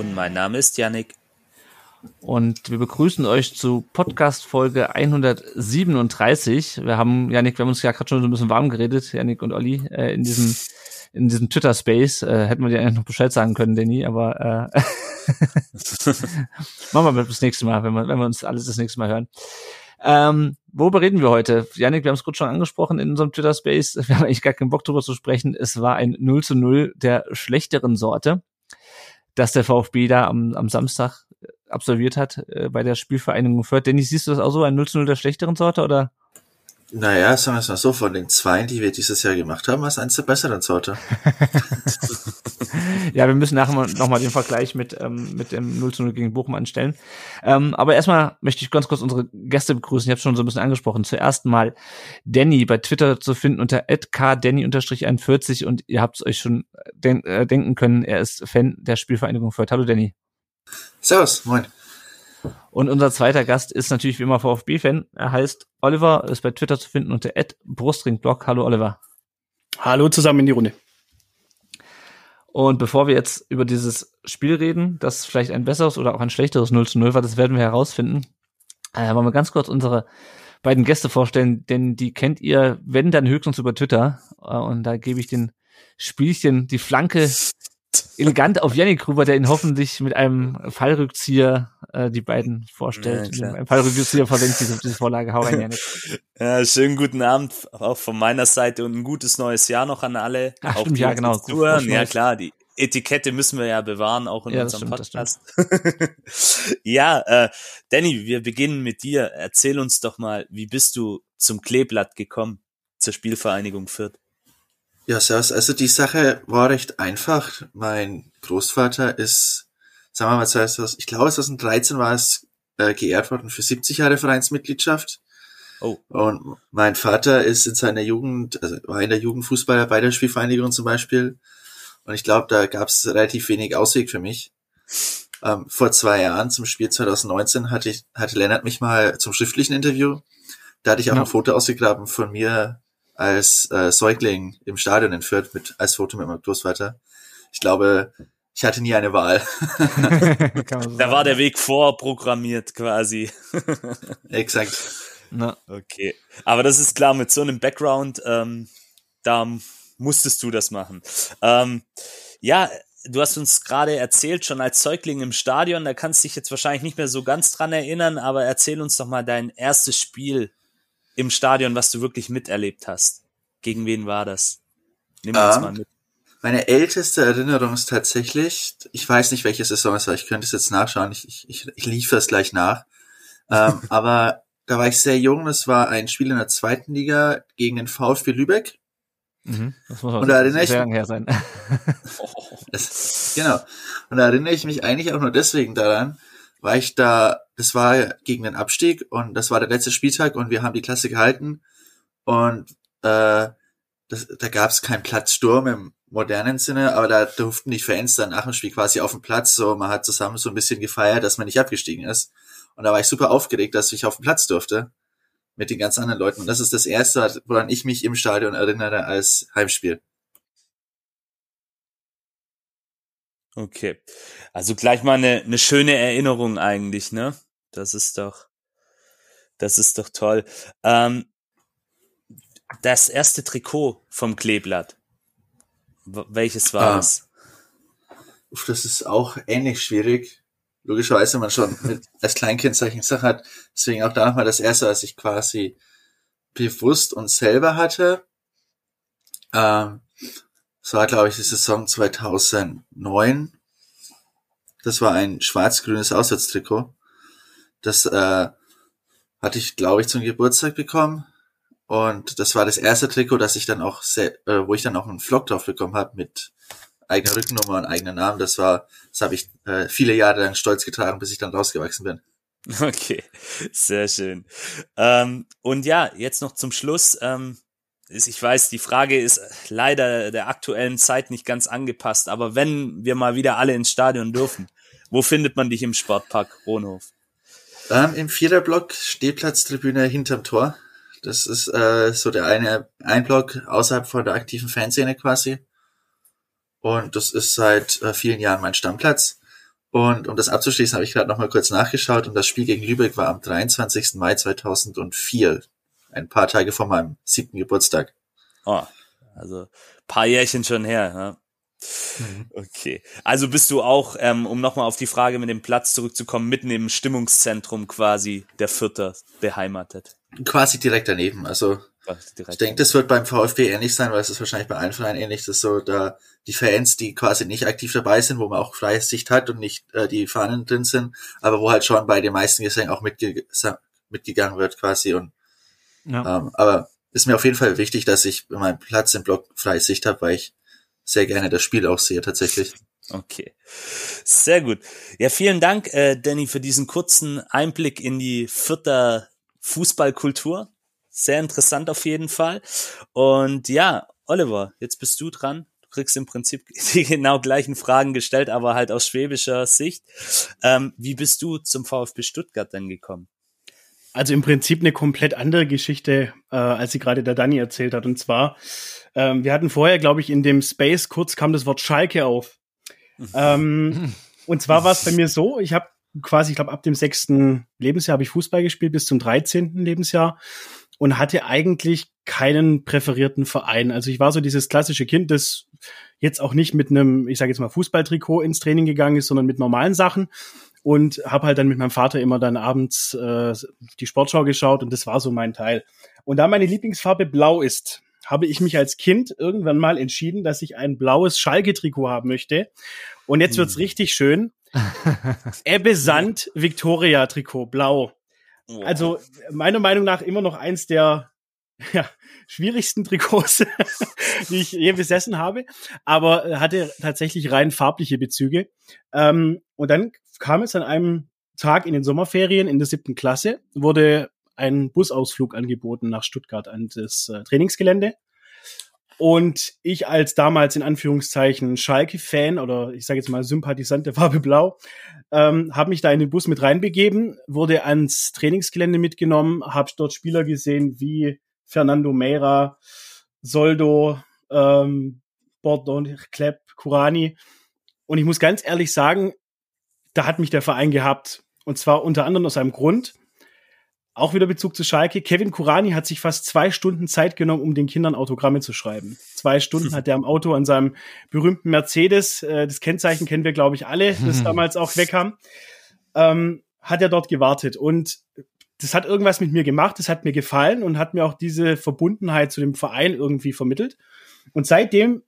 Und mein Name ist Yannick. Und wir begrüßen euch zu Podcast Folge 137. Wir haben, Yannick, wir haben uns ja gerade schon so ein bisschen warm geredet, Yannick und Olli, äh, in diesem, in diesem Twitter-Space. Äh, hätten wir dir eigentlich noch Bescheid sagen können, Danny, aber äh, machen wir das nächste Mal, wenn wir, wenn wir uns alles das nächste Mal hören. Ähm, worüber reden wir heute? Janik, wir haben es kurz schon angesprochen in unserem Twitter-Space. Wir haben eigentlich gar keinen Bock drüber zu sprechen. Es war ein 0 zu 0 der schlechteren Sorte, dass der VfB da am, am Samstag absolviert hat äh, bei der Spielvereinigung Fürth. Dennis, siehst du das auch so, ein 0 zu 0 der schlechteren Sorte, oder? Naja, sagen wir es mal so, von den zwei, die wir dieses Jahr gemacht haben, war es eins der besseren Sorte. ja, wir müssen nachher nochmal den Vergleich mit, ähm, mit dem 0 zu 0 gegen Bochum anstellen. Ähm, aber erstmal möchte ich ganz kurz unsere Gäste begrüßen. Ich habe schon so ein bisschen angesprochen. Zuerst mal Danny bei Twitter zu finden unter kdanny-41 und ihr habt es euch schon den äh, denken können, er ist Fan der Spielvereinigung Fürth. Hallo Danny. Servus, moin. Und unser zweiter Gast ist natürlich wie immer VfB-Fan. Er heißt Oliver, ist bei Twitter zu finden unter brustringblog. Hallo Oliver. Hallo zusammen in die Runde. Und bevor wir jetzt über dieses Spiel reden, das vielleicht ein besseres oder auch ein schlechteres 0 zu 0 war, das werden wir herausfinden, äh, wollen wir ganz kurz unsere beiden Gäste vorstellen, denn die kennt ihr, wenn dann höchstens über Twitter. Äh, und da gebe ich den Spielchen die Flanke elegant auf Yannick rüber, der ihn hoffentlich mit einem Fallrückzieher äh, die beiden vorstellt. Ja, Ein Fallrückzieher versenkt diese, diese Vorlage. Hau rein, Yannick. Ja, schönen guten Abend auch von meiner Seite und ein gutes neues Jahr noch an alle. Ach, auch stimmt, ja, genau. Zuhören. Ja, klar, die Etikette müssen wir ja bewahren, auch in ja, unserem stimmt, Podcast. ja, äh, Danny, wir beginnen mit dir. Erzähl uns doch mal, wie bist du zum Kleeblatt gekommen, zur Spielvereinigung Fürth? Ja, servus. Also die Sache war recht einfach. Mein Großvater ist, sagen wir mal, 2000, ich glaube 2013 war es äh, geehrt worden für 70 Jahre Vereinsmitgliedschaft. Oh. Und mein Vater ist in seiner Jugend, also war in der Jugendfußballer bei der Spielvereinigung zum Beispiel. Und ich glaube, da gab es relativ wenig Ausweg für mich. Ähm, vor zwei Jahren, zum Spiel 2019, hatte ich, hatte Lennart mich mal zum schriftlichen Interview. Da hatte ich auch ja. ein Foto ausgegraben von mir als äh, Säugling im Stadion entführt mit als Foto mit meinem Großvater. Ich glaube, ich hatte nie eine Wahl. da war der Weg vorprogrammiert quasi. Exakt. Na. Okay. Aber das ist klar, mit so einem Background, ähm, da musstest du das machen. Ähm, ja, du hast uns gerade erzählt, schon als Säugling im Stadion, da kannst du dich jetzt wahrscheinlich nicht mehr so ganz dran erinnern, aber erzähl uns doch mal dein erstes Spiel im Stadion, was du wirklich miterlebt hast? Gegen wen war das? Nimm uns um, mal mit. Meine älteste Erinnerung ist tatsächlich, ich weiß nicht, welche Saison es war, ich könnte es jetzt nachschauen, ich, ich, ich liefere es gleich nach. ähm, aber da war ich sehr jung, das war ein Spiel in der zweiten Liga gegen den VfB Lübeck. Mhm, das muss und da erinnere ich sehr her sein. das, genau. Und da erinnere ich mich eigentlich auch nur deswegen daran, weil ich da, das war gegen den Abstieg und das war der letzte Spieltag und wir haben die Klasse gehalten und äh, das, da gab es keinen Platzsturm im modernen Sinne, aber da durften die Fans dann nach dem Spiel quasi auf dem Platz, so man hat zusammen so ein bisschen gefeiert, dass man nicht abgestiegen ist. Und da war ich super aufgeregt, dass ich auf dem Platz durfte mit den ganz anderen Leuten. Und das ist das Erste, woran ich mich im Stadion erinnere als Heimspiel. Okay. Also gleich mal eine, eine schöne Erinnerung eigentlich, ne? Das ist doch, das ist doch toll. Ähm, das erste Trikot vom Kleeblatt. Welches war ah. es? Uff, das ist auch ähnlich schwierig. Logischerweise, wenn man schon mit, als Kleinkind solche Sachen hat. Deswegen auch da nochmal das erste, was ich quasi bewusst und selber hatte. Ähm, das war, glaube ich, die Saison 2009. Das war ein schwarz-grünes Auswärtstrikot. Das äh, hatte ich, glaube ich, zum Geburtstag bekommen. Und das war das erste Trikot, das ich dann auch, sehr, äh, wo ich dann auch einen Vlog drauf bekommen habe mit eigene Rückennummer und eigenen Namen. Das war, das habe ich äh, viele Jahre lang stolz getragen, bis ich dann rausgewachsen bin. Okay, sehr schön. Ähm, und ja, jetzt noch zum Schluss. Ähm, ich weiß, die Frage ist leider der aktuellen Zeit nicht ganz angepasst, aber wenn wir mal wieder alle ins Stadion dürfen, wo findet man dich im Sportpark Ronhof? Ähm, Im Viererblock Stehplatztribüne hinterm Tor. Das ist äh, so der eine ein Block außerhalb von der aktiven Fanszene quasi. Und das ist seit äh, vielen Jahren mein Stammplatz. Und um das abzuschließen, habe ich gerade noch mal kurz nachgeschaut und das Spiel gegen Lübeck war am 23. Mai 2004, ein paar Tage vor meinem siebten Geburtstag. Oh, also paar Jährchen schon her. Mhm. Okay. Also bist du auch, ähm, um nochmal auf die Frage mit dem Platz zurückzukommen, mitten im Stimmungszentrum quasi der Vierter beheimatet? Quasi direkt daneben. Also ich denke, das wird beim VfB ähnlich sein, weil es ist wahrscheinlich bei allen Vereinen ähnlich, dass so da die Fans, die quasi nicht aktiv dabei sind, wo man auch freie Sicht hat und nicht äh, die Fahnen drin sind, aber wo halt schon bei den meisten Gesängen auch mitge mitgegangen wird quasi und ja. ähm, aber ist mir auf jeden Fall wichtig, dass ich meinen Platz im Block freie Sicht habe, weil ich sehr gerne das Spiel auch sehe tatsächlich. Okay, sehr gut. Ja, vielen Dank, äh, Danny, für diesen kurzen Einblick in die Vierter Fußballkultur. Sehr interessant auf jeden Fall. Und ja, Oliver, jetzt bist du dran. Du kriegst im Prinzip die genau gleichen Fragen gestellt, aber halt aus schwäbischer Sicht. Ähm, wie bist du zum VfB Stuttgart denn gekommen? Also im Prinzip eine komplett andere Geschichte, äh, als sie gerade der Dani erzählt hat. Und zwar, ähm, wir hatten vorher, glaube ich, in dem Space kurz kam das Wort Schalke auf. ähm, und zwar war es bei mir so, ich habe quasi, ich glaube, ab dem sechsten Lebensjahr habe ich Fußball gespielt bis zum dreizehnten Lebensjahr und hatte eigentlich keinen präferierten Verein. Also ich war so dieses klassische Kind, das jetzt auch nicht mit einem, ich sage jetzt mal, Fußballtrikot ins Training gegangen ist, sondern mit normalen Sachen und habe halt dann mit meinem Vater immer dann abends äh, die Sportschau geschaut und das war so mein Teil. Und da meine Lieblingsfarbe blau ist, habe ich mich als Kind irgendwann mal entschieden, dass ich ein blaues Schalke-Trikot haben möchte. Und jetzt wird's hm. richtig schön. Ebbe Sand Victoria Trikot, blau. Also meiner Meinung nach immer noch eins der ja, schwierigsten Trikots, die ich je besessen habe, aber hatte tatsächlich rein farbliche Bezüge. Ähm, und dann kam es an einem Tag in den Sommerferien in der siebten Klasse, wurde ein Busausflug angeboten nach Stuttgart an das äh, Trainingsgelände. Und ich als damals in Anführungszeichen Schalke-Fan oder ich sage jetzt mal Sympathisant der Farbe Blau, ähm, habe mich da in den Bus mit reinbegeben, wurde ans Trainingsgelände mitgenommen, habe dort Spieler gesehen wie Fernando Meira, Soldo, ähm, Bordon, Klepp, Kurani. Und ich muss ganz ehrlich sagen, da hat mich der Verein gehabt. Und zwar unter anderem aus einem Grund, auch wieder Bezug zu Schalke. Kevin Kurani hat sich fast zwei Stunden Zeit genommen, um den Kindern Autogramme zu schreiben. Zwei Stunden hat er am Auto an seinem berühmten Mercedes, äh, das Kennzeichen kennen wir, glaube ich, alle, das damals auch wegkam, ähm, hat er dort gewartet. Und das hat irgendwas mit mir gemacht, das hat mir gefallen und hat mir auch diese Verbundenheit zu dem Verein irgendwie vermittelt. Und seitdem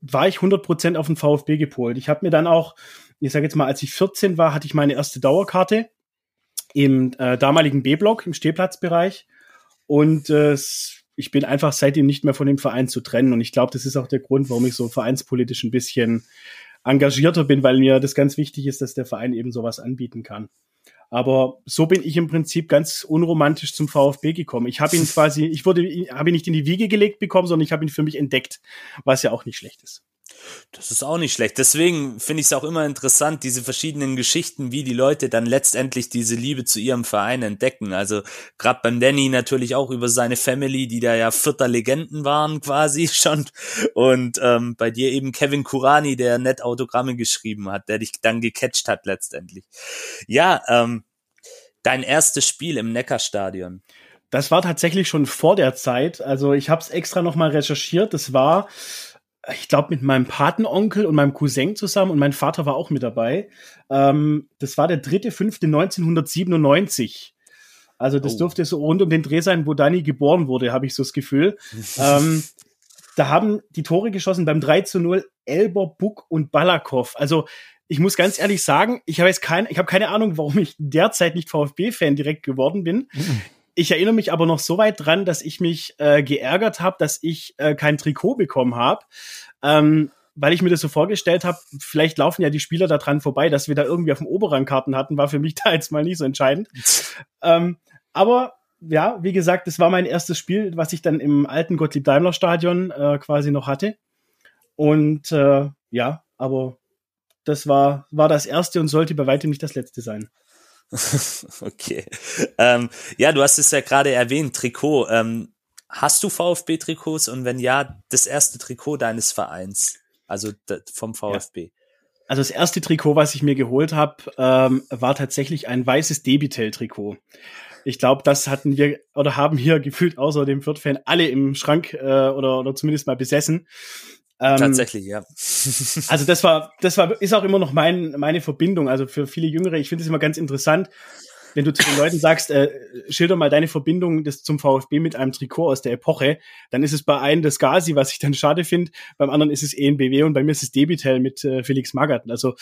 war ich 100% auf den VfB gepolt. Ich habe mir dann auch, ich sage jetzt mal, als ich 14 war, hatte ich meine erste Dauerkarte im äh, damaligen B-Block im Stehplatzbereich. Und äh, ich bin einfach seitdem nicht mehr von dem Verein zu trennen. Und ich glaube, das ist auch der Grund, warum ich so vereinspolitisch ein bisschen engagierter bin, weil mir das ganz wichtig ist, dass der Verein eben sowas anbieten kann. Aber so bin ich im Prinzip ganz unromantisch zum VfB gekommen. Ich habe ihn quasi, ich wurde, habe ihn nicht in die Wiege gelegt bekommen, sondern ich habe ihn für mich entdeckt, was ja auch nicht schlecht ist. Das ist auch nicht schlecht. Deswegen finde ich es auch immer interessant, diese verschiedenen Geschichten, wie die Leute dann letztendlich diese Liebe zu ihrem Verein entdecken. Also gerade beim Danny natürlich auch über seine Family, die da ja vierter Legenden waren quasi schon. Und ähm, bei dir eben Kevin Kurani, der nett Autogramme geschrieben hat, der dich dann gecatcht hat letztendlich. Ja, ähm, dein erstes Spiel im Neckarstadion. Das war tatsächlich schon vor der Zeit. Also ich habe es extra nochmal recherchiert. Das war ich glaube, mit meinem Patenonkel und meinem Cousin zusammen und mein Vater war auch mit dabei. Ähm, das war der dritte, fünfte 1997. Also das oh. dürfte so rund um den Dreh sein, wo Dani geboren wurde, habe ich so das Gefühl. ähm, da haben die Tore geschossen beim 3 zu 0 Elber, Buck und Balakow. Also ich muss ganz ehrlich sagen, ich habe jetzt kein, ich habe keine Ahnung, warum ich derzeit nicht VfB-Fan direkt geworden bin. Mhm. Ich erinnere mich aber noch so weit dran, dass ich mich äh, geärgert habe, dass ich äh, kein Trikot bekommen habe. Ähm, weil ich mir das so vorgestellt habe, vielleicht laufen ja die Spieler da dran vorbei, dass wir da irgendwie auf dem Oberrang Karten hatten, war für mich da jetzt mal nicht so entscheidend. ähm, aber ja, wie gesagt, das war mein erstes Spiel, was ich dann im alten Gottlieb Daimler Stadion äh, quasi noch hatte. Und äh, ja, aber das war, war das erste und sollte bei weitem nicht das letzte sein. okay. Ähm, ja, du hast es ja gerade erwähnt, Trikot. Ähm, hast du VfB-Trikots und wenn ja, das erste Trikot deines Vereins, also vom VfB? Ja. Also das erste Trikot, was ich mir geholt habe, ähm, war tatsächlich ein weißes Debitel-Trikot. Ich glaube, das hatten wir oder haben hier gefühlt außer dem Fürth-Fan alle im Schrank äh, oder, oder zumindest mal besessen. Ähm, Tatsächlich, ja. also das war, das war, ist auch immer noch mein, meine Verbindung. Also für viele Jüngere, ich finde es immer ganz interessant, wenn du zu den Leuten sagst, äh, schilder mal deine Verbindung des, zum VfB mit einem Trikot aus der Epoche, dann ist es bei einem das Gazi, was ich dann schade finde, beim anderen ist es ENBW und bei mir ist es Debitel mit äh, Felix Magath. Also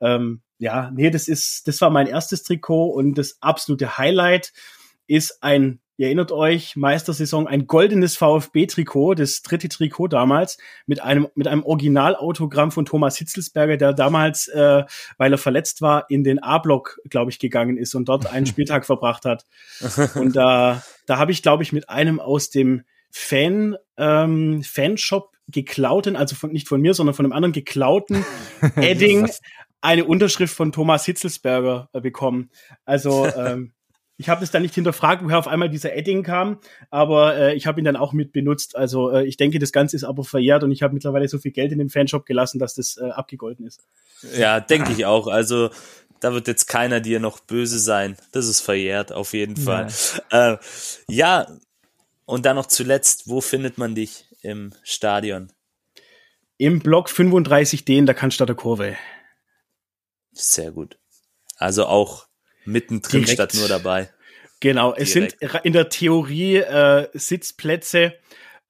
ähm, ja, nee, das ist, das war mein erstes Trikot und das absolute Highlight ist ein Ihr erinnert euch, Meistersaison, ein goldenes VfB-Trikot, das dritte Trikot damals, mit einem, mit einem Originalautogramm von Thomas Hitzelsberger, der damals, äh, weil er verletzt war, in den A-Block, glaube ich, gegangen ist und dort einen Spieltag verbracht hat. Und da, da habe ich, glaube ich, mit einem aus dem Fan, ähm, Fanshop geklauten, also von, nicht von mir, sondern von einem anderen geklauten Edding eine Unterschrift von Thomas Hitzelsberger äh, bekommen. Also ähm, ich habe es dann nicht hinterfragt, woher auf einmal dieser Edding kam, aber äh, ich habe ihn dann auch mit benutzt. Also äh, ich denke, das Ganze ist aber verjährt und ich habe mittlerweile so viel Geld in dem Fanshop gelassen, dass das äh, abgegolten ist. Ja, denke ich auch. Also da wird jetzt keiner dir noch böse sein. Das ist verjährt, auf jeden Fall. Ja, äh, ja und dann noch zuletzt, wo findet man dich im Stadion? Im Block 35D in der Cannstatter Kurve. Sehr gut. Also auch mittendrin Direkt. statt nur dabei. Genau, es Direkt. sind in der Theorie äh, Sitzplätze.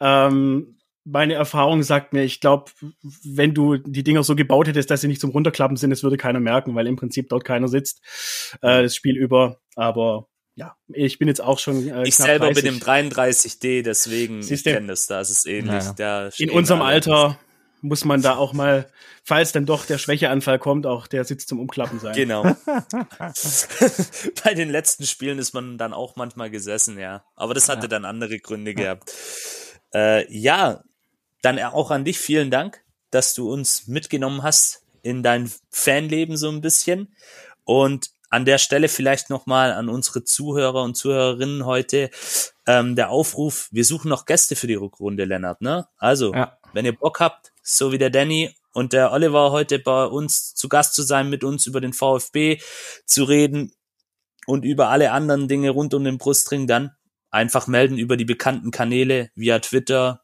Ähm, meine Erfahrung sagt mir, ich glaube, wenn du die Dinger so gebaut hättest, dass sie nicht zum Runterklappen sind, das würde keiner merken, weil im Prinzip dort keiner sitzt, äh, das Spiel über. Aber ja, ich bin jetzt auch schon. Äh, ich selber 30. bin im 33D, deswegen ich kenne das, da ist es ähnlich. Ja. In unserem Alter muss man da auch mal, falls dann doch der Schwächeanfall kommt, auch der Sitz zum Umklappen sein. Genau. Bei den letzten Spielen ist man dann auch manchmal gesessen, ja. Aber das hatte ja. dann andere Gründe gehabt. Äh, ja, dann auch an dich vielen Dank, dass du uns mitgenommen hast in dein Fanleben so ein bisschen. Und an der Stelle vielleicht nochmal an unsere Zuhörer und Zuhörerinnen heute ähm, der Aufruf, wir suchen noch Gäste für die Rückrunde, Lennart. Ne? Also, ja. wenn ihr Bock habt, so wie der Danny und der Oliver heute bei uns zu Gast zu sein, mit uns über den VfB zu reden und über alle anderen Dinge rund um den Brustring, dann einfach melden über die bekannten Kanäle via Twitter.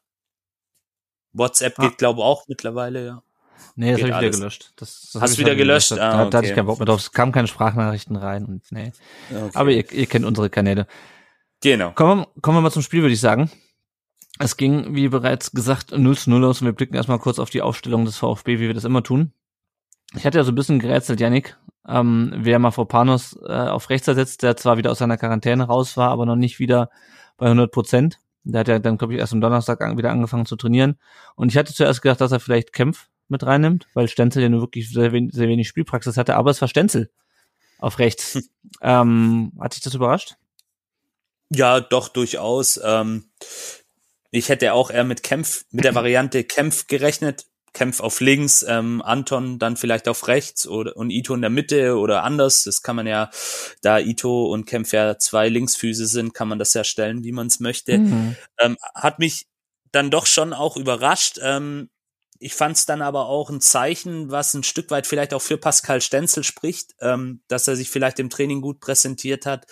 WhatsApp geht, ah. glaube ich, auch mittlerweile, ja. Nee, das habe ich wieder gelöscht. Das, das Hast du wieder gelöscht? gelöscht. Ah, okay. Da hatte ich keinen Bock mehr drauf. Es kamen keine Sprachnachrichten rein und nee. Okay. Aber ihr, ihr kennt unsere Kanäle. Genau. Kommen kommen wir mal zum Spiel, würde ich sagen. Es ging, wie bereits gesagt, 0 zu 0 aus und wir blicken erstmal kurz auf die Aufstellung des VfB, wie wir das immer tun. Ich hatte ja so ein bisschen gerätselt, Yannick, ähm, wer mal vor Panos äh, auf rechts ersetzt, der zwar wieder aus seiner Quarantäne raus war, aber noch nicht wieder bei 100 Prozent. Der hat ja dann, glaube ich, erst am Donnerstag an, wieder angefangen zu trainieren. Und ich hatte zuerst gedacht, dass er vielleicht Kempf mit reinnimmt, weil Stenzel ja nur wirklich sehr wenig, sehr wenig Spielpraxis hatte, aber es war Stenzel auf rechts. ähm, hat dich das überrascht? Ja, doch, durchaus. Ähm, ich hätte auch eher mit Kempf, mit der Variante Kempf gerechnet. Kempf auf links, ähm, Anton dann vielleicht auf rechts oder und Ito in der Mitte oder anders. Das kann man ja, da Ito und Kempf ja zwei Linksfüße sind, kann man das ja stellen, wie man es möchte. Mhm. Ähm, hat mich dann doch schon auch überrascht. Ähm, ich fand es dann aber auch ein Zeichen, was ein Stück weit vielleicht auch für Pascal Stenzel spricht, ähm, dass er sich vielleicht im Training gut präsentiert hat.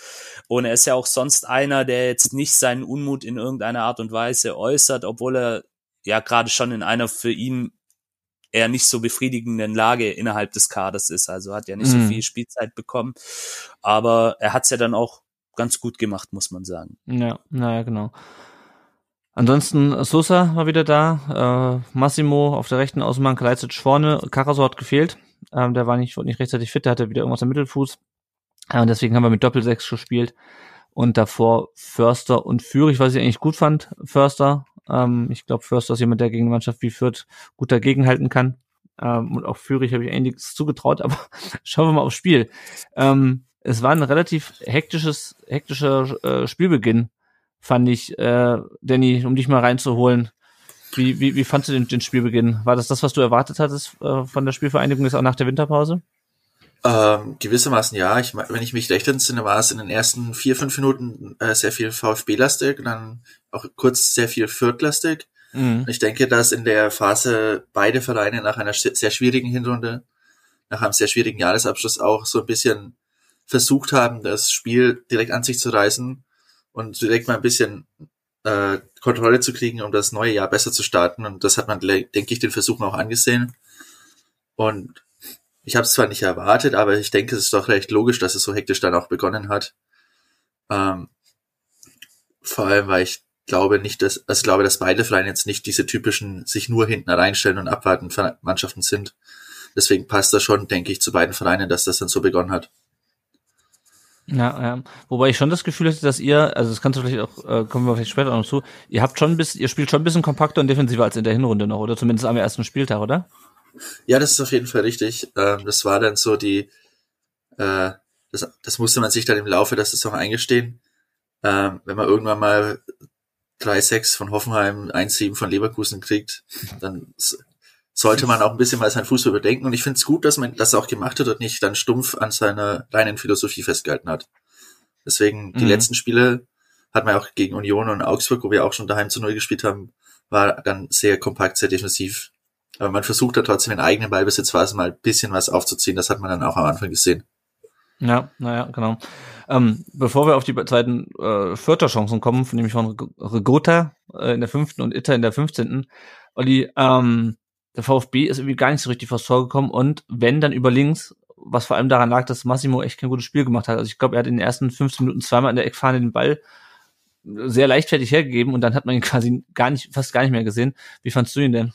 Und er ist ja auch sonst einer, der jetzt nicht seinen Unmut in irgendeiner Art und Weise äußert, obwohl er ja gerade schon in einer für ihn eher nicht so befriedigenden Lage innerhalb des Kaders ist. Also hat ja nicht mhm. so viel Spielzeit bekommen. Aber er hat es ja dann auch ganz gut gemacht, muss man sagen. Ja, naja, genau. Ansonsten Sosa war wieder da, äh, Massimo auf der rechten Außenbahn, Kalajdzic vorne, Karaso hat gefehlt, ähm, der war nicht, nicht rechtzeitig fit, der hatte wieder irgendwas am Mittelfuß. Äh, und deswegen haben wir mit Doppelsechs gespielt. Und davor Förster und Führig, was ich eigentlich gut fand, Förster, Ähm, ich glaube, Förster ist jemand, der gegen Mannschaft wie Fürth gut dagegenhalten kann. Ähm, und auch Fürich habe ich einiges zugetraut, aber schauen wir mal aufs Spiel. Ähm, es war ein relativ hektisches, hektischer äh, Spielbeginn, fand ich, äh, Danny, um dich mal reinzuholen. Wie, wie, wie fandst du den, den Spielbeginn? War das das, was du erwartet hattest äh, von der Spielvereinigung jetzt auch nach der Winterpause? Ähm, gewissermaßen ja. Ich, wenn ich mich recht entsinne, war es in den ersten vier, fünf Minuten äh, sehr viel VfB-lastig und dann auch kurz sehr viel Fürth-lastig. Mhm. Ich denke, dass in der Phase beide Vereine nach einer sehr schwierigen Hinrunde, nach einem sehr schwierigen Jahresabschluss auch so ein bisschen versucht haben, das Spiel direkt an sich zu reißen und direkt mal ein bisschen äh, Kontrolle zu kriegen, um das neue Jahr besser zu starten. Und das hat man, denke ich, den Versuchen auch angesehen. Und ich habe es zwar nicht erwartet, aber ich denke, es ist doch recht logisch, dass es so hektisch dann auch begonnen hat. Ähm, vor allem, weil ich glaube nicht, dass, also glaube, dass beide Vereine jetzt nicht diese typischen sich nur hinten reinstellen und abwarten Mannschaften sind. Deswegen passt das schon, denke ich, zu beiden Vereinen, dass das dann so begonnen hat. Ja, ja. Wobei ich schon das Gefühl hatte, dass ihr, also das kannst du vielleicht auch, äh, kommen wir vielleicht später noch zu, ihr habt schon bis, ihr spielt schon ein bisschen kompakter und defensiver als in der Hinrunde noch, oder zumindest am ersten Spieltag, oder? Ja, das ist auf jeden Fall richtig. Ähm, das war dann so die, äh, das, das musste man sich dann im Laufe der Saison eingestehen. Ähm, wenn man irgendwann mal 3-6 von Hoffenheim, 1-7 von Leverkusen kriegt, dann sollte man auch ein bisschen mal seinen Fußball überdenken. Und ich finde es gut, dass man das auch gemacht hat und nicht dann stumpf an seiner reinen Philosophie festgehalten hat. Deswegen, die mhm. letzten Spiele hat man auch gegen Union und Augsburg, wo wir auch schon daheim zu Null gespielt haben, war dann sehr kompakt, sehr defensiv. Aber man versucht da trotzdem in eigenen Ballbesitz was mal ein bisschen was aufzuziehen. Das hat man dann auch am Anfang gesehen. Ja, naja, genau. Ähm, bevor wir auf die zweiten äh, Vierter-Chancen kommen, nämlich von Regota äh, in der fünften und Itter in der fünfzehnten, Olli, ähm, der VfB ist irgendwie gar nicht so richtig vors Tor gekommen und wenn, dann über links, was vor allem daran lag, dass Massimo echt kein gutes Spiel gemacht hat. Also ich glaube, er hat in den ersten 15 Minuten zweimal in der Eckfahne den Ball sehr leichtfertig hergegeben und dann hat man ihn quasi gar nicht, fast gar nicht mehr gesehen. Wie fandst du ihn denn?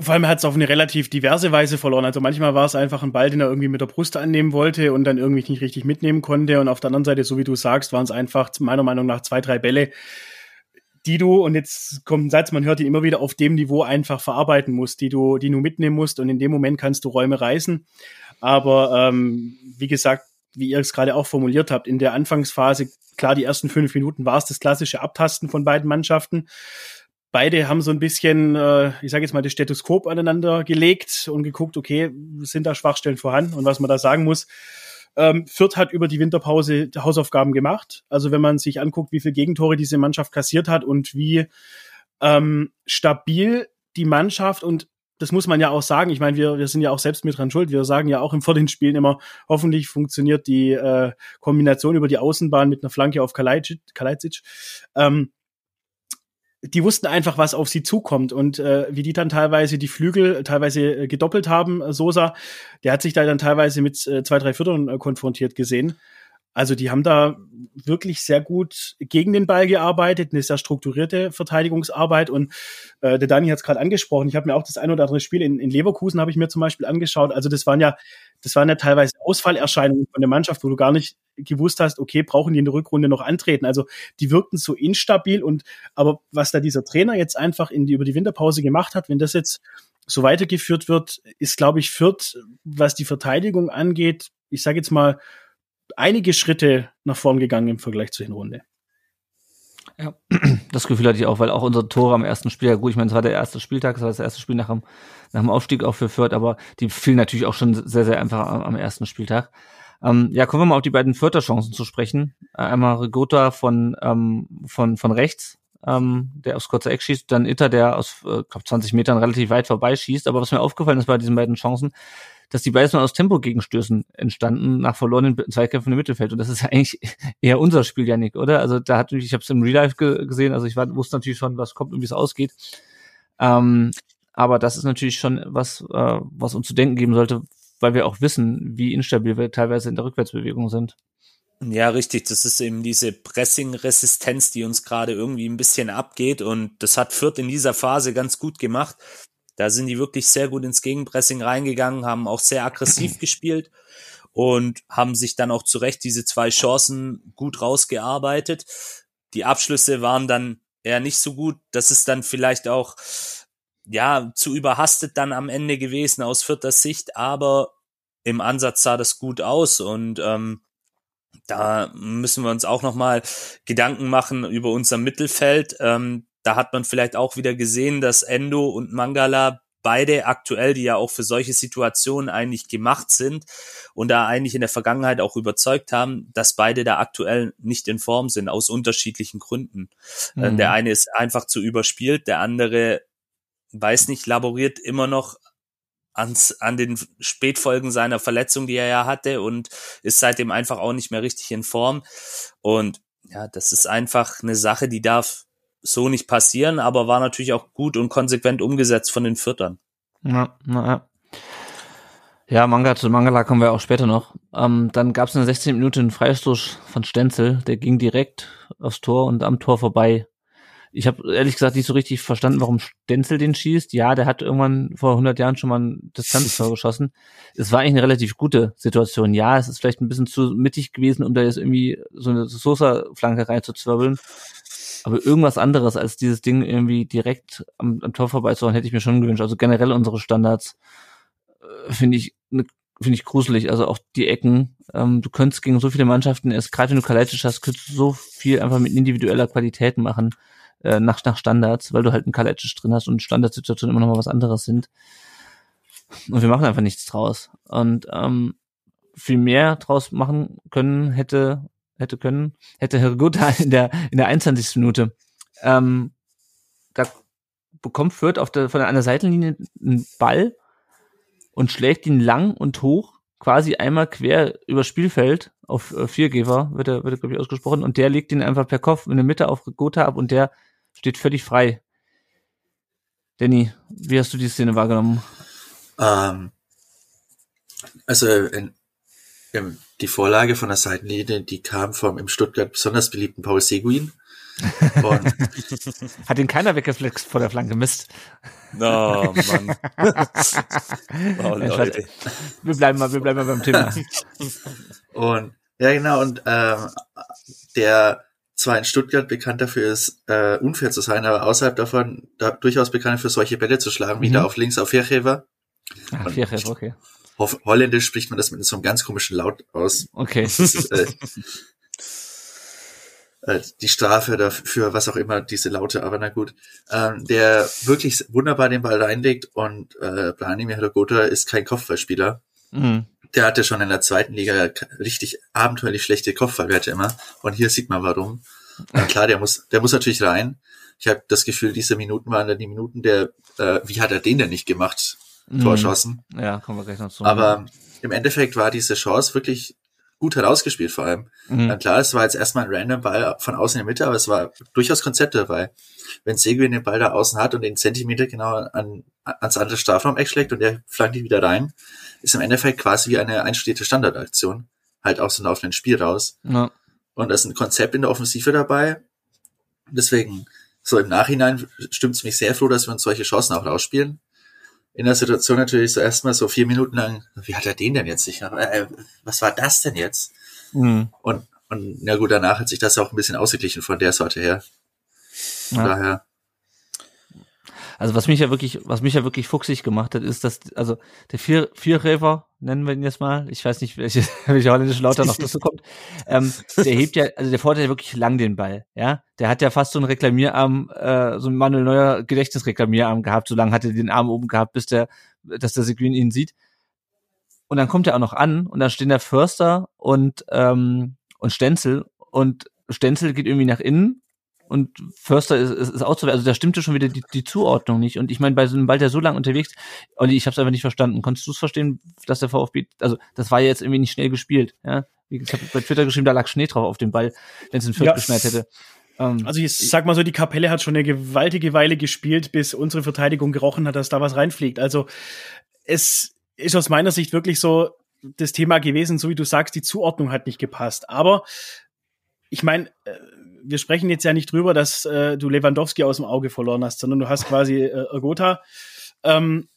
vor allem hat es auf eine relativ diverse Weise verloren. Also manchmal war es einfach ein Ball, den er irgendwie mit der Brust annehmen wollte und dann irgendwie nicht richtig mitnehmen konnte. Und auf der anderen Seite, so wie du sagst, waren es einfach meiner Meinung nach zwei, drei Bälle, die du, und jetzt kommt ein Satz, man hört ihn immer wieder, auf dem Niveau einfach verarbeiten musst, die du, die du mitnehmen musst. Und in dem Moment kannst du Räume reißen. Aber ähm, wie gesagt, wie ihr es gerade auch formuliert habt, in der Anfangsphase, klar, die ersten fünf Minuten war es das klassische Abtasten von beiden Mannschaften beide haben so ein bisschen, äh, ich sage jetzt mal, das Stethoskop aneinander gelegt und geguckt, okay, sind da Schwachstellen vorhanden? Und was man da sagen muss, ähm, Fürth hat über die Winterpause Hausaufgaben gemacht. Also wenn man sich anguckt, wie viele Gegentore diese Mannschaft kassiert hat und wie ähm, stabil die Mannschaft und das muss man ja auch sagen. Ich meine, wir, wir sind ja auch selbst mit dran schuld. Wir sagen ja auch im vor den Spielen immer, hoffentlich funktioniert die äh, Kombination über die Außenbahn mit einer Flanke auf Kalajdzic. Kalajdzic. Ähm, die wussten einfach, was auf sie zukommt und äh, wie die dann teilweise die Flügel teilweise äh, gedoppelt haben. Äh, Sosa, der hat sich da dann teilweise mit äh, zwei, drei Vierteln äh, konfrontiert gesehen. Also die haben da wirklich sehr gut gegen den Ball gearbeitet, eine sehr strukturierte Verteidigungsarbeit. Und äh, der Dani hat es gerade angesprochen. Ich habe mir auch das ein oder andere Spiel in, in Leverkusen habe ich mir zum Beispiel angeschaut. Also das waren ja, das waren ja teilweise Ausfallerscheinungen von der Mannschaft, wo du gar nicht gewusst hast, okay, brauchen die in der Rückrunde noch antreten. Also die wirkten so instabil und aber was da dieser Trainer jetzt einfach in die, über die Winterpause gemacht hat, wenn das jetzt so weitergeführt wird, ist, glaube ich, Fürth, was die Verteidigung angeht, ich sage jetzt mal, einige Schritte nach vorn gegangen im Vergleich zur Hinrunde. Ja, das Gefühl hatte ich auch, weil auch unsere Tore am ersten Spiel, ja gut, ich meine, es war der erste Spieltag, es war das erste Spiel nach dem, nach dem Aufstieg auch für Fürth, aber die fielen natürlich auch schon sehr, sehr einfach am, am ersten Spieltag. Ähm, ja, kommen wir mal auf die beiden Vierter Chancen zu sprechen. Einmal Rigota von, ähm, von, von rechts, ähm, der aufs kurze Eck schießt, dann Itter, der aus, äh, glaub, 20 Metern relativ weit vorbeischießt. Aber was mir aufgefallen ist bei diesen beiden Chancen, dass die mal aus Tempo-Gegenstößen entstanden nach verlorenen Zweikämpfen im Mittelfeld. Und das ist ja eigentlich eher unser Spiel, Janik, oder? Also da hat ich habe es im Real Life ge gesehen, also ich war, wusste natürlich schon, was kommt und wie es ausgeht. Ähm, aber das ist natürlich schon was, äh, was uns zu denken geben sollte, weil wir auch wissen, wie instabil wir teilweise in der Rückwärtsbewegung sind. Ja, richtig. Das ist eben diese Pressing-Resistenz, die uns gerade irgendwie ein bisschen abgeht. Und das hat Fürth in dieser Phase ganz gut gemacht. Da sind die wirklich sehr gut ins Gegenpressing reingegangen, haben auch sehr aggressiv gespielt und haben sich dann auch zu Recht diese zwei Chancen gut rausgearbeitet. Die Abschlüsse waren dann eher nicht so gut. Das ist dann vielleicht auch ja zu überhastet dann am Ende gewesen aus vierter Sicht, aber im Ansatz sah das gut aus und ähm, da müssen wir uns auch noch mal Gedanken machen über unser Mittelfeld. Ähm, da hat man vielleicht auch wieder gesehen, dass Endo und Mangala beide aktuell, die ja auch für solche Situationen eigentlich gemacht sind und da eigentlich in der Vergangenheit auch überzeugt haben, dass beide da aktuell nicht in Form sind, aus unterschiedlichen Gründen. Äh, mhm. Der eine ist einfach zu überspielt, der andere weiß nicht, laboriert immer noch ans, an den Spätfolgen seiner Verletzung, die er ja hatte und ist seitdem einfach auch nicht mehr richtig in Form. Und ja, das ist einfach eine Sache, die darf so nicht passieren, aber war natürlich auch gut und konsequent umgesetzt von den Viertern. Ja, na, ja. Ja, Manga zu Mangala kommen wir auch später noch. Ähm, dann gab es in der 16 Minute einen Freistoß von Stenzel, der ging direkt aufs Tor und am Tor vorbei. Ich habe ehrlich gesagt nicht so richtig verstanden, warum Stenzel den schießt. Ja, der hat irgendwann vor 100 Jahren schon mal ein Distanztor geschossen. Es war eigentlich eine relativ gute Situation. Ja, es ist vielleicht ein bisschen zu mittig gewesen, um da jetzt irgendwie so eine Sosa-Flanke reinzuzwirbeln. Aber irgendwas anderes als dieses Ding irgendwie direkt am, am Tor vorbeizuhauen, hätte ich mir schon gewünscht. Also generell unsere Standards äh, finde ich ne, finde ich gruselig. Also auch die Ecken. Ähm, du könntest gegen so viele Mannschaften, erst gerade wenn du Kalajdzic hast, könntest du so viel einfach mit individueller Qualität machen äh, nach, nach Standards, weil du halt einen Kalajdzic drin hast und Standardsituationen immer noch mal was anderes sind. Und wir machen einfach nichts draus. Und ähm, viel mehr draus machen können hätte hätte können, hätte Herr Gutta in der, in der 21. Minute. Ähm, da bekommt Fürth auf der, von einer Seitenlinie einen Ball und schlägt ihn lang und hoch, quasi einmal quer über Spielfeld auf äh, Viergeber, wird er, wird er, glaube ich, ausgesprochen, und der legt ihn einfach per Kopf in der Mitte auf Gotha ab und der steht völlig frei. Danny, wie hast du die Szene wahrgenommen? Ähm, also in, die Vorlage von der Seitenlinie, die kam vom im Stuttgart besonders beliebten Paul Seguin. Hat ihn keiner weggeflext vor der Flanke, Mist. Oh, Mann. oh, Leute. Wir bleiben mal, wir bleiben mal beim Thema. Und, ja, genau, und, ähm, der zwar in Stuttgart bekannt dafür ist, äh, unfair zu sein, aber außerhalb davon da, durchaus bekannt für solche Bälle zu schlagen, wie mhm. da auf links auf Ferrever. Ah, Ferrever, okay. Holländisch spricht man das mit so einem ganz komischen Laut aus. Okay. Ist, äh, äh, die Strafe dafür, was auch immer, diese Laute, aber na gut. Ähm, der wirklich wunderbar den Ball reinlegt und äh, Branimir Hrgota ist kein Kopfballspieler. Mhm. Der hatte schon in der zweiten Liga richtig abenteuerlich schlechte Kopfballwerte immer. Und hier sieht man warum. Na klar, der muss, der muss natürlich rein. Ich habe das Gefühl, diese Minuten waren dann die Minuten der, äh, wie hat er den denn nicht gemacht? Mhm. Torschossen. Ja, kommen wir gleich noch zu. Aber im Endeffekt war diese Chance wirklich gut herausgespielt vor allem. Mhm. Dann klar, es war jetzt erstmal ein random Ball von außen in der Mitte, aber es war durchaus Konzept dabei. Wenn Seguin den Ball da außen hat und den Zentimeter genau an, ans andere Strafraum-Eck schlägt und der flankt ihn wieder rein, ist im Endeffekt quasi wie eine einstudierte Standardaktion. Halt aus dem laufenden Spiel raus. Ja. Und da ist ein Konzept in der Offensive dabei. Deswegen, so im Nachhinein stimmt es mich sehr froh, dass wir uns solche Chancen auch rausspielen in der Situation natürlich so erstmal so vier Minuten lang, wie hat er den denn jetzt sicher? Äh, was war das denn jetzt? Mhm. Und, und na gut, danach hat sich das auch ein bisschen ausgeglichen von der Sorte her. Von ja. daher. Also was mich ja wirklich, was mich ja wirklich fuchsig gemacht hat, ist, dass, also der vier, Vierräfer, nennen wir ihn jetzt mal, ich weiß nicht, welche, welche holländische Lauter noch dazu kommt, ähm, der hebt ja, also der fordert ja wirklich lang den Ball, ja. Der hat ja fast so einen Reklamierarm, äh, so ein Manuel Neuer Gedächtnisreklamierarm gehabt, so lange hat er den Arm oben gehabt, bis der, dass der Seguin ihn sieht. Und dann kommt er auch noch an und dann stehen der Förster und, ähm, und Stenzel und Stenzel geht irgendwie nach innen und Förster ist, ist, ist auszuwählen. Also da stimmte schon wieder die, die Zuordnung nicht. Und ich meine, bei so einem Ball, der so lang unterwegs, Olli, ich habe es einfach nicht verstanden. Konntest du es verstehen, dass der VfB, also das war ja jetzt irgendwie nicht schnell gespielt, ja? Ich habe bei Twitter geschrieben, da lag Schnee drauf auf dem Ball, wenn es in Fürth ja. geschneit hätte. Ähm, also ich sag mal so, die Kapelle hat schon eine gewaltige Weile gespielt, bis unsere Verteidigung gerochen hat, dass da was reinfliegt. Also es ist aus meiner Sicht wirklich so das Thema gewesen, so wie du sagst, die Zuordnung hat nicht gepasst. Aber ich meine, äh, wir sprechen jetzt ja nicht drüber, dass äh, du Lewandowski aus dem Auge verloren hast, sondern du hast quasi äh, Ergota, ähm,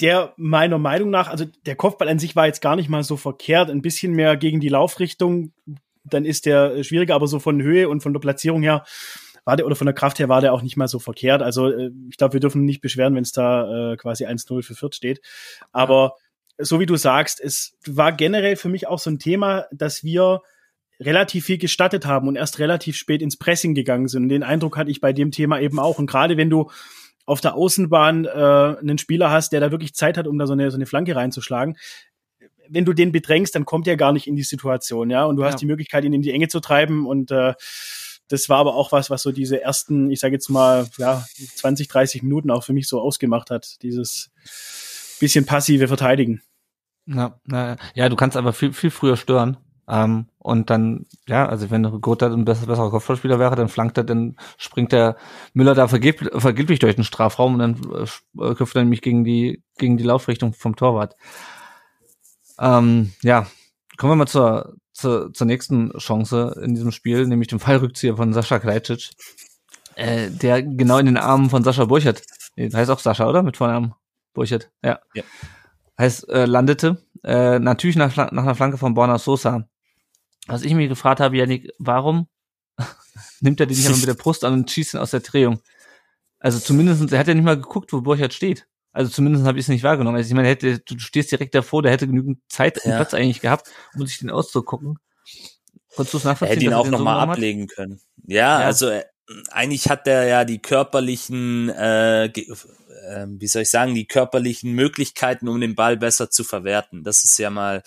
der meiner Meinung nach, also der Kopfball an sich war jetzt gar nicht mal so verkehrt, ein bisschen mehr gegen die Laufrichtung, dann ist der schwieriger, aber so von Höhe und von der Platzierung her war der, oder von der Kraft her war der auch nicht mal so verkehrt. Also äh, ich glaube, wir dürfen nicht beschweren, wenn es da äh, quasi 1-0 für Fürth steht. Aber so wie du sagst, es war generell für mich auch so ein Thema, dass wir relativ viel gestattet haben und erst relativ spät ins Pressing gegangen sind. Und den Eindruck hatte ich bei dem Thema eben auch. Und gerade wenn du auf der Außenbahn äh, einen Spieler hast, der da wirklich Zeit hat, um da so eine, so eine Flanke reinzuschlagen, wenn du den bedrängst, dann kommt er gar nicht in die Situation, ja. Und du hast ja. die Möglichkeit, ihn in die Enge zu treiben. Und äh, das war aber auch was, was so diese ersten, ich sage jetzt mal, ja, 20, 30 Minuten auch für mich so ausgemacht hat. Dieses bisschen passive Verteidigen. Ja, na, ja, du kannst aber viel, viel früher stören. Ähm, und dann, ja, also wenn Gotha ein besser, besserer Kopfballspieler wäre, dann flankt er, dann springt der Müller da vergib, vergeblich durch den Strafraum und dann äh, köpft er nämlich gegen die, gegen die Laufrichtung vom Torwart. Ähm, ja, kommen wir mal zur, zur, zur nächsten Chance in diesem Spiel, nämlich dem Fallrückzieher von Sascha Krajcic, äh, der genau in den Armen von Sascha Burchert, heißt auch Sascha, oder? Mit Vornamen Burchert, ja. ja. Heißt, äh, landete, äh, natürlich nach, nach einer Flanke von Borna Sosa was ich mir gefragt habe, Janik, warum nimmt er den nicht einmal mit der Brust an und schießt ihn aus der Drehung? Also zumindest, er hat ja nicht mal geguckt, wo Burchard steht. Also zumindest habe ich es nicht wahrgenommen. Also ich meine, hätte, du stehst direkt davor, der hätte genügend Zeit und ja. Platz eigentlich gehabt, um sich den auszugucken. Konntest du es nachvollziehen? Er hätte ihn auch nochmal so ablegen können. Ja, ja, also äh, eigentlich hat er ja die körperlichen, äh, äh, wie soll ich sagen, die körperlichen Möglichkeiten, um den Ball besser zu verwerten. Das ist ja mal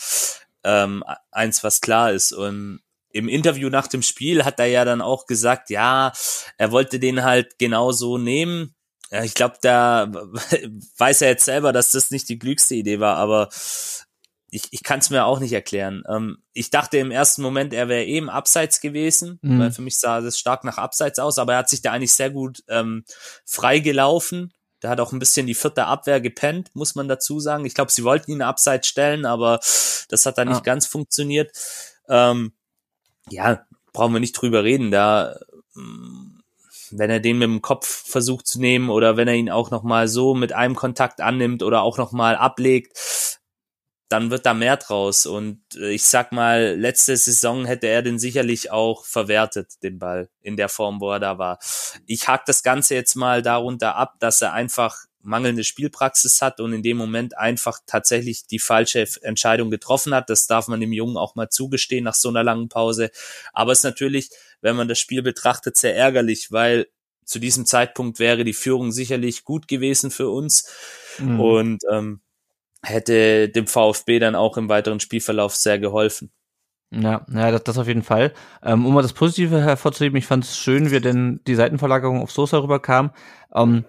ähm, eins, was klar ist. Und im Interview nach dem Spiel hat er ja dann auch gesagt, ja, er wollte den halt genauso nehmen. Ja, ich glaube, da weiß er jetzt selber, dass das nicht die klügste Idee war, aber ich, ich kann es mir auch nicht erklären. Ähm, ich dachte im ersten Moment, er wäre eben abseits gewesen, mhm. weil für mich sah das stark nach abseits aus, aber er hat sich da eigentlich sehr gut ähm, frei gelaufen der hat auch ein bisschen die vierte Abwehr gepennt, muss man dazu sagen. Ich glaube, sie wollten ihn abseits stellen, aber das hat da nicht ah. ganz funktioniert. Ähm, ja, brauchen wir nicht drüber reden. Da, mm, wenn er den mit dem Kopf versucht zu nehmen oder wenn er ihn auch noch mal so mit einem Kontakt annimmt oder auch noch mal ablegt, dann wird da mehr draus. Und äh, ich sag mal, letzte Saison hätte er den sicherlich auch verwertet, den Ball, in der Form, wo er da war. Ich hake das Ganze jetzt mal darunter ab, dass er einfach mangelnde Spielpraxis hat und in dem Moment einfach tatsächlich die falsche Entscheidung getroffen hat. Das darf man dem Jungen auch mal zugestehen nach so einer langen Pause. Aber es ist natürlich, wenn man das Spiel betrachtet, sehr ärgerlich, weil zu diesem Zeitpunkt wäre die Führung sicherlich gut gewesen für uns. Mhm. Und ähm, hätte dem VfB dann auch im weiteren Spielverlauf sehr geholfen. Ja, ja, das, das auf jeden Fall. Ähm, um mal das Positive hervorzuheben, ich fand es schön, wie denn die Seitenverlagerung auf Sosa rüberkam. Ähm,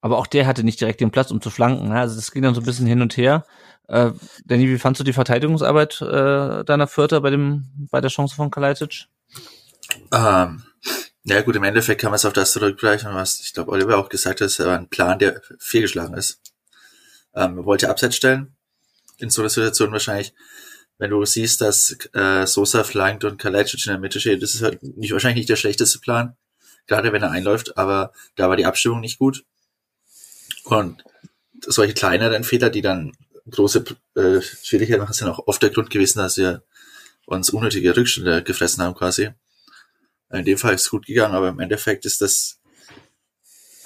aber auch der hatte nicht direkt den Platz, um zu flanken. Ne? Also das ging dann so ein bisschen hin und her. Äh, Danny, wie fandst du die Verteidigungsarbeit äh, deiner Vierter bei dem bei der Chance von Kalajdzic? Ähm, ja gut, im Endeffekt kann man es auf das zurückgleichen, was ich glaube Oliver auch gesagt hat, es war ein Plan, der fehlgeschlagen ist ähm, wollte abseits stellen. In so einer Situation wahrscheinlich, wenn du siehst, dass äh, Sosa flankt und Kalajdzic in der Mitte steht, das ist halt nicht, wahrscheinlich nicht der schlechteste Plan, gerade wenn er einläuft, aber da war die Abstimmung nicht gut. Und solche kleineren Fehler, die dann große äh, Schwierigkeiten machen, sind auch oft der Grund gewesen, dass wir uns unnötige Rückstände gefressen haben quasi. In dem Fall ist es gut gegangen, aber im Endeffekt ist das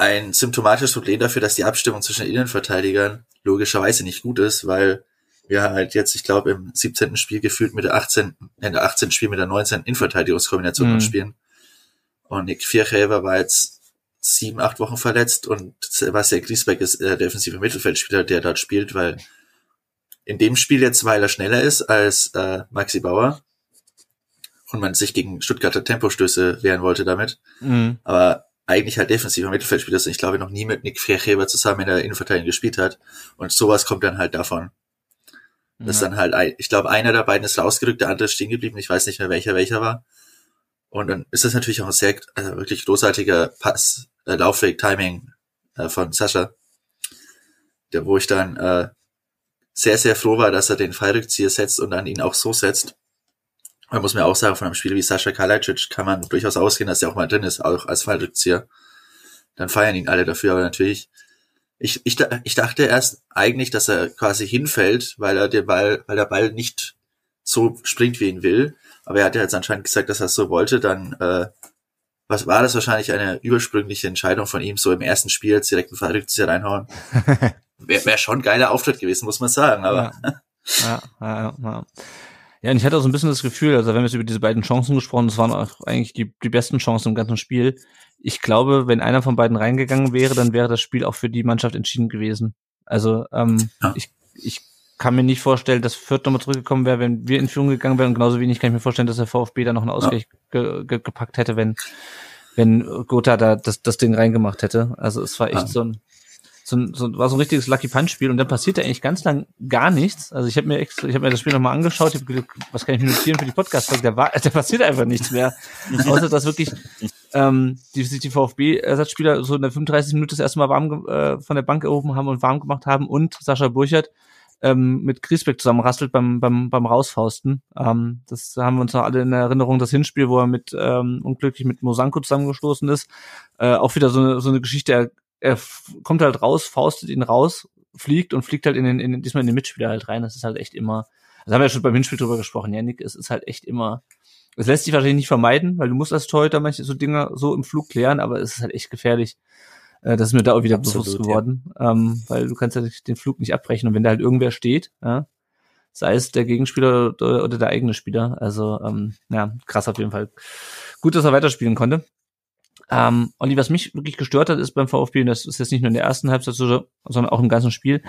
ein symptomatisches Problem dafür, dass die Abstimmung zwischen den Innenverteidigern logischerweise nicht gut ist, weil wir halt jetzt, ich glaube, im 17. Spiel gefühlt mit der 18. in der 18. Spiel mit der 19. Innenverteidigungskombination mhm. spielen. Und Nick Vierchäver war jetzt sieben, acht Wochen verletzt und Sebastian Griesbeck ist der defensive Mittelfeldspieler, der dort spielt, weil in dem Spiel jetzt, weil er schneller ist als äh, Maxi Bauer und man sich gegen Stuttgarter Tempostöße wehren wollte damit. Mhm. Aber eigentlich halt defensiver Mittelfeldspieler ist. Ich glaube, noch nie mit Nick Verheber zusammen in der Innenverteidigung gespielt hat. Und sowas kommt dann halt davon. Das ist dann halt, ich glaube, einer der beiden ist rausgerückt, der andere ist stehen geblieben. Ich weiß nicht mehr, welcher welcher war. Und dann ist das natürlich auch ein sehr, also wirklich großartiger Pass, äh, Laufweg, Timing äh, von Sascha. Der, wo ich dann äh, sehr, sehr froh war, dass er den Fallrückzieher setzt und dann ihn auch so setzt. Man muss mir auch sagen, von einem Spiel wie Sascha Kalajdzic kann man durchaus ausgehen, dass er auch mal drin ist, auch als Fallrückzieher. Dann feiern ihn alle dafür, aber natürlich, ich, ich, ich dachte erst eigentlich, dass er quasi hinfällt, weil er den Ball, weil der Ball nicht so springt, wie ihn will. Aber er hat ja jetzt anscheinend gesagt, dass er es so wollte, dann äh, was war das wahrscheinlich eine übersprüngliche Entscheidung von ihm, so im ersten Spiel jetzt direkt einen Verrücktes reinhauen. Wäre wär schon ein geiler Auftritt gewesen, muss man sagen, aber. Ja, ja, ja, ja. Ja, und ich hatte auch so ein bisschen das Gefühl, also wenn wir jetzt über diese beiden Chancen gesprochen, das waren auch eigentlich die, die besten Chancen im ganzen Spiel. Ich glaube, wenn einer von beiden reingegangen wäre, dann wäre das Spiel auch für die Mannschaft entschieden gewesen. Also ähm, Ja. ich, ich kann mir nicht vorstellen, dass Fürth nochmal zurückgekommen wäre, wenn wir in Führung gegangen wären. Und genauso wenig kann ich mir vorstellen, dass der VfB da noch einen Ausgleich ge, ge, gepackt hätte, wenn, wenn Gotha da das, das Ding reingemacht hätte. Also es war echt Ja. so ein so, so war so ein richtiges Lucky Punch Spiel und dann passierte eigentlich ganz lang gar nichts. Also ich habe mir extra, ich habe mir das Spiel nochmal angeschaut, ich hab gedacht, was kann ich notieren für die Podcast? Da war, da passiert einfach nichts mehr. Außer dass wirklich ähm, die sich die VfB Ersatzspieler so in der 35 Minute das erste Mal warm äh, von der Bank erhoben haben und warm gemacht haben und Sascha Burchert ähm, mit Griesbeck zusammenrastelt beim beim beim Rausfausten. Ähm, das haben wir uns noch alle in Erinnerung das Hinspiel, wo er mit ähm, unglücklich mit Mosanko zusammengestoßen ist. Äh, auch wieder so eine so eine Geschichte. Er, kommt halt raus, faustet ihn raus, fliegt und fliegt halt in den, in diesmal in den Mitspieler halt rein. Das ist halt echt immer. Das haben wir ja schon beim Hinspiel drüber gesprochen, Janik. Es ist halt echt immer. Es lässt sich wahrscheinlich nicht vermeiden, weil du musst als Torhüter manche so Dinge so im Flug klären, aber es ist halt echt gefährlich. Äh, Das ist mir da auch wieder Absolut, bewusst ja. geworden, ähm, weil du kannst ja den Flug nicht abbrechen und wenn da halt irgendwer steht, ja, sei es der Gegenspieler oder, oder der eigene Spieler, also ähm, ja, krass auf jeden Fall. Gut, dass er weiterspielen konnte. Ähm, Olli, was mich wirklich gestört hat, ist beim VfB, und das ist jetzt nicht nur in der ersten Halbzeit so, sondern auch im ganzen Spiel,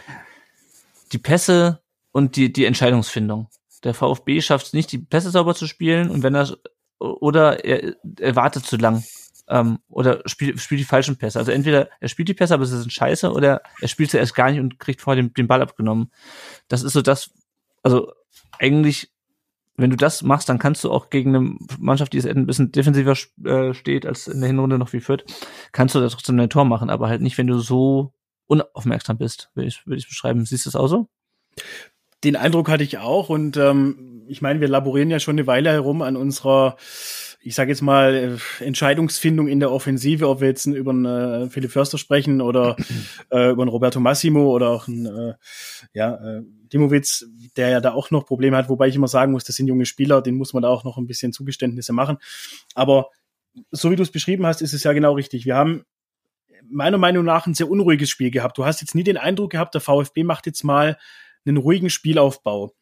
die Pässe und die, die Entscheidungsfindung. Der VfB schafft es nicht, die Pässe sauber zu spielen und wenn er oder er, er wartet zu lang ähm, oder spielt, spielt die falschen Pässe. Also entweder er spielt die Pässe, aber sie sind scheiße, oder er spielt sie erst gar nicht und kriegt vorher den, den Ball abgenommen. Das ist so das, also eigentlich, wenn du das machst, dann kannst du auch gegen eine Mannschaft, die es ein bisschen defensiver äh, steht als in der Hinrunde noch wie Fürth, kannst du da trotzdem ein Tor machen, aber halt nicht, wenn du so unaufmerksam bist, würde ich, würde ich beschreiben. Siehst du es auch so? Den Eindruck hatte ich auch und ähm, ich meine, wir laborieren ja schon eine Weile herum an unserer, ich sage jetzt mal, äh, Entscheidungsfindung in der Offensive, ob wir jetzt über einen äh, Philipp Förster sprechen oder äh, über einen Roberto Massimo oder auch einen äh, ja, äh, Dimowitz, der ja da auch noch Probleme hat, wobei ich immer sagen muss, das sind junge Spieler, denen muss man da auch noch ein bisschen Zugeständnisse machen. Aber so wie du es beschrieben hast, ist es ja genau richtig. Wir haben meiner Meinung nach ein sehr unruhiges Spiel gehabt. Du hast jetzt nie den Eindruck gehabt, der VfB macht jetzt mal einen ruhigen Spielaufbau.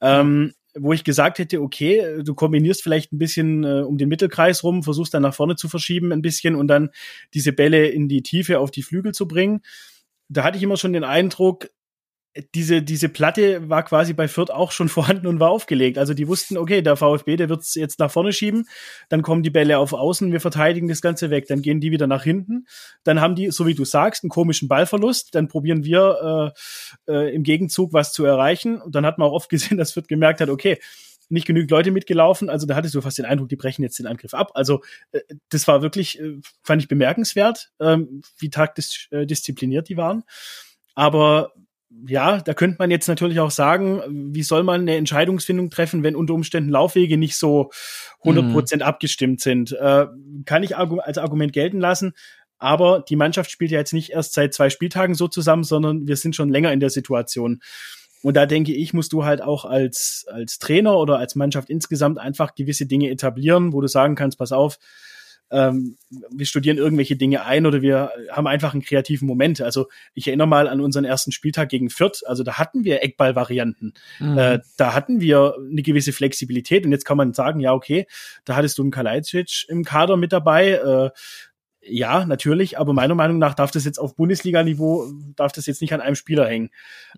Ähm, wo ich gesagt hätte, okay, du kombinierst vielleicht ein bisschen äh, um den Mittelkreis rum, versuchst dann nach vorne zu verschieben ein bisschen und dann diese Bälle in die Tiefe auf die Flügel zu bringen. Da hatte ich immer schon den Eindruck, diese, diese Platte war quasi bei Fürth auch schon vorhanden und war aufgelegt. Also die wussten, okay, der VfB, der wird's jetzt nach vorne schieben, dann kommen die Bälle auf Außen, wir verteidigen das Ganze weg, dann gehen die wieder nach hinten, dann haben die, so wie du sagst, einen komischen Ballverlust, dann probieren wir äh, äh, im Gegenzug was zu erreichen. Und dann hat man auch oft gesehen, dass Fürth gemerkt hat, okay, nicht genügend Leute mitgelaufen, also da hattest du fast den Eindruck, die brechen jetzt den Angriff ab. Also äh, das war wirklich, äh, fand ich bemerkenswert, ähm, wie taktisch äh, diszipliniert die waren. Aber ja, da könnte man jetzt natürlich auch sagen, wie soll man eine Entscheidungsfindung treffen, wenn unter Umständen Laufwege nicht so 100 Prozent abgestimmt sind? Äh, kann ich als Argument gelten lassen. Aber die Mannschaft spielt ja jetzt nicht erst seit zwei Spieltagen so zusammen, sondern wir sind schon länger in der Situation. Und da denke ich, musst du halt auch als, als Trainer oder als Mannschaft insgesamt einfach gewisse Dinge etablieren, wo du sagen kannst, pass auf, ähm, wir studieren irgendwelche Dinge ein oder wir haben einfach einen kreativen Moment. Also ich erinnere mal an unseren ersten Spieltag gegen Fürth. Also da hatten wir Eckball-Varianten. Mhm. Äh, da hatten wir eine gewisse Flexibilität. Und jetzt kann man sagen, ja, okay, da hattest du einen Kalajdzic im Kader mit dabei. Äh, ja, natürlich, aber meiner Meinung nach darf das jetzt auf Bundesliga-Niveau, darf das jetzt nicht an einem Spieler hängen.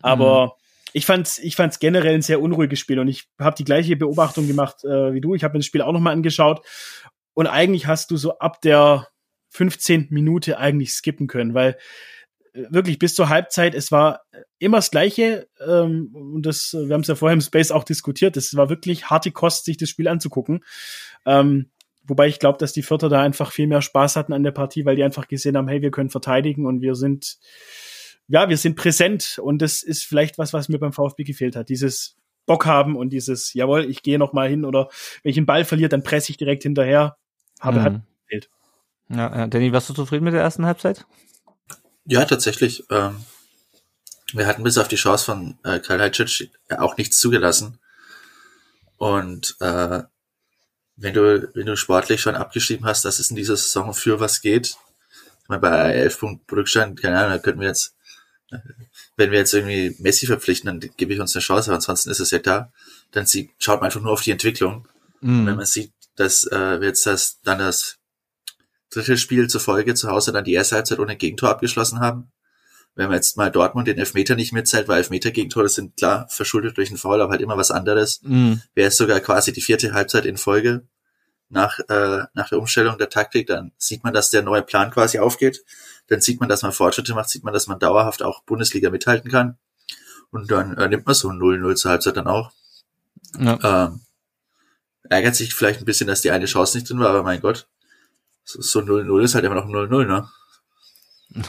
Aber ich fand's, ich fand's generell ein sehr unruhiges Spiel und ich habe die gleiche Beobachtung gemacht äh, wie du. Ich habe mir das Spiel auch nochmal angeschaut und eigentlich hast du so ab der 15. Minute eigentlich skippen können, weil äh, wirklich bis zur Halbzeit, es war immer das Gleiche ähm, und das, wir haben es ja vorher im Space auch diskutiert, es war wirklich harte Kost, sich das Spiel anzugucken. Ähm, Wobei ich glaube, dass die Vierter da einfach viel mehr Spaß hatten an der Partie, weil die einfach gesehen haben, hey, wir können verteidigen und wir sind, ja, wir sind präsent. Und das ist vielleicht was, was mir beim VfB gefehlt hat. Dieses Bock haben und dieses, jawohl, ich gehe noch mal hin oder wenn ich einen Ball verliere, dann presse ich direkt hinterher. Habe Mhm. hat gefehlt. Ja, Danny, warst du zufrieden mit der ersten Halbzeit? Ja, tatsächlich. Ähm, wir hatten bis auf die Chance von äh, Kalajdzic auch nichts zugelassen. Und äh, wenn du, wenn du sportlich schon abgeschrieben hast, dass es in dieser Saison für was geht, ich meine, bei 11 Punkten Rückstand, keine Ahnung, da könnten wir jetzt, wenn wir jetzt irgendwie Messi verpflichten, dann gebe ich uns eine Chance, aber ansonsten ist es ja da. Dann sieht, schaut man einfach nur auf die Entwicklung. Mhm. Wenn man sieht, dass äh, wir jetzt das, dann das dritte Spiel zur Folge zu Hause dann die erste Halbzeit ohne Gegentor abgeschlossen haben. Wenn man jetzt mal Dortmund den Elfmeter nicht mitzählt, weil Elfmeter-Gegentore sind klar verschuldet durch einen Foul, aber halt immer was anderes, Mhm. wäre es sogar quasi die vierte Halbzeit in Folge nach, äh, nach der Umstellung der Taktik, dann sieht man, dass der neue Plan quasi aufgeht. Dann sieht man, dass man Fortschritte macht, sieht man, dass man dauerhaft auch Bundesliga mithalten kann. Und dann äh, nimmt man so ein 0-0 zur Halbzeit dann auch. Ja. Ähm, ärgert sich vielleicht ein bisschen, dass die eine Chance nicht drin war, aber mein Gott, so so 0-0 ist halt immer noch ein 0-0, ne?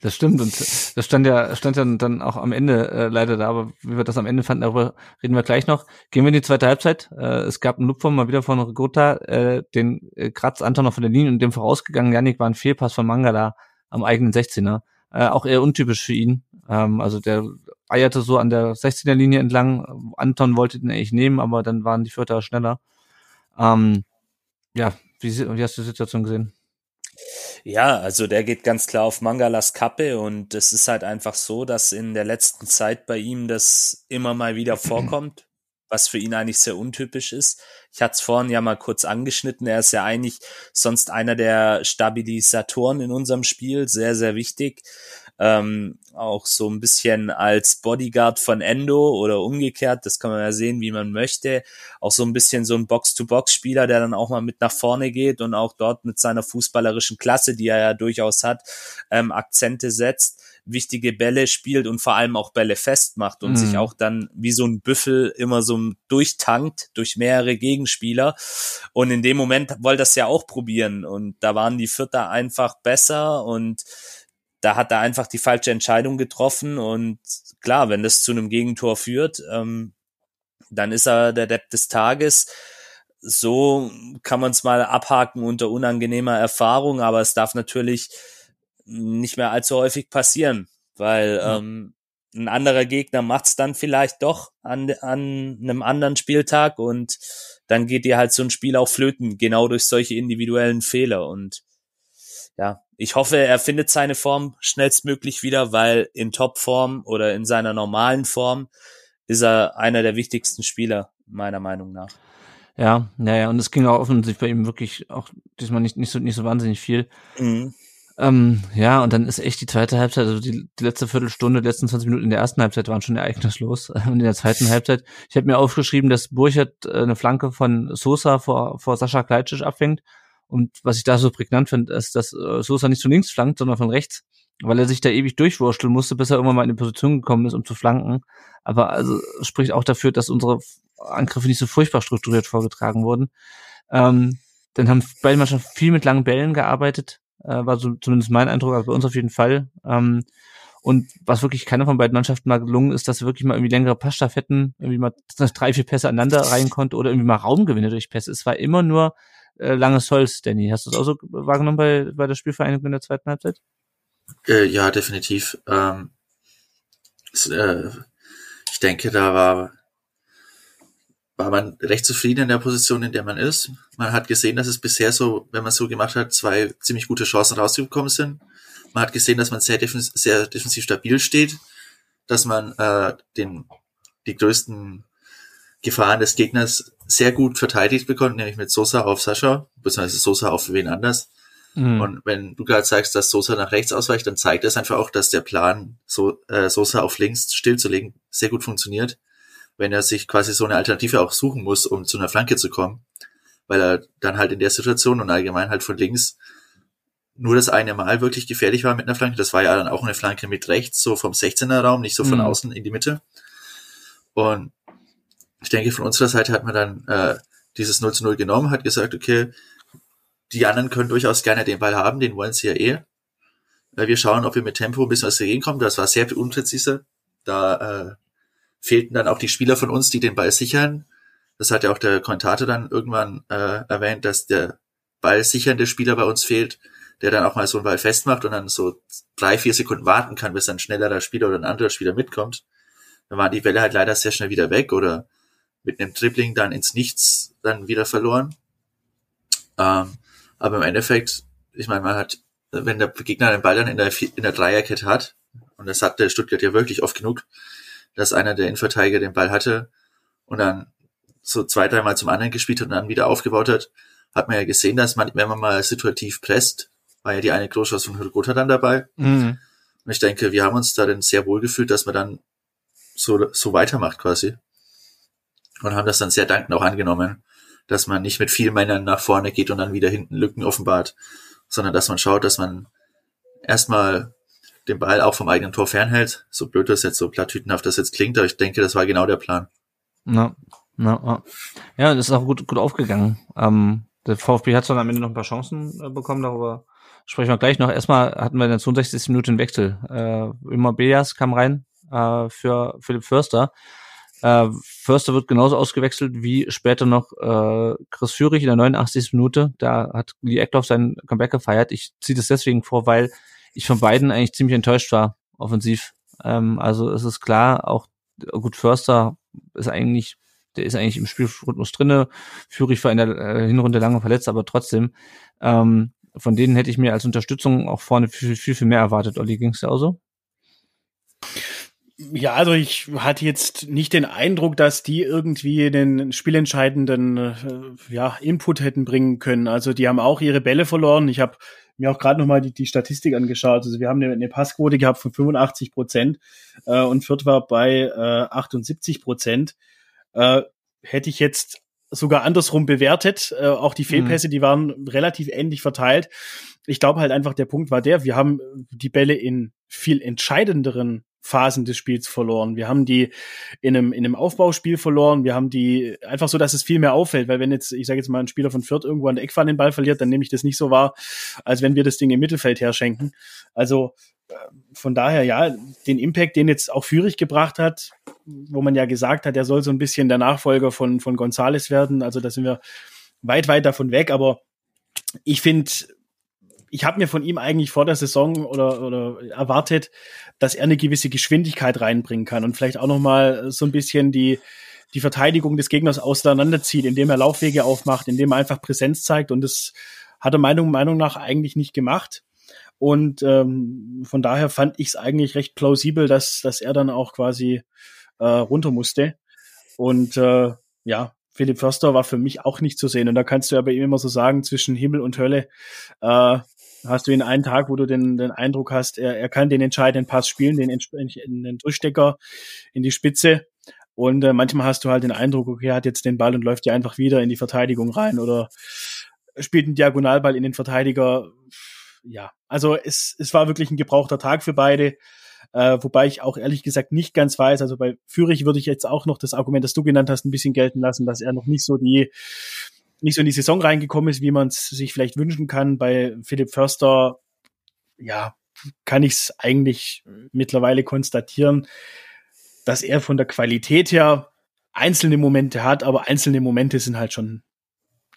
Das stimmt und das stand ja stand ja dann auch am Ende äh, leider da, aber wie wir das am Ende fanden, darüber reden wir gleich noch. Gehen wir in die zweite Halbzeit. Äh, es gab einen Lupfer mal wieder von Rigota, äh, den äh, kratzt Anton noch von der Linie und dem vorausgegangen, Janik war ein Fehlpass von Mangala am eigenen 16er. Äh, auch eher untypisch für ihn. Ähm, also der eierte so an der 16er Linie entlang. Anton wollte den eigentlich nehmen, aber dann waren die Vierter schneller. Ähm, ja, wie, wie hast du die Situation gesehen? Ja, also der geht ganz klar auf Mangalas Kappe und es ist halt einfach so, dass in der letzten Zeit bei ihm das immer mal wieder vorkommt, was für ihn eigentlich sehr untypisch ist. Ich hatte es vorhin ja mal kurz angeschnitten, er ist ja eigentlich sonst einer der Stabilisatoren in unserem Spiel, sehr, sehr wichtig. Ähm, auch so ein bisschen als Bodyguard von Endo oder umgekehrt, das kann man ja sehen, wie man möchte. Auch so ein bisschen so ein Box-to-Box-Spieler, der dann auch mal mit nach vorne geht und auch dort mit seiner fußballerischen Klasse, die er ja durchaus hat, ähm, Akzente setzt, wichtige Bälle spielt und vor allem auch Bälle festmacht und Mhm. sich auch dann wie so ein Büffel immer so durchtankt durch mehrere Gegenspieler. Und in dem Moment wollte es ja auch probieren und da waren die Vierter einfach besser und da hat er einfach die falsche Entscheidung getroffen und klar, wenn das zu einem Gegentor führt, ähm, dann ist er der Depp des Tages. So kann man es mal abhaken unter unangenehmer Erfahrung, aber es darf natürlich nicht mehr allzu häufig passieren, weil Ja. ähm, ein anderer Gegner macht's dann vielleicht doch an, an einem anderen Spieltag und dann geht dir halt so ein Spiel auch flöten, genau durch solche individuellen Fehler und ja, ich hoffe, er findet seine Form schnellstmöglich wieder, weil in Topform oder in seiner normalen Form ist er einer der wichtigsten Spieler, meiner Meinung nach. Ja, ja, ja, und es ging auch offensichtlich bei ihm wirklich auch diesmal nicht, nicht so, nicht so wahnsinnig viel. Mhm. Ähm, ja, und dann ist echt die zweite Halbzeit, also die, die letzte Viertelstunde, die letzten 20 Minuten in der ersten Halbzeit waren schon ereignislos. Und in der zweiten Halbzeit, ich habe mir aufgeschrieben, dass Burchert äh, eine Flanke von Sosa vor, vor Sascha Kleitschich abfängt. Und was ich da so prägnant finde, ist, dass äh, Sosa nicht von links flankt, sondern von rechts, weil er sich da ewig durchwursteln musste, bis er irgendwann mal in die Position gekommen ist, um zu flanken. Aber also spricht auch dafür, dass unsere Angriffe nicht so furchtbar strukturiert vorgetragen wurden. Ähm, dann haben beide Mannschaften viel mit langen Bällen gearbeitet, äh, war so zumindest mein Eindruck, also bei uns auf jeden Fall. Ähm, und was wirklich keiner von beiden Mannschaften mal gelungen ist, dass sie wirklich mal irgendwie längere Passstaffetten, irgendwie mal drei, vier Pässe aneinander rein konnte oder irgendwie mal Raumgewinne durch Pässe. Es war immer nur äh, langes Holz, Danny. Hast du das auch so wahrgenommen bei, bei der Spielvereinigung in der zweiten Halbzeit? Äh, ja, definitiv. Ähm, es, äh, ich denke, da war, war man recht zufrieden in der Position, in der man ist. Man hat gesehen, dass es bisher so, wenn man so gemacht hat, zwei ziemlich gute Chancen rausgekommen sind. Man hat gesehen, dass man sehr, defensiv, sehr defensiv stabil steht, dass man äh, den, die größten Gefahren des Gegners sehr gut verteidigt bekommt, nämlich mit Sosa auf Sascha, beziehungsweise Sosa auf wen anders. Mhm. Und wenn du gerade sagst, dass Sosa nach rechts ausweicht, dann zeigt das einfach auch, dass der Plan, so, äh, Sosa auf links stillzulegen, sehr gut funktioniert. Wenn er sich quasi so eine Alternative auch suchen muss, um zu einer Flanke zu kommen. Weil er dann halt in der Situation und allgemein halt von links nur das eine Mal wirklich gefährlich war mit einer Flanke. Das war ja dann auch eine Flanke mit rechts, so vom 16er Raum, nicht so von Mhm. außen in die Mitte. Und ich denke, von unserer Seite hat man dann äh, dieses 0 zu 0 genommen, hat gesagt, okay, die anderen können durchaus gerne den Ball haben, den wollen sie ja eh. Äh, Wir schauen, ob wir mit Tempo ein bisschen was dagegen kommen. Das war sehr unpräzise. Da äh, fehlten dann auch die Spieler von uns, die den Ball sichern. Das hat ja auch der Kommentator dann irgendwann äh, erwähnt, dass der Ball sichernde Spieler bei uns fehlt, der dann auch mal so einen Ball festmacht und dann so drei, vier Sekunden warten kann, bis ein schnellerer Spieler oder ein anderer Spieler mitkommt. Dann waren die Bälle halt leider sehr schnell wieder weg oder mit einem Dribbling dann ins Nichts dann wieder verloren. Ähm, aber im Endeffekt, ich meine, man hat, wenn der Gegner den Ball dann in der, in der Dreierkette hat, und das hat der Stuttgart ja wirklich oft genug, dass einer der Innenverteidiger den Ball hatte und dann so zwei, dreimal zum anderen gespielt hat und dann wieder aufgebaut hat, hat man ja gesehen, dass man, wenn man mal situativ presst, war ja die eine Großchance von Hürgota dann dabei. Mhm. Und ich denke, wir haben uns da dann sehr wohl gefühlt, dass man dann so, so weitermacht quasi. Und haben das dann sehr dankend auch angenommen, dass man nicht mit vielen Männern nach vorne geht und dann wieder hinten Lücken offenbart, sondern dass man schaut, dass man erstmal den Ball auch vom eigenen Tor fernhält. So blöd das jetzt, so plattütenhaft das jetzt klingt, aber ich denke, das war genau der Plan. Na, na, ja, das ist auch gut, gut aufgegangen. Ähm, der VfB hat dann am Ende noch ein paar Chancen äh, bekommen, darüber sprechen wir gleich noch. Erstmal hatten wir in der 62. Minute einen Wechsel. Äh, Immer Beas kam rein äh, für Philipp Förster. Äh, Förster wird genauso ausgewechselt wie später noch äh, Chris Führig in der 89. Minute. Da hat Lee Eckloff sein Comeback gefeiert. Ich ziehe das deswegen vor, weil ich von beiden eigentlich ziemlich enttäuscht war, offensiv. Ähm, also es ist klar, auch gut Förster ist eigentlich der ist eigentlich im Spielrhythmus drinne. Führig war in der äh, Hinrunde lange verletzt, aber trotzdem, ähm, von denen hätte ich mir als Unterstützung auch vorne viel, viel, viel mehr erwartet. Olli, ging's dir auch so? Ja, also ich hatte jetzt nicht den Eindruck, dass die irgendwie den spielentscheidenden äh, ja, Input hätten bringen können. Also die haben auch ihre Bälle verloren. Ich habe mir auch gerade nochmal die, die Statistik angeschaut. Also wir haben eine, eine Passquote gehabt von 85 Prozent äh, und Fürth war bei äh, 78 Prozent äh, hätte ich jetzt sogar andersrum bewertet. Äh, auch die Fehlpässe, mhm. die waren relativ ähnlich verteilt. Ich glaube halt einfach, der Punkt war der, wir haben die Bälle in viel entscheidenderen Phasen des Spiels verloren. Wir haben die in einem, in einem Aufbauspiel verloren. Wir haben die einfach so, dass es viel mehr auffällt, weil wenn jetzt, ich sage jetzt mal, ein Spieler von Fürth irgendwo an der Eckfahne den Ball verliert, dann nehme ich das nicht so wahr, als wenn wir das Ding im Mittelfeld herschenken. Also von daher, ja, den Impact, den jetzt auch Führig gebracht hat, wo man ja gesagt hat, er soll so ein bisschen der Nachfolger von, von Gonzales werden. Also da sind wir weit, weit davon weg. Aber ich finde, ich habe mir von ihm eigentlich vor der Saison oder, oder erwartet, dass er eine gewisse Geschwindigkeit reinbringen kann und vielleicht auch noch mal so ein bisschen die, die Verteidigung des Gegners auseinanderzieht, indem er Laufwege aufmacht, indem er einfach Präsenz zeigt. Und das hat er Meinung, Meinung nach eigentlich nicht gemacht. Und ähm, von daher fand ich es eigentlich recht plausibel, dass, dass er dann auch quasi äh, runter musste. Und äh, ja, Philipp Förster war für mich auch nicht zu sehen. Und da kannst du bei ihm immer so sagen, zwischen Himmel und Hölle äh, hast du ihn einen Tag, wo du den, den Eindruck hast, er, er kann den entscheidenden Pass spielen, den, den Durchstecker in die Spitze. Und äh, manchmal hast du halt den Eindruck, okay, er hat jetzt den Ball und läuft ja einfach wieder in die Verteidigung rein oder spielt einen Diagonalball in den Verteidiger ja, also es, es war wirklich ein gebrauchter Tag für beide. Äh, wobei ich auch ehrlich gesagt nicht ganz weiß, also bei Fürich würde ich jetzt auch noch das Argument, das du genannt hast, ein bisschen gelten lassen, dass er noch nicht so die nicht so in die Saison reingekommen ist, wie man es sich vielleicht wünschen kann. Bei Philipp Förster, ja, kann ich es eigentlich mittlerweile konstatieren, dass er von der Qualität her einzelne Momente hat, aber einzelne Momente sind halt schon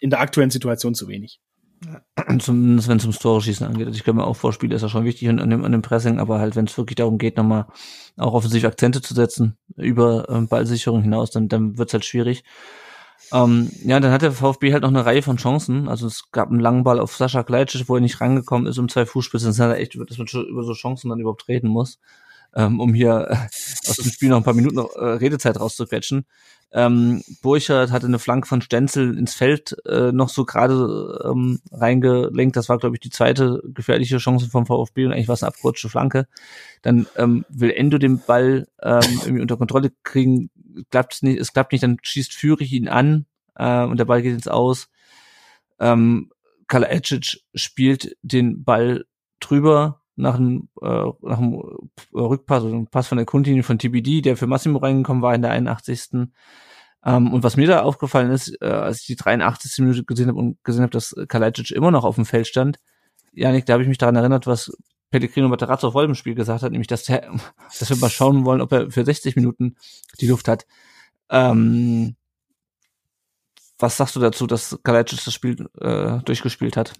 in der aktuellen Situation zu wenig. Zumindest wenn es ums Tore schießen angeht. Also ich kann mir auch vorspielen, ist ja schon wichtig an, dem, an dem Pressing, aber halt, wenn es wirklich darum geht, nochmal auch offensiv Akzente zu setzen über ähm, Ballsicherung hinaus, dann, dann wird es halt schwierig. Ähm, ja, dann hat der VfB halt noch eine Reihe von Chancen. Also es gab einen langen Ball auf Sascha Kleitsch, wo er nicht rangekommen ist um zwei Fußspitzen. Das ist halt echt, dass man schon über so Chancen dann überhaupt reden muss, ähm, um hier äh, aus dem Spiel noch ein paar Minuten äh, Redezeit rauszuquetschen. Ähm, Burchard hatte eine Flanke von Stenzel ins Feld äh, noch so gerade ähm, reingelenkt. Das war, glaube ich, die zweite gefährliche Chance vom VfB und eigentlich war es eine abgerutschte Flanke. Dann ähm, will Endo den Ball ähm, irgendwie unter Kontrolle kriegen, klappt nicht, es klappt nicht, dann schießt Führig ihn an äh, und der Ball geht ins Aus. Ähm, Kalajic spielt den Ball drüber nach einem, äh, nach einem Rückpass, also einem Pass von der Grundlinie von TBD, der für Massimo reingekommen war in der 81. Ähm, und was mir da aufgefallen ist, äh, als ich die 83. Minute gesehen habe und gesehen habe, dass Kalajdzic immer noch auf dem Feld stand, Janik, da habe ich mich daran erinnert, was Pellegrino Materazzo vor dem Spiel gesagt hat, nämlich, dass, der, dass wir mal schauen wollen, ob er für 60 Minuten die Luft hat. Ähm, was sagst du dazu, dass Kalajdzic das Spiel äh, durchgespielt hat?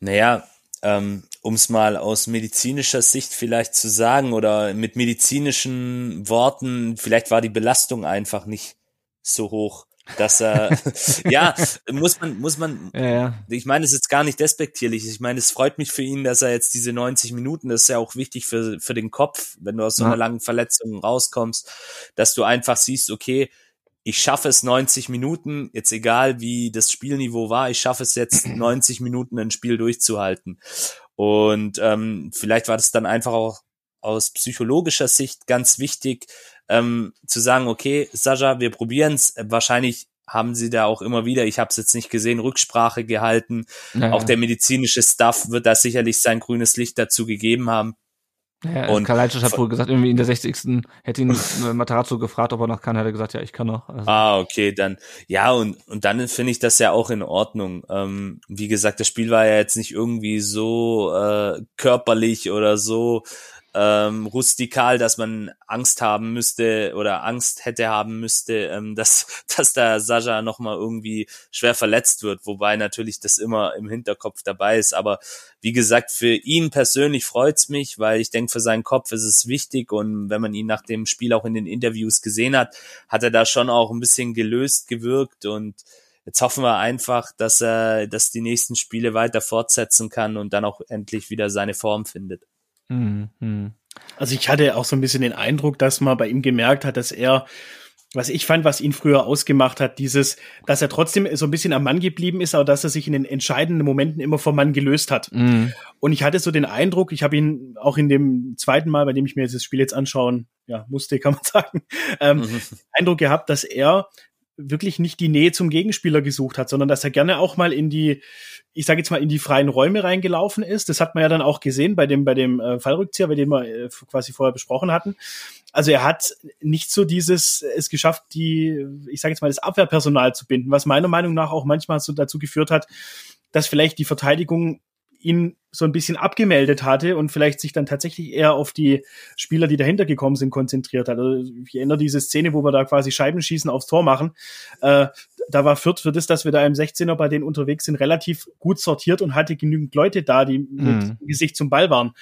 Naja, ähm, um es mal aus medizinischer Sicht vielleicht zu sagen oder mit medizinischen Worten, vielleicht war die Belastung einfach nicht so hoch dass er, ja, muss man, muss man, Ja, ja. ich meine, es ist jetzt gar nicht despektierlich. Ich meine, es freut mich für ihn, dass er jetzt diese 90 Minuten, das ist ja auch wichtig für, für den Kopf, wenn du aus so Ja. einer langen Verletzung rauskommst, dass du einfach siehst, okay, ich schaffe es 90 Minuten, jetzt egal wie das Spielniveau war, ich schaffe es jetzt 90 Minuten ein Spiel durchzuhalten. Und ähm, vielleicht war das dann einfach auch aus psychologischer Sicht ganz wichtig, ähm, zu sagen, okay, Sascha, wir probieren's. Wahrscheinlich haben sie da auch immer wieder, ich habe es jetzt nicht gesehen, Rücksprache gehalten. ja, Auch der medizinische Staff wird da sicherlich sein grünes Licht dazu gegeben haben. Ja, Und und Kalajdzic hat wohl gesagt, irgendwie in der 60. hätte ihn äh, Matarazzo gefragt, ob er noch kann, hat er gesagt, ja, ich kann noch. Also, Ah, okay, dann ja und und dann finde ich das ja auch in Ordnung. Ähm, wie gesagt, das Spiel war ja jetzt nicht irgendwie so äh, körperlich oder so ähm, rustikal, dass man Angst haben müsste oder Angst hätte haben müsste, ähm, dass dass da Sascha noch mal irgendwie schwer verletzt wird, wobei natürlich das immer im Hinterkopf dabei ist. Aber wie gesagt, für ihn persönlich freut's mich, weil ich denke, für seinen Kopf ist es wichtig und wenn man ihn nach dem Spiel auch in den Interviews gesehen hat, hat er da schon auch ein bisschen gelöst gewirkt und jetzt hoffen wir einfach, dass er, dass die nächsten Spiele weiter fortsetzen kann und dann auch endlich wieder seine Form findet. Hm, hm. Also ich hatte auch so ein bisschen den Eindruck, dass man bei ihm gemerkt hat, dass er, was ich fand, was ihn früher ausgemacht hat, dieses, dass er trotzdem so ein bisschen am Mann geblieben ist, aber dass er sich in den entscheidenden Momenten immer vom Mann gelöst hat. Hm. Und ich hatte so den Eindruck, ich habe ihn auch in dem zweiten Mal, bei dem ich mir das Spiel jetzt anschauen, ja, musste, kann man sagen, ähm, Mhm. Eindruck gehabt, dass er wirklich nicht die Nähe zum Gegenspieler gesucht hat, sondern dass er gerne auch mal in die, ich sage jetzt mal, in die freien Räume reingelaufen ist. Das hat man ja dann auch gesehen bei dem, bei dem äh, Fallrückzieher, bei dem wir äh, quasi vorher besprochen hatten. Also er hat nicht so dieses es geschafft, die, ich sage jetzt mal, das Abwehrpersonal zu binden, was meiner Meinung nach auch manchmal so dazu geführt hat, dass vielleicht die Verteidigung ihn so ein bisschen abgemeldet hatte und vielleicht sich dann tatsächlich eher auf die Spieler, die dahinter gekommen sind, konzentriert hat. Also ich erinnere diese Szene, wo wir da quasi Scheibenschießen aufs Tor machen. Äh, da war Fürth für das, dass wir da im 16er bei denen unterwegs sind, relativ gut sortiert und hatte genügend Leute da, die mit Mhm. Gesicht zum Ball waren.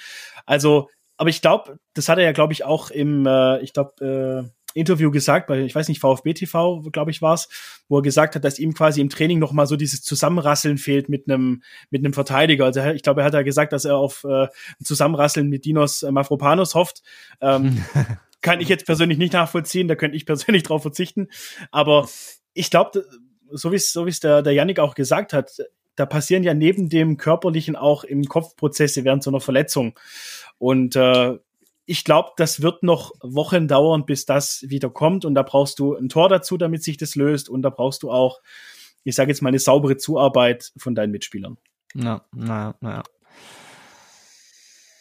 Also, aber ich glaube, das hat er ja, glaube ich, auch im, äh, ich glaube, äh, Interview gesagt, bei, ich weiß nicht, VfB TV, glaube ich, war's, wo er gesagt hat, dass ihm quasi im Training noch mal so dieses Zusammenrasseln fehlt mit einem mit einem Verteidiger. Also ich glaube, er hat ja gesagt, dass er auf äh, ein Zusammenrasseln mit Dinos äh, Mafropanos hofft. Ähm, kann ich jetzt persönlich nicht nachvollziehen, da könnte ich persönlich drauf verzichten. Aber ich glaube, so wie es so wie es der, der Yannick auch gesagt hat, da passieren ja neben dem körperlichen auch im Kopf Prozesse während so einer Verletzung. Und äh, ich glaube, das wird noch Wochen dauern, bis das wieder kommt. Und da brauchst du ein Tor dazu, damit sich das löst. Und da brauchst du auch, ich sage jetzt mal, eine saubere Zuarbeit von deinen Mitspielern. Na, na, na.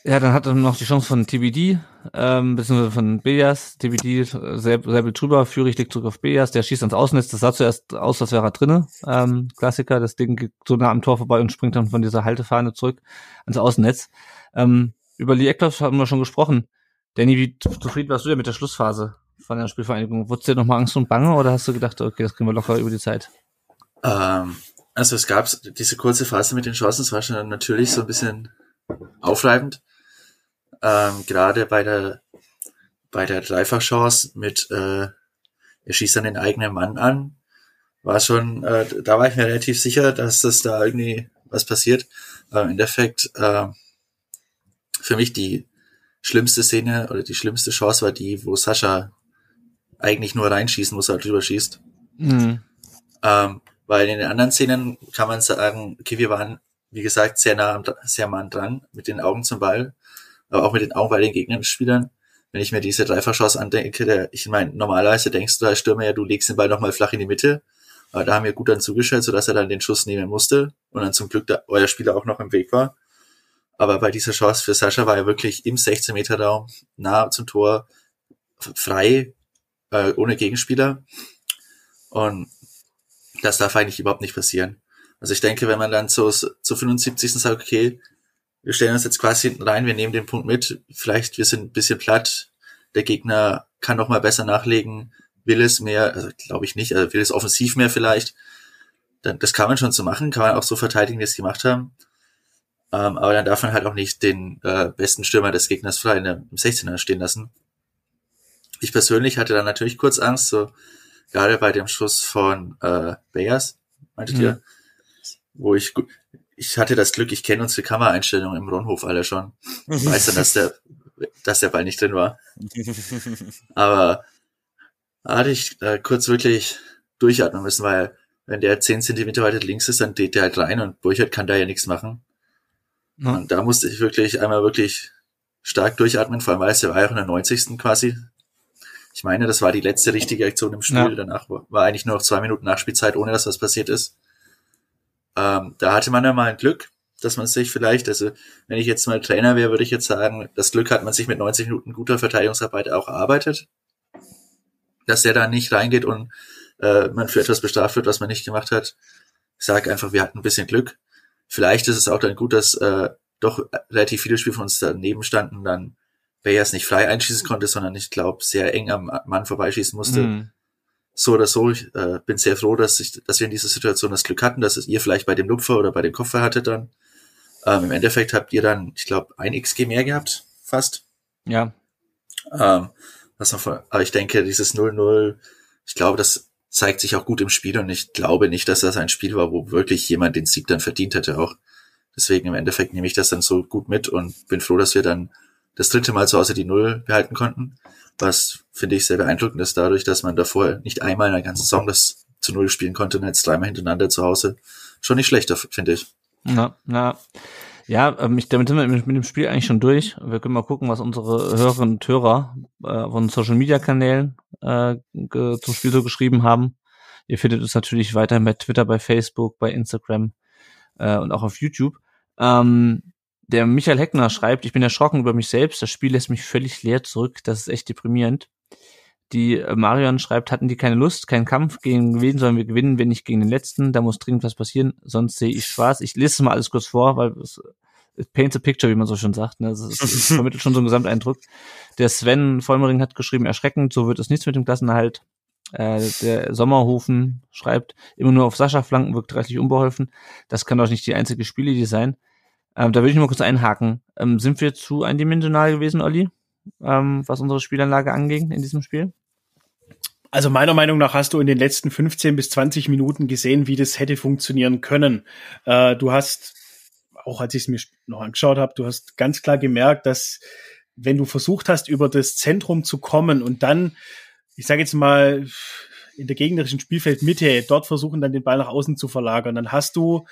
Ja, dann hat er noch die Chance von TBD, ähm, beziehungsweise von Bejas. TBD, Säbel drüber, Führig liegt zurück auf Bejas, der schießt ans Außennetz, das sah zuerst aus, als wäre er drinne. Ähm, Klassiker, das Ding geht so nah am Tor vorbei und springt dann von dieser Haltefahne zurück ans Außennetz. Ähm, über Lee Eckloff haben wir schon gesprochen. Danny, wie zufrieden warst du denn mit der Schlussphase von der Spielvereinigung? Wurdest du dir nochmal Angst und Bange oder hast du gedacht, okay, das kriegen wir locker über die Zeit? Ähm, also es gab diese kurze Phase mit den Chancen, es war schon natürlich so ein bisschen aufreibend. Ähm, gerade bei der bei der Dreifachchance mit äh, er schießt dann den eigenen Mann an, war schon, äh, da war ich mir relativ sicher, dass das da irgendwie was passiert. Aber im Endeffekt äh, für mich die schlimmste Szene oder die schlimmste Chance war die, wo Sascha eigentlich nur reinschießen muss, halt drüber schießt. Mhm. Ähm, weil in den anderen Szenen kann man sagen, okay, wir waren, wie gesagt, sehr nah, am- sehr nah dran mit den Augen zum Ball, aber auch mit den Augen bei den Gegenspielern. Wenn ich mir diese Dreifachchance andenke, der, ich meine, normalerweise denkst du als Stürmer ja, du legst den Ball nochmal flach in die Mitte, aber da haben wir gut dann zugestellt, sodass er dann den Schuss nehmen musste und dann zum Glück der, euer Spieler auch noch im Weg war. Aber bei dieser Chance für Sascha war er wirklich im 16 Meter Raum, nah zum Tor, frei, äh, ohne Gegenspieler. Und das darf eigentlich überhaupt nicht passieren. Also ich denke, wenn man dann zu, zu 75. sagt, okay, wir stellen uns jetzt quasi hinten rein, wir nehmen den Punkt mit, vielleicht wir sind ein bisschen platt, der Gegner kann noch mal besser nachlegen, will es mehr, also glaube ich nicht, also will es offensiv mehr vielleicht, dann, das kann man schon so machen, kann man auch so verteidigen, wie es gemacht haben. Ähm, aber dann darf man halt auch nicht den äh, besten Stürmer des Gegners frei in der, im 16er stehen lassen. Ich persönlich hatte dann natürlich kurz Angst, so gerade bei dem Schuss von äh, Bayers, meintet Mhm. ihr? Wo ich ich hatte das Glück, ich kenne unsere Kameraeinstellungen im Ronhof alle schon. Ich weiß dann, dass der, dass der Ball nicht drin war. Aber da hatte ich äh, kurz wirklich durchatmen müssen, weil wenn der 10 Zentimeter weiter links ist, dann geht der halt rein und Burchard kann da ja nichts machen. Ja. Und da musste ich wirklich einmal wirklich stark durchatmen, vor allem weil es ja war ja auch in der 90. quasi. Ich meine, das war die letzte richtige Aktion im Spiel. Ja. Danach war war eigentlich nur noch zwei Minuten Nachspielzeit, ohne dass was passiert ist. Ähm, da hatte man ja mal ein Glück, dass man sich vielleicht, also wenn ich jetzt mal Trainer wäre, würde ich jetzt sagen, das Glück hat man sich mit 90 Minuten guter Verteidigungsarbeit auch erarbeitet. Dass der da nicht reingeht und äh, man für etwas bestraft wird, was man nicht gemacht hat. Ich sage einfach, wir hatten ein bisschen Glück. Vielleicht ist es auch dann gut, dass äh, doch relativ viele Spiele von uns daneben standen, dann Bayers nicht frei einschießen konnte, sondern ich glaube sehr eng am Mann vorbeischießen musste. Mhm. So oder so, ich äh, bin sehr froh, dass, ich, dass wir in dieser Situation das Glück hatten, dass es ihr vielleicht bei dem Lupfer oder bei dem Kopfer hattet dann. Ähm, Im Endeffekt habt ihr dann, ich glaube, ein XG mehr gehabt, fast. Ja, Ähm, was man von, aber ich denke, dieses 0-0, ich glaube, das zeigt sich auch gut im Spiel und ich glaube nicht, dass das ein Spiel war, wo wirklich jemand den Sieg dann verdient hätte auch. Deswegen im Endeffekt nehme ich das dann so gut mit und bin froh, dass wir dann das dritte Mal zu Hause die Null behalten konnten. Was finde ich sehr beeindruckend ist dadurch, dass man davor nicht einmal in der ganzen Saison das zu Null spielen konnte und jetzt dreimal hintereinander zu Hause. Schon nicht schlechter, finde ich. na, na. Ja, ähm, ich, damit sind wir mit, mit dem Spiel eigentlich schon durch. Wir können mal gucken, was unsere Hörerinnen und Hörer äh, von Social Media Kanälen äh, zum Spiel so geschrieben haben. Ihr findet uns natürlich weiterhin bei Twitter, bei Facebook, bei Instagram äh, und auch auf YouTube. Ähm, der Michael Heckner schreibt, ich bin erschrocken über mich selbst. Das Spiel lässt mich völlig leer zurück. Das ist echt deprimierend. Die äh, Marion schreibt, hatten die keine Lust, keinen Kampf gegen wen sollen wir gewinnen, wenn nicht gegen den letzten? Da muss dringend was passieren, sonst sehe ich schwarz. Ich lese es mal alles kurz vor, weil es it paints a picture, wie man so schon sagt. Ne? Also es, vermittelt schon so einen Gesamteindruck. Der Sven Vollmering hat geschrieben, erschreckend, so wird es nichts mit dem Klassenerhalt. Äh, der Sommerhofen schreibt, immer nur auf Sascha Flanken wirkt reichlich unbeholfen. Das kann doch nicht die einzige Spielidee sein. Ähm, da würde ich mal kurz einhaken. Ähm, sind wir zu eindimensional gewesen, Olli? Ähm, was unsere Spielanlage anging in diesem Spiel? Also meiner Meinung nach hast du in den letzten 15 bis 20 Minuten gesehen, wie das hätte funktionieren können. Äh, du hast, auch als ich es mir noch angeschaut habe, du hast ganz klar gemerkt, dass wenn du versucht hast, über das Zentrum zu kommen und dann, ich sage jetzt mal, in der gegnerischen Spielfeldmitte dort versuchen, dann den Ball nach außen zu verlagern, dann hast du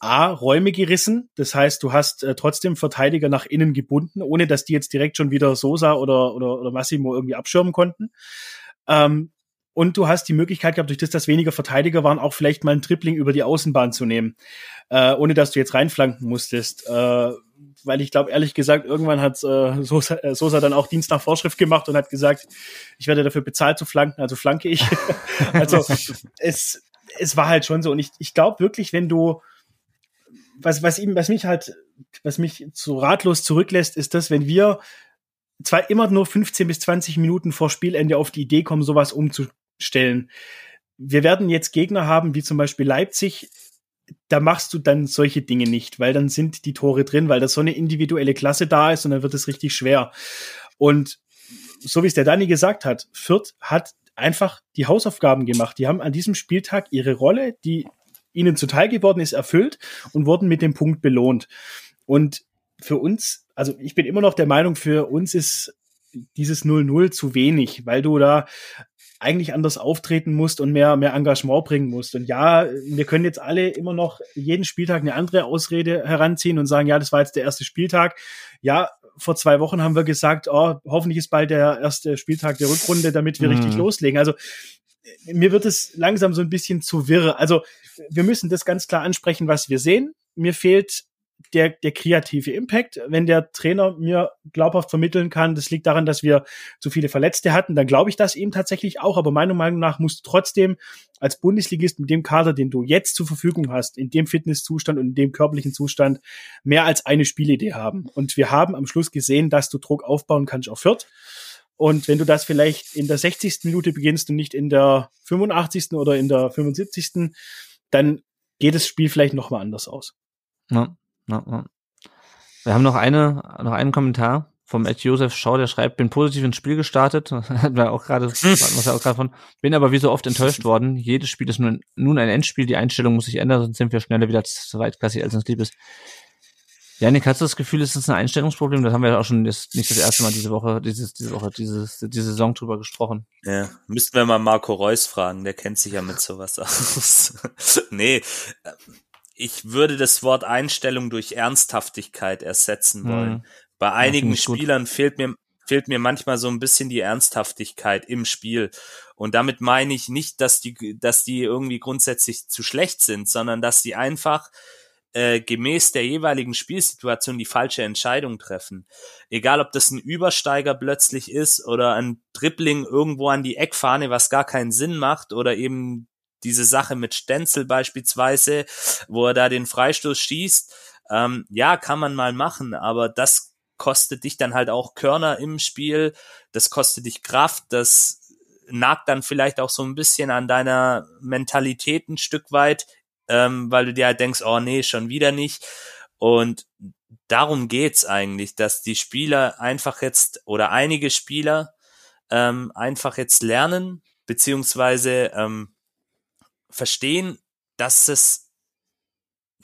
A, Räume gerissen. Das heißt, du hast äh, trotzdem Verteidiger nach innen gebunden, ohne dass die jetzt direkt schon wieder Sosa oder, oder, oder Massimo irgendwie abschirmen konnten. Ähm, und du hast die Möglichkeit gehabt, durch das, dass weniger Verteidiger waren, auch vielleicht mal ein Tripling über die Außenbahn zu nehmen, äh, ohne dass du jetzt reinflanken musstest. Äh, weil ich glaube, ehrlich gesagt, irgendwann hat äh, Sosa, äh, Sosa dann auch Dienst nach Vorschrift gemacht und hat gesagt, ich werde dafür bezahlt zu flanken, also flanke ich. also es, es war halt schon so. Und ich, ich glaube wirklich, wenn du was, was ihm, was mich halt, was mich so ratlos zurücklässt, ist das, wenn wir zwar immer nur 15 bis 20 Minuten vor Spielende auf die Idee kommen, sowas umzustellen. Wir werden jetzt Gegner haben, wie zum Beispiel Leipzig, da machst du dann solche Dinge nicht, weil dann sind die Tore drin, weil da so eine individuelle Klasse da ist und dann wird es richtig schwer. Und so wie es der Dani gesagt hat, Fürth hat einfach die Hausaufgaben gemacht. Die haben an diesem Spieltag ihre Rolle, die ihnen zuteil geworden ist, erfüllt und wurden mit dem Punkt belohnt. Und für uns, also ich bin immer noch der Meinung, für uns ist dieses 0-0 zu wenig, weil du da eigentlich anders auftreten musst und mehr, mehr Engagement bringen musst. Und ja, wir können jetzt alle immer noch jeden Spieltag eine andere Ausrede heranziehen und sagen, ja, das war jetzt der erste Spieltag. Ja, vor zwei Wochen haben wir gesagt, oh, hoffentlich ist bald der erste Spieltag der Rückrunde, damit wir Mhm. richtig loslegen. Also mir wird es langsam so ein bisschen zu wirr. Also wir müssen das ganz klar ansprechen, was wir sehen. Mir fehlt der, der kreative Impact. Wenn der Trainer mir glaubhaft vermitteln kann, das liegt daran, dass wir zu viele Verletzte hatten, dann glaube ich das eben tatsächlich auch. Aber meiner Meinung nach musst du trotzdem als Bundesligist mit dem Kader, den du jetzt zur Verfügung hast, in dem Fitnesszustand und in dem körperlichen Zustand, mehr als eine Spielidee haben. Und wir haben am Schluss gesehen, dass du Druck aufbauen kannst auf Fürth. Und wenn du das vielleicht in der 60. Minute beginnst und nicht in der 85. oder in der 75., dann geht das Spiel vielleicht nochmal anders aus. Ja, ja, ja. Wir haben noch eine, noch einen Kommentar vom Ed Josef Schau, der schreibt, bin positiv ins Spiel gestartet, hatten wir auch gerade, was ja auch gerade von, bin aber wie so oft enttäuscht worden. Jedes Spiel ist nun, nun ein Endspiel, die Einstellung muss sich ändern, sonst sind wir schneller wieder zweitklassig, als uns lieb ist. Janik, hast du das Gefühl, ist ein Einstellungsproblem? Das haben wir ja auch schon das, nicht das erste Mal diese Woche, dieses, diese Woche, dieses, diese Saison drüber gesprochen. Ja, müssten wir mal Marco Reus fragen, der kennt sich ja mit sowas aus. nee, ich würde das Wort Einstellung durch Ernsthaftigkeit ersetzen wollen. Mhm. Bei einigen Spielern gut. fehlt mir, fehlt mir manchmal so ein bisschen die Ernsthaftigkeit im Spiel. Und damit meine ich nicht, dass die, dass die irgendwie grundsätzlich zu schlecht sind, sondern dass die einfach äh, gemäß der jeweiligen Spielsituation die falsche Entscheidung treffen. Egal, ob das ein Übersteiger plötzlich ist oder ein Dribbling irgendwo an die Eckfahne, was gar keinen Sinn macht oder eben diese Sache mit Stenzel beispielsweise, wo er da den Freistoß schießt. Ähm, ja, kann man mal machen, aber das kostet dich dann halt auch Körner im Spiel, das kostet dich Kraft, das nagt dann vielleicht auch so ein bisschen an deiner Mentalität ein Stück weit, ähm, weil du dir halt denkst, oh nee, schon wieder nicht. Und darum geht's eigentlich, dass die Spieler einfach jetzt oder einige Spieler ähm, einfach jetzt lernen, beziehungsweise ähm, verstehen, dass es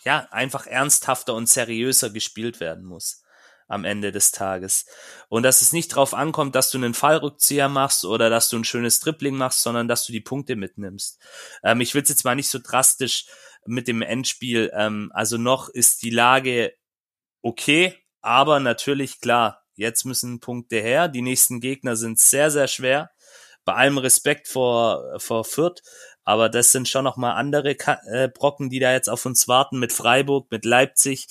ja einfach ernsthafter und seriöser gespielt werden muss am Ende des Tages. Und dass es nicht drauf ankommt, dass du einen Fallrückzieher machst oder dass du ein schönes Tripling machst, sondern dass du die Punkte mitnimmst. Ähm, ich will es jetzt mal nicht so drastisch mit dem Endspiel. Ähm, also noch ist die Lage okay, aber natürlich klar, jetzt müssen Punkte her. Die nächsten Gegner sind sehr, sehr schwer. Bei allem Respekt vor, vor Fürth. Aber das sind schon noch mal andere äh, Brocken, die da jetzt auf uns warten mit Freiburg, mit Leipzig,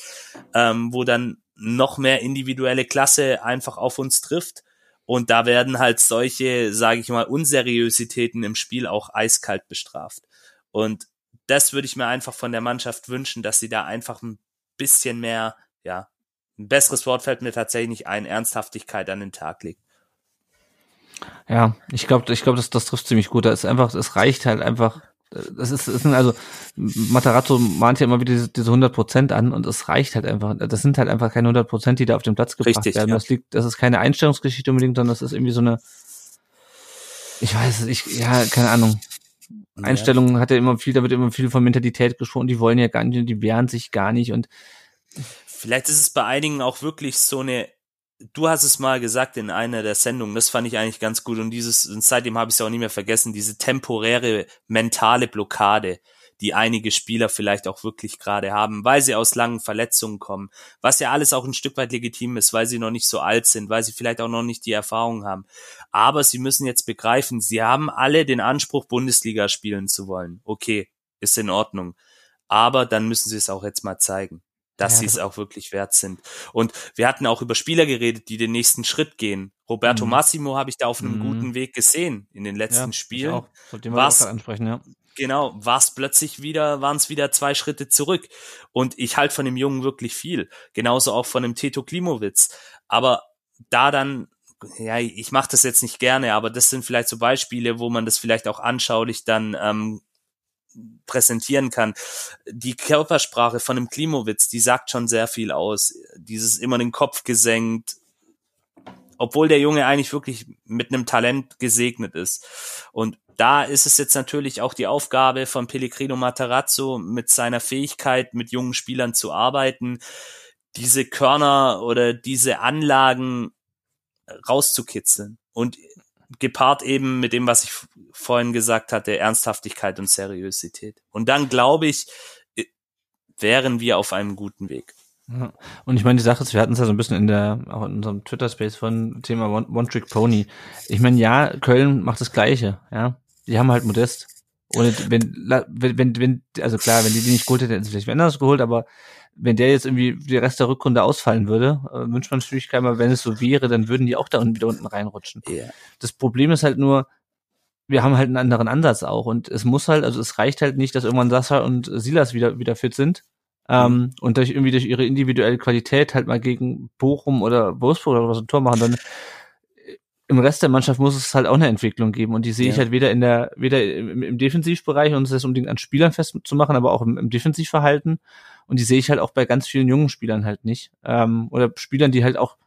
ähm, wo dann noch mehr individuelle Klasse einfach auf uns trifft. Und da werden halt solche, sage ich mal, Unseriositäten im Spiel auch eiskalt bestraft. Und das würde ich mir einfach von der Mannschaft wünschen, dass sie da einfach ein bisschen mehr, ja, ein besseres Wort fällt mir tatsächlich nicht ein, Ernsthaftigkeit an den Tag legt. Ja, ich glaube, ich glaube, das, das trifft ziemlich gut. Da ist einfach, es reicht halt einfach. Das ist, das sind also Matarazzo mahnt ja immer wieder diese, diese 100 Prozent an und es reicht halt einfach. Das sind halt einfach keine 100 Prozent, die da auf den Platz gebracht Richtig, werden. Ja. Das liegt, das ist keine Einstellungsgeschichte unbedingt, sondern das ist irgendwie so eine. Ich weiß, ich ja keine Ahnung. Ja. Einstellung hat ja immer viel, da wird immer viel von Mentalität gesprochen. Die wollen ja gar nicht, die wehren sich gar nicht und Vielleicht ist es bei einigen auch wirklich so eine du hast es mal gesagt in einer der Sendungen, das fand ich eigentlich ganz gut und dieses, und seitdem habe ich es auch nicht mehr vergessen, diese temporäre mentale Blockade, die einige Spieler vielleicht auch wirklich gerade haben, weil sie aus langen Verletzungen kommen, was ja alles auch ein Stück weit legitim ist, weil sie noch nicht so alt sind, weil sie vielleicht auch noch nicht die Erfahrung haben. Aber sie müssen jetzt begreifen, sie haben alle den Anspruch, Bundesliga spielen zu wollen. Okay, ist in Ordnung. Aber dann müssen sie es auch jetzt mal zeigen dass ja, sie es auch wirklich wert sind. Und wir hatten auch über Spieler geredet, die den nächsten Schritt gehen. Roberto mhm. Massimo habe ich da auf einem mhm. guten Weg gesehen in den letzten ja, Spielen. Auch. Was, ansprechen, ja. Genau, war es plötzlich wieder, waren es wieder zwei Schritte zurück. Und ich halte von dem Jungen wirklich viel. Genauso auch von dem Teto Klimowitz. Aber da dann ja, ich mache das jetzt nicht gerne, aber das sind vielleicht so Beispiele, wo man das vielleicht auch anschaulich dann ähm, präsentieren kann. Die Körpersprache von dem Klimowitz, die sagt schon sehr viel aus. Dieses immer den Kopf gesenkt, obwohl der Junge eigentlich wirklich mit einem Talent gesegnet ist. Und da ist es jetzt natürlich auch die Aufgabe von Pellegrino Matarazzo mit seiner Fähigkeit, mit jungen Spielern zu arbeiten, diese Körner oder diese Anlagen rauszukitzeln. Und gepaart eben mit dem, was ich vorhin gesagt hatte, Ernsthaftigkeit und Seriosität. Und dann glaube ich, wären wir auf einem guten Weg. Und ich meine, die Sache ist, wir hatten es ja so ein bisschen in der, auch in unserem Twitter-Space von Thema One-Trick-Pony. Ich meine, ja, Köln macht das Gleiche, ja. Die haben halt Modest. Und wenn, wenn, wenn, also klar, wenn die die nicht geholt hätten, hätten sie vielleicht anders geholt, aber wenn der jetzt irgendwie die Rest der Rückrunde ausfallen würde, äh, wünscht man natürlich keiner, wenn es so wäre, dann würden die auch da unten wieder unten reinrutschen. Yeah. Das Problem ist halt nur, wir haben halt einen anderen Ansatz auch und es muss halt, also es reicht halt nicht, dass irgendwann Sascha und Silas wieder, wieder fit sind. Ähm, mhm. und durch irgendwie durch ihre individuelle Qualität halt mal gegen Bochum oder Wolfsburg oder was ein Tor machen, dann im Rest der Mannschaft muss es halt auch eine Entwicklung geben und die sehe ja. ich halt weder in der weder im, im Defensivbereich und es ist unbedingt an Spielern festzumachen, aber auch im, im Defensivverhalten und die sehe ich halt auch bei ganz vielen jungen Spielern halt nicht. Ähm, oder Spielern, die halt auch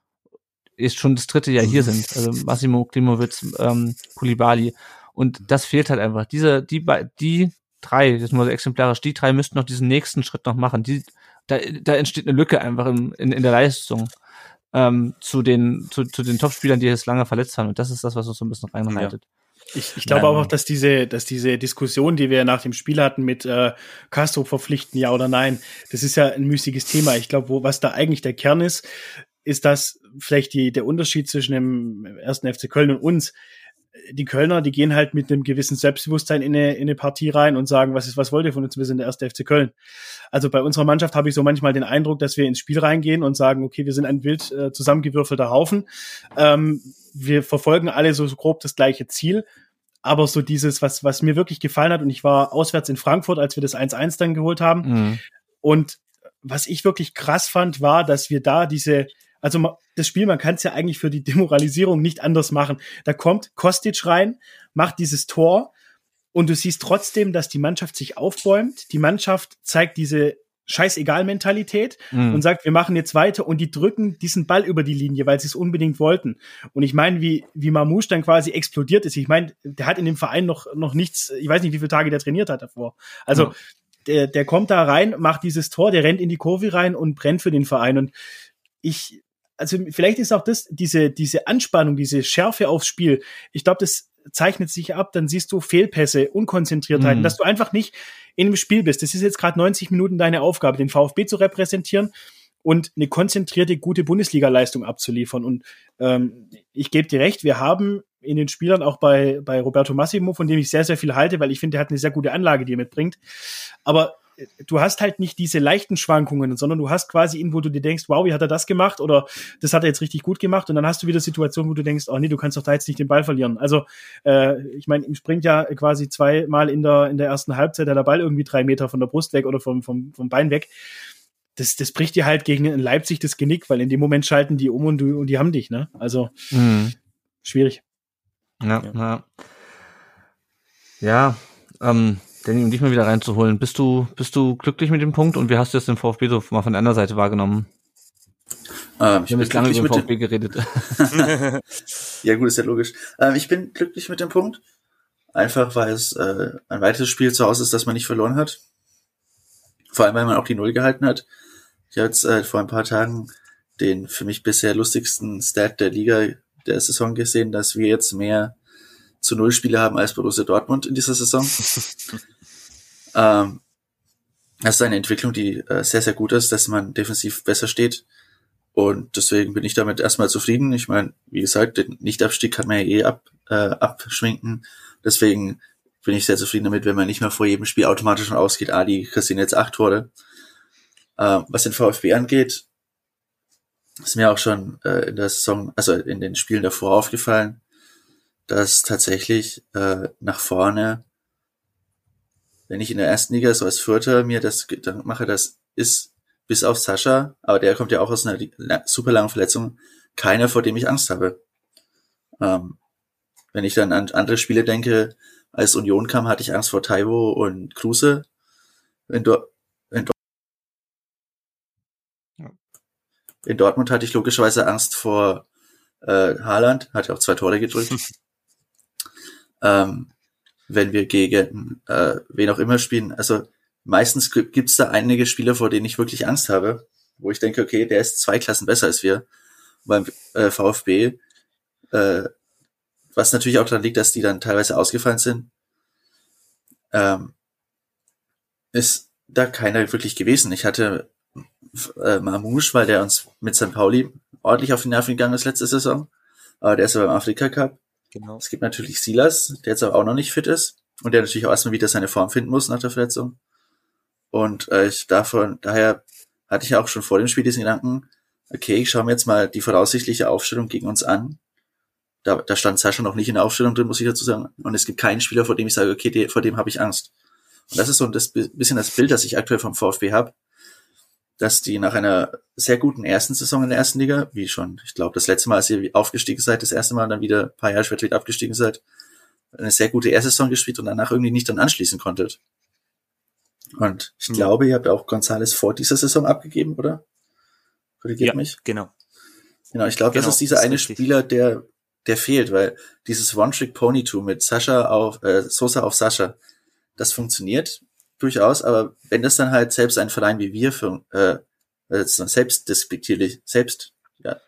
jetzt schon das dritte Jahr hier sind. Also Massimo Klimowitz, ähm, Kulibali. Und das fehlt halt einfach. Diese, die, die drei, das ist nur exemplarisch, die drei müssten noch diesen nächsten Schritt noch machen. Die, da, da entsteht eine Lücke einfach in, in, in der Leistung ähm, zu den, zu, zu den Topspielern, die jetzt lange verletzt haben. Und das ist das, was uns so ein bisschen reinreitet. Ja. Ich, ich glaube auch, dass diese, dass diese Diskussion, die wir nach dem Spiel hatten mit äh, Castro verpflichten, ja oder nein, das ist ja ein müßiges Thema. Ich glaube, wo was da eigentlich der Kern ist, ist das vielleicht die, der Unterschied zwischen dem ersten FC Köln und uns. Die Kölner, die gehen halt mit einem gewissen Selbstbewusstsein in eine, in eine Partie rein und sagen, was ist, was wollt ihr von uns? Wir sind der erste FC Köln. Also bei unserer Mannschaft habe ich so manchmal den Eindruck, dass wir ins Spiel reingehen und sagen, okay, wir sind ein wild äh, zusammengewürfelter Haufen. Ähm, wir verfolgen alle so, so grob das gleiche Ziel. Aber so dieses, was, was mir wirklich gefallen hat, und ich war auswärts in Frankfurt, als wir das 1-1 dann geholt haben. Mhm. Und was ich wirklich krass fand, war, dass wir da diese, also das Spiel, man kann es ja eigentlich für die Demoralisierung nicht anders machen. Da kommt Kostic rein, macht dieses Tor und du siehst trotzdem, dass die Mannschaft sich aufbäumt. Die Mannschaft zeigt diese Scheißegal-Mentalität mhm. und sagt, wir machen jetzt weiter und die drücken diesen Ball über die Linie, weil sie es unbedingt wollten. Und ich meine, wie, wie Mamouche dann quasi explodiert ist. Ich meine, der hat in dem Verein noch, noch nichts, ich weiß nicht, wie viele Tage der trainiert hat davor. Also, mhm. der, der kommt da rein, macht dieses Tor, der rennt in die Kurve rein und brennt für den Verein. Und ich, also vielleicht ist auch das, diese, diese Anspannung, diese Schärfe aufs Spiel, ich glaube, das zeichnet sich ab, dann siehst du Fehlpässe, Unkonzentriertheiten, mhm. dass du einfach nicht in dem Spiel bist. Das ist jetzt gerade 90 Minuten deine Aufgabe, den VfB zu repräsentieren und eine konzentrierte, gute Bundesliga-Leistung abzuliefern. Und ähm, ich gebe dir recht, wir haben in den Spielern auch bei, bei Roberto Massimo, von dem ich sehr, sehr viel halte, weil ich finde, er hat eine sehr gute Anlage, die er mitbringt. Aber du hast halt nicht diese leichten Schwankungen, sondern du hast quasi ihn, wo du dir denkst, wow, wie hat er das gemacht oder das hat er jetzt richtig gut gemacht und dann hast du wieder Situationen, wo du denkst, oh nee, du kannst doch da jetzt nicht den Ball verlieren. Also äh, ich meine, ihm springt ja quasi zweimal in der in der ersten Halbzeit der Ball irgendwie drei Meter von der Brust weg oder vom vom, vom Bein weg. Das, das bricht dir halt gegen Leipzig das Genick, weil in dem Moment schalten die um und, du, und die haben dich, ne? Also mhm. schwierig. Ja, ja. Ja, ja ähm, Danny, um dich mal wieder reinzuholen, bist du, bist du glücklich mit dem Punkt und wie hast du jetzt den VfB so mal von der anderen Seite wahrgenommen? Ähm, ich habe jetzt lange über den VfB geredet. ja gut, ist ja logisch. Ähm, ich bin glücklich mit dem Punkt. Einfach, weil es äh, ein weiteres Spiel zu Hause ist, das man nicht verloren hat. Vor allem, weil man auch die Null gehalten hat. Ich habe jetzt äh, vor ein paar Tagen den für mich bisher lustigsten Stat der Liga der Saison gesehen, dass wir jetzt mehr zu Null Spiele haben als Borussia Dortmund in dieser Saison. Ähm, das ist eine Entwicklung, die äh, sehr, sehr gut ist, dass man defensiv besser steht. Und deswegen bin ich damit erstmal zufrieden. Ich meine, wie gesagt, den Nichtabstieg kann man ja eh ab, äh, abschminken. Deswegen bin ich sehr zufrieden damit, wenn man nicht mehr vor jedem Spiel automatisch schon ausgeht, ah, die kassieren jetzt acht Tore. Äh, was den VfB angeht, ist mir auch schon äh, in der Saison, also in den Spielen davor aufgefallen, dass tatsächlich äh, nach vorne wenn ich in der ersten Liga so als Vierter mir das dann mache, das ist bis auf Sascha, aber der kommt ja auch aus einer super langen Verletzung, keiner, vor dem ich Angst habe. Ähm, wenn ich dann an andere Spiele denke, als Union kam, hatte ich Angst vor Taiwo und Kruse. In, Do in, Do in Dortmund hatte ich logischerweise Angst vor äh, Haaland, hat ja auch zwei Tore gedrückt. ähm, wenn wir gegen äh, wen auch immer spielen. Also meistens gibt es da einige Spieler, vor denen ich wirklich Angst habe, wo ich denke, okay, der ist zwei Klassen besser als wir. Beim äh, VfB, äh, was natürlich auch daran liegt, dass die dann teilweise ausgefallen sind, ähm, ist da keiner wirklich gewesen. Ich hatte äh, Mamouche, weil der uns mit St. Pauli ordentlich auf die Nerven gegangen ist letzte Saison. Aber der ist ja beim Afrika Cup. Genau. Es gibt natürlich Silas, der jetzt aber auch noch nicht fit ist und der natürlich auch erstmal wieder seine Form finden muss nach der Verletzung. Und äh, ich davon, daher hatte ich auch schon vor dem Spiel diesen Gedanken, okay, ich schaue mir jetzt mal die voraussichtliche Aufstellung gegen uns an. Da, da stand Sascha noch nicht in der Aufstellung drin, muss ich dazu sagen. Und es gibt keinen Spieler, vor dem ich sage, okay, die, vor dem habe ich Angst. Und das ist so das bisschen das Bild, das ich aktuell vom VfB habe dass die nach einer sehr guten ersten Saison in der ersten Liga, wie schon, ich glaube, das letzte Mal, als ihr aufgestiegen seid, das erste Mal dann wieder ein paar Jahre später wieder abgestiegen seid, eine sehr gute erste Saison gespielt und danach irgendwie nicht dann anschließen konntet. Und ich mhm. glaube, ihr habt auch Gonzales vor dieser Saison abgegeben, oder? Korrigiert ja, mich. Genau. Genau, ich glaube, Genau, das ist dieser ist eine richtig. Spieler, der, der fehlt, weil dieses One-Trick-Pony-Tool mit Sascha auf, äh, Sosa auf Sascha, das funktioniert durchaus, aber wenn das dann halt selbst ein Verein wie wir für, äh, äh, selbst despektierlich, selbst, ja,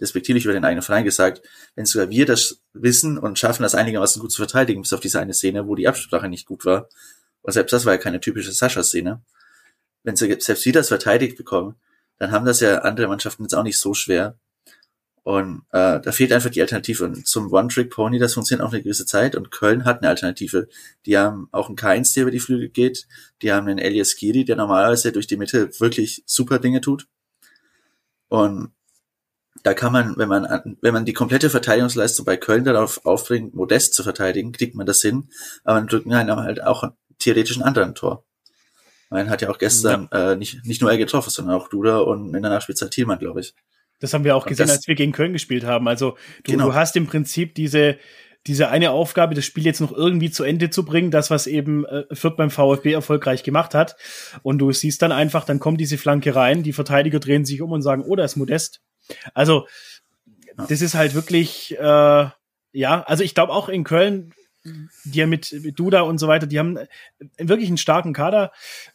despektierlich über den eigenen Verein gesagt, wenn sogar wir das wissen und schaffen, das einigermaßen gut zu verteidigen, bis auf diese eine Szene, wo die Absprache nicht gut war, und selbst das war ja keine typische Sascha-Szene, wenn sie selbst wir das verteidigt bekommen, dann haben das ja andere Mannschaften jetzt auch nicht so schwer. Und äh, da fehlt einfach die Alternative. Und zum One-Trick-Pony, das funktioniert auch eine gewisse Zeit. Und Köln hat eine Alternative. Die haben auch einen K1, der über die Flügel geht. Die haben einen Elias Kiri, der normalerweise durch die Mitte wirklich super Dinge tut. Und da kann man, wenn man, an- wenn man die komplette Verteidigungsleistung bei Köln darauf aufbringt, Modest zu verteidigen, kriegt man das hin. Aber dann drücken einen halt auch theoretisch einen anderen Tor. Man hat ja auch gestern äh, nicht, nicht nur er getroffen, sondern auch Duda und in der Nachspielzeit Thielmann, glaube ich. Das haben wir auch gesehen, als wir gegen Köln gespielt haben. Also du, Genau. du hast im Prinzip diese, diese eine Aufgabe, das Spiel jetzt noch irgendwie zu Ende zu bringen, das, was eben äh, Fürth beim VfB erfolgreich gemacht hat. Und du siehst dann einfach, dann kommt diese Flanke rein, die Verteidiger drehen sich um und sagen, oh, da ist Modest. Also das ist halt wirklich, äh, ja, also ich glaube auch in Köln, die ja mit, mit Duda und so weiter, die haben äh, wirklich einen starken Kader.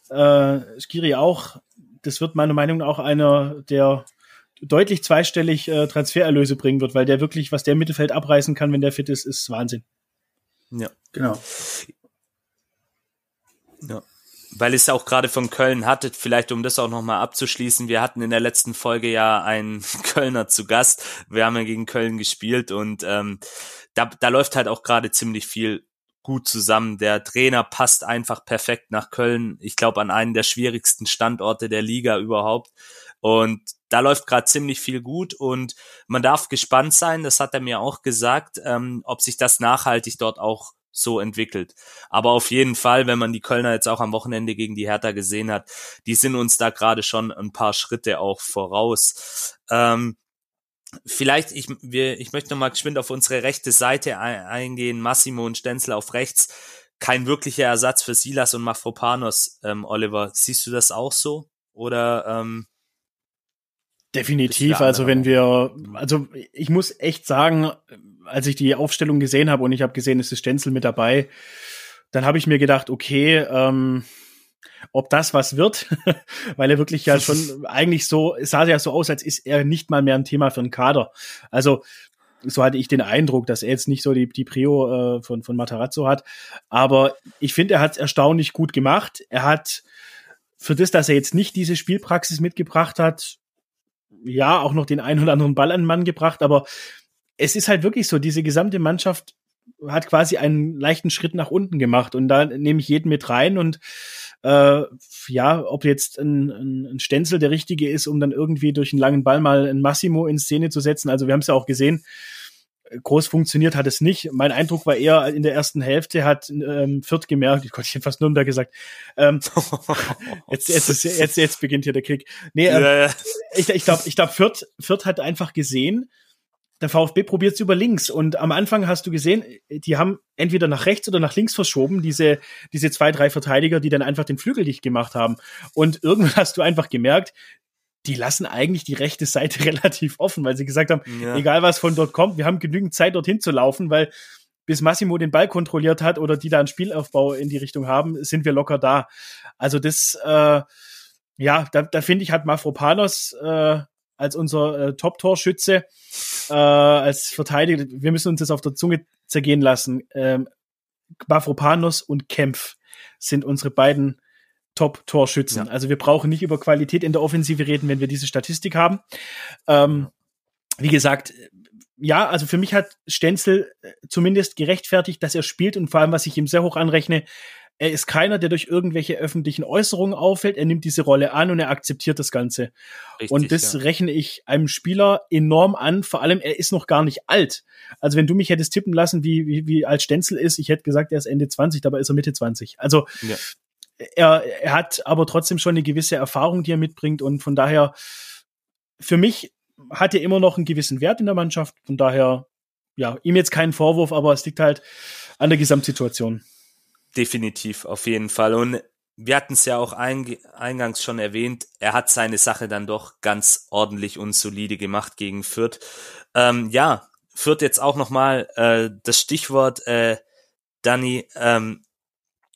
Äh, Skiri auch. Das wird meiner Meinung nach auch einer, der deutlich zweistellig äh, Transfererlöse bringen wird, weil der wirklich, was der im Mittelfeld abreißen kann, wenn der fit ist, ist Wahnsinn. Ja. Genau. Ja. Weil es auch gerade von Köln hattet, vielleicht um das auch nochmal abzuschließen, wir hatten in der letzten Folge ja einen Kölner zu Gast. Wir haben ja gegen Köln gespielt und ähm, da, da läuft halt auch gerade ziemlich viel gut zusammen. Der Trainer passt einfach perfekt nach Köln. Ich glaube an einen der schwierigsten Standorte der Liga überhaupt. Und da läuft gerade ziemlich viel gut und man darf gespannt sein, das hat er mir auch gesagt, ähm, ob sich das nachhaltig dort auch so entwickelt. Aber auf jeden Fall, wenn man die Kölner jetzt auch am Wochenende gegen die Hertha gesehen hat, die sind uns da gerade schon ein paar Schritte auch voraus. Ähm, vielleicht, ich, wir, ich möchte nochmal geschwind auf unsere rechte Seite ein, eingehen. Massimo und Stenzel auf rechts. Kein wirklicher Ersatz für Silas und Mafropanos, ähm, Oliver. Siehst du das auch so? Oder ähm, Definitiv, also wenn wir, also ich muss echt sagen, als ich die Aufstellung gesehen habe und ich habe gesehen, es ist Stenzel mit dabei, dann habe ich mir gedacht, okay, ähm, ob das was wird, weil er wirklich ja schon eigentlich so, es sah ja so aus, als ist er nicht mal mehr ein Thema für einen Kader. Also so hatte ich den Eindruck, dass er jetzt nicht so die, die Prio äh, von, von Matarazzo hat. Aber ich finde, er hat es erstaunlich gut gemacht. Er hat für das, dass er jetzt nicht diese Spielpraxis mitgebracht hat, ja, auch noch den einen oder anderen Ball an den Mann gebracht, aber es ist halt wirklich so, diese gesamte Mannschaft hat quasi einen leichten Schritt nach unten gemacht und da nehme ich jeden mit rein und äh, ja, ob jetzt ein, ein, Stenzel der richtige ist, um dann irgendwie durch einen langen Ball mal ein Massimo in Szene zu setzen. Also wir haben es ja auch gesehen, groß funktioniert hat es nicht. Mein Eindruck war eher in der ersten Hälfte hat ähm, Fürth gemerkt, ich Gott, ich hätte fast Nürnberg gesagt. Ähm, jetzt, jetzt, ist, jetzt, jetzt beginnt hier der Krieg. Nee, ähm, ja, ja. ich, ich glaube, ich glaub, Fürth, Fürth hat einfach gesehen, der VfB probiert es über links. Und am Anfang hast du gesehen, die haben entweder nach rechts oder nach links verschoben, diese, diese zwei, drei Verteidiger, die dann einfach den Flügel dicht gemacht haben. Und irgendwann hast du einfach gemerkt, die lassen eigentlich die rechte Seite relativ offen, weil sie gesagt haben, Ja. egal was von dort kommt, wir haben genügend Zeit dorthin zu laufen, weil bis Massimo den Ball kontrolliert hat oder die da einen Spielaufbau in die Richtung haben, sind wir locker da. Also das, äh, ja, da, da finde ich, hat Mafropanos äh, als unser äh, Top-Torschütze, äh, als Verteidiger, wir müssen uns das auf der Zunge zergehen lassen. Ähm, Mafropanos und Kempf sind unsere beiden Top-Torschützen. Ja. Also wir brauchen nicht über Qualität in der Offensive reden, wenn wir diese Statistik haben. Ähm, wie gesagt, ja, also für mich hat Stenzel äh, zumindest gerechtfertigt, dass er spielt und vor allem, was ich ihm sehr hoch anrechne, er ist keiner, der durch irgendwelche öffentlichen Äußerungen auffällt. Er nimmt diese Rolle an und er akzeptiert das Ganze. Richtig, und das ja. rechne ich einem Spieler enorm an. Vor allem, er ist noch gar nicht alt. Also wenn du mich hättest tippen lassen, wie, wie, wie alt Stenzel ist, ich hätte gesagt, er ist Ende 20, dabei ist er Mitte 20. Also Ja. Er, er hat aber trotzdem schon eine gewisse Erfahrung, die er mitbringt. Und von daher, für mich hat er immer noch einen gewissen Wert in der Mannschaft. Von daher, ja, ihm jetzt keinen Vorwurf, aber es liegt halt an der Gesamtsituation. Definitiv, auf jeden Fall. Und wir hatten es ja auch eingangs schon erwähnt, er hat seine Sache dann doch ganz ordentlich und solide gemacht gegen Fürth. Ähm, ja, Fürth jetzt auch nochmal äh, das Stichwort, äh, Danny, ähm,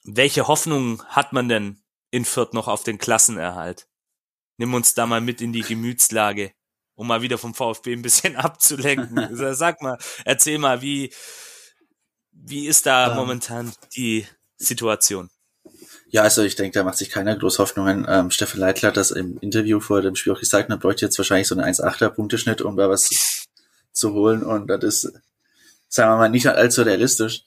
welche Hoffnung hat man denn in Fürth noch auf den Klassenerhalt? Nimm uns da mal mit in die Gemütslage, um mal wieder vom VfB ein bisschen abzulenken. Sag mal, erzähl mal, wie, wie ist da ähm, momentan die Situation? Ja, also ich denke, da macht sich keiner groß Hoffnungen. Ähm, Steffen Leitler hat das im Interview vor dem Spiel auch gesagt, man bräuchte jetzt wahrscheinlich so einen 1,8er Punkteschnitt, um da was zu holen. Und das ist, sagen wir mal, nicht allzu realistisch.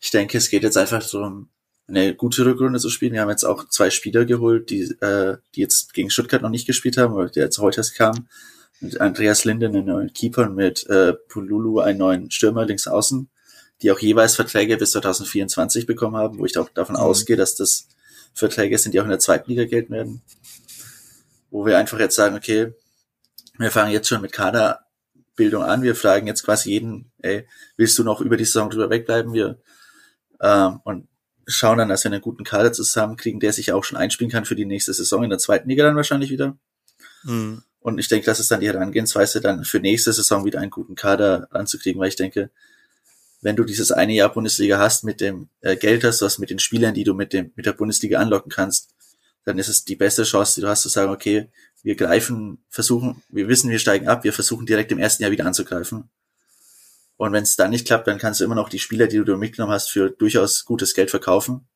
Ich denke, es geht jetzt einfach darum, eine gute Rückrunde zu spielen. Wir haben jetzt auch zwei Spieler geholt, die, äh, die jetzt gegen Stuttgart noch nicht gespielt haben, oder der jetzt heute erst kam. Mit Andreas Linden, einen neuen Keeper, und mit äh, Pululu, einen neuen Stürmer links außen, die auch jeweils Verträge bis 2024 bekommen haben, wo ich auch davon mhm. ausgehe, dass das Verträge sind, die auch in der zweiten Liga gelten werden. Wo wir einfach jetzt sagen, okay, wir fangen jetzt schon mit Kaderbildung an, wir fragen jetzt quasi jeden, ey, willst du noch über die Saison drüber wegbleiben? Wir ähm, und schauen dann, dass wir einen guten Kader zusammenkriegen, der sich auch schon einspielen kann für die nächste Saison in der zweiten Liga dann wahrscheinlich wieder. Mhm. Und ich denke, das ist dann die Herangehensweise, dann für nächste Saison wieder einen guten Kader anzukriegen, weil ich denke, wenn du dieses eine Jahr Bundesliga hast mit dem äh, Geld, das du hast mit den Spielern, die du mit dem mit der Bundesliga anlocken kannst, dann ist es die beste Chance, die du hast, zu sagen, okay, wir greifen, versuchen, wir wissen, wir steigen ab, wir versuchen direkt im ersten Jahr wieder anzugreifen. Und wenn es dann nicht klappt, dann kannst du immer noch die Spieler, die du mitgenommen hast, für durchaus gutes Geld verkaufen.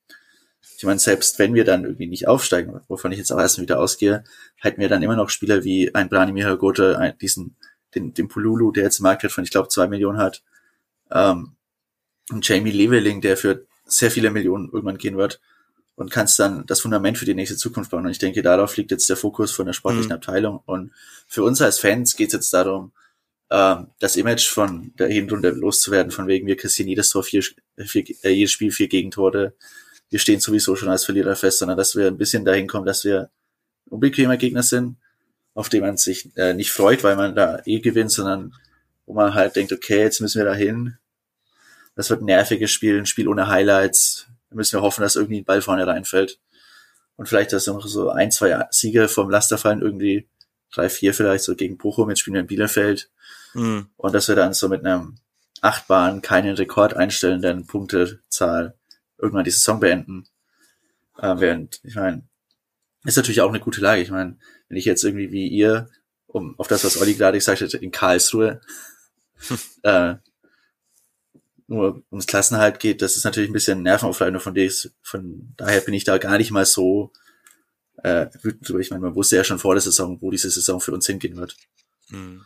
Ich meine, selbst wenn wir dann irgendwie nicht aufsteigen, wovon ich jetzt auch erst wieder ausgehe, hätten wir dann immer noch Spieler wie ein Branimir Gote, diesen, den, den Pululu, der jetzt einen Marktwert von, ich glaube, zwei Millionen hat, ähm, und Jamie Leveling, der für sehr viele Millionen irgendwann gehen wird und kannst dann das Fundament für die nächste Zukunft bauen. Und ich denke, darauf liegt jetzt der Fokus von der sportlichen mhm. Abteilung. Und für uns als Fans geht es jetzt darum, ähm, das Image von der Hinrunde loszuwerden, von wegen, wir kassieren jedes Tor vier, vier äh, jedes Spiel vier Gegentore. Wir stehen sowieso schon als Verlierer fest, sondern dass wir ein bisschen dahin kommen, dass wir unbequemer Gegner sind, auf den man sich äh, nicht freut, weil man da eh gewinnt, sondern wo man halt denkt, okay, jetzt müssen wir da hin. Das wird ein nerviges Spiel, ein Spiel ohne Highlights. Da müssen wir hoffen, dass irgendwie ein Ball vorne reinfällt. Und vielleicht, dass noch so ein, zwei Siege vom Laster fallen, irgendwie drei, vier vielleicht, so gegen Bochum, jetzt spielen wir in Bielefeld. Mhm. Und dass wir dann so mit einem achtbaren, keinen Rekord einstellenden Punktezahl irgendwann die Saison beenden. Äh, während, ich meine, ist natürlich auch eine gute Lage. Ich meine, wenn ich jetzt irgendwie wie ihr, um auf das, was Olli gerade gesagt hat, in Karlsruhe, äh, nur ums Klassenhalt geht, das ist natürlich ein bisschen nervenaufreibend von, des, von daher bin ich da gar nicht mal so äh, wütend drüber. Ich meine, man wusste ja schon vor der Saison, wo diese Saison für uns hingehen wird. Mhm.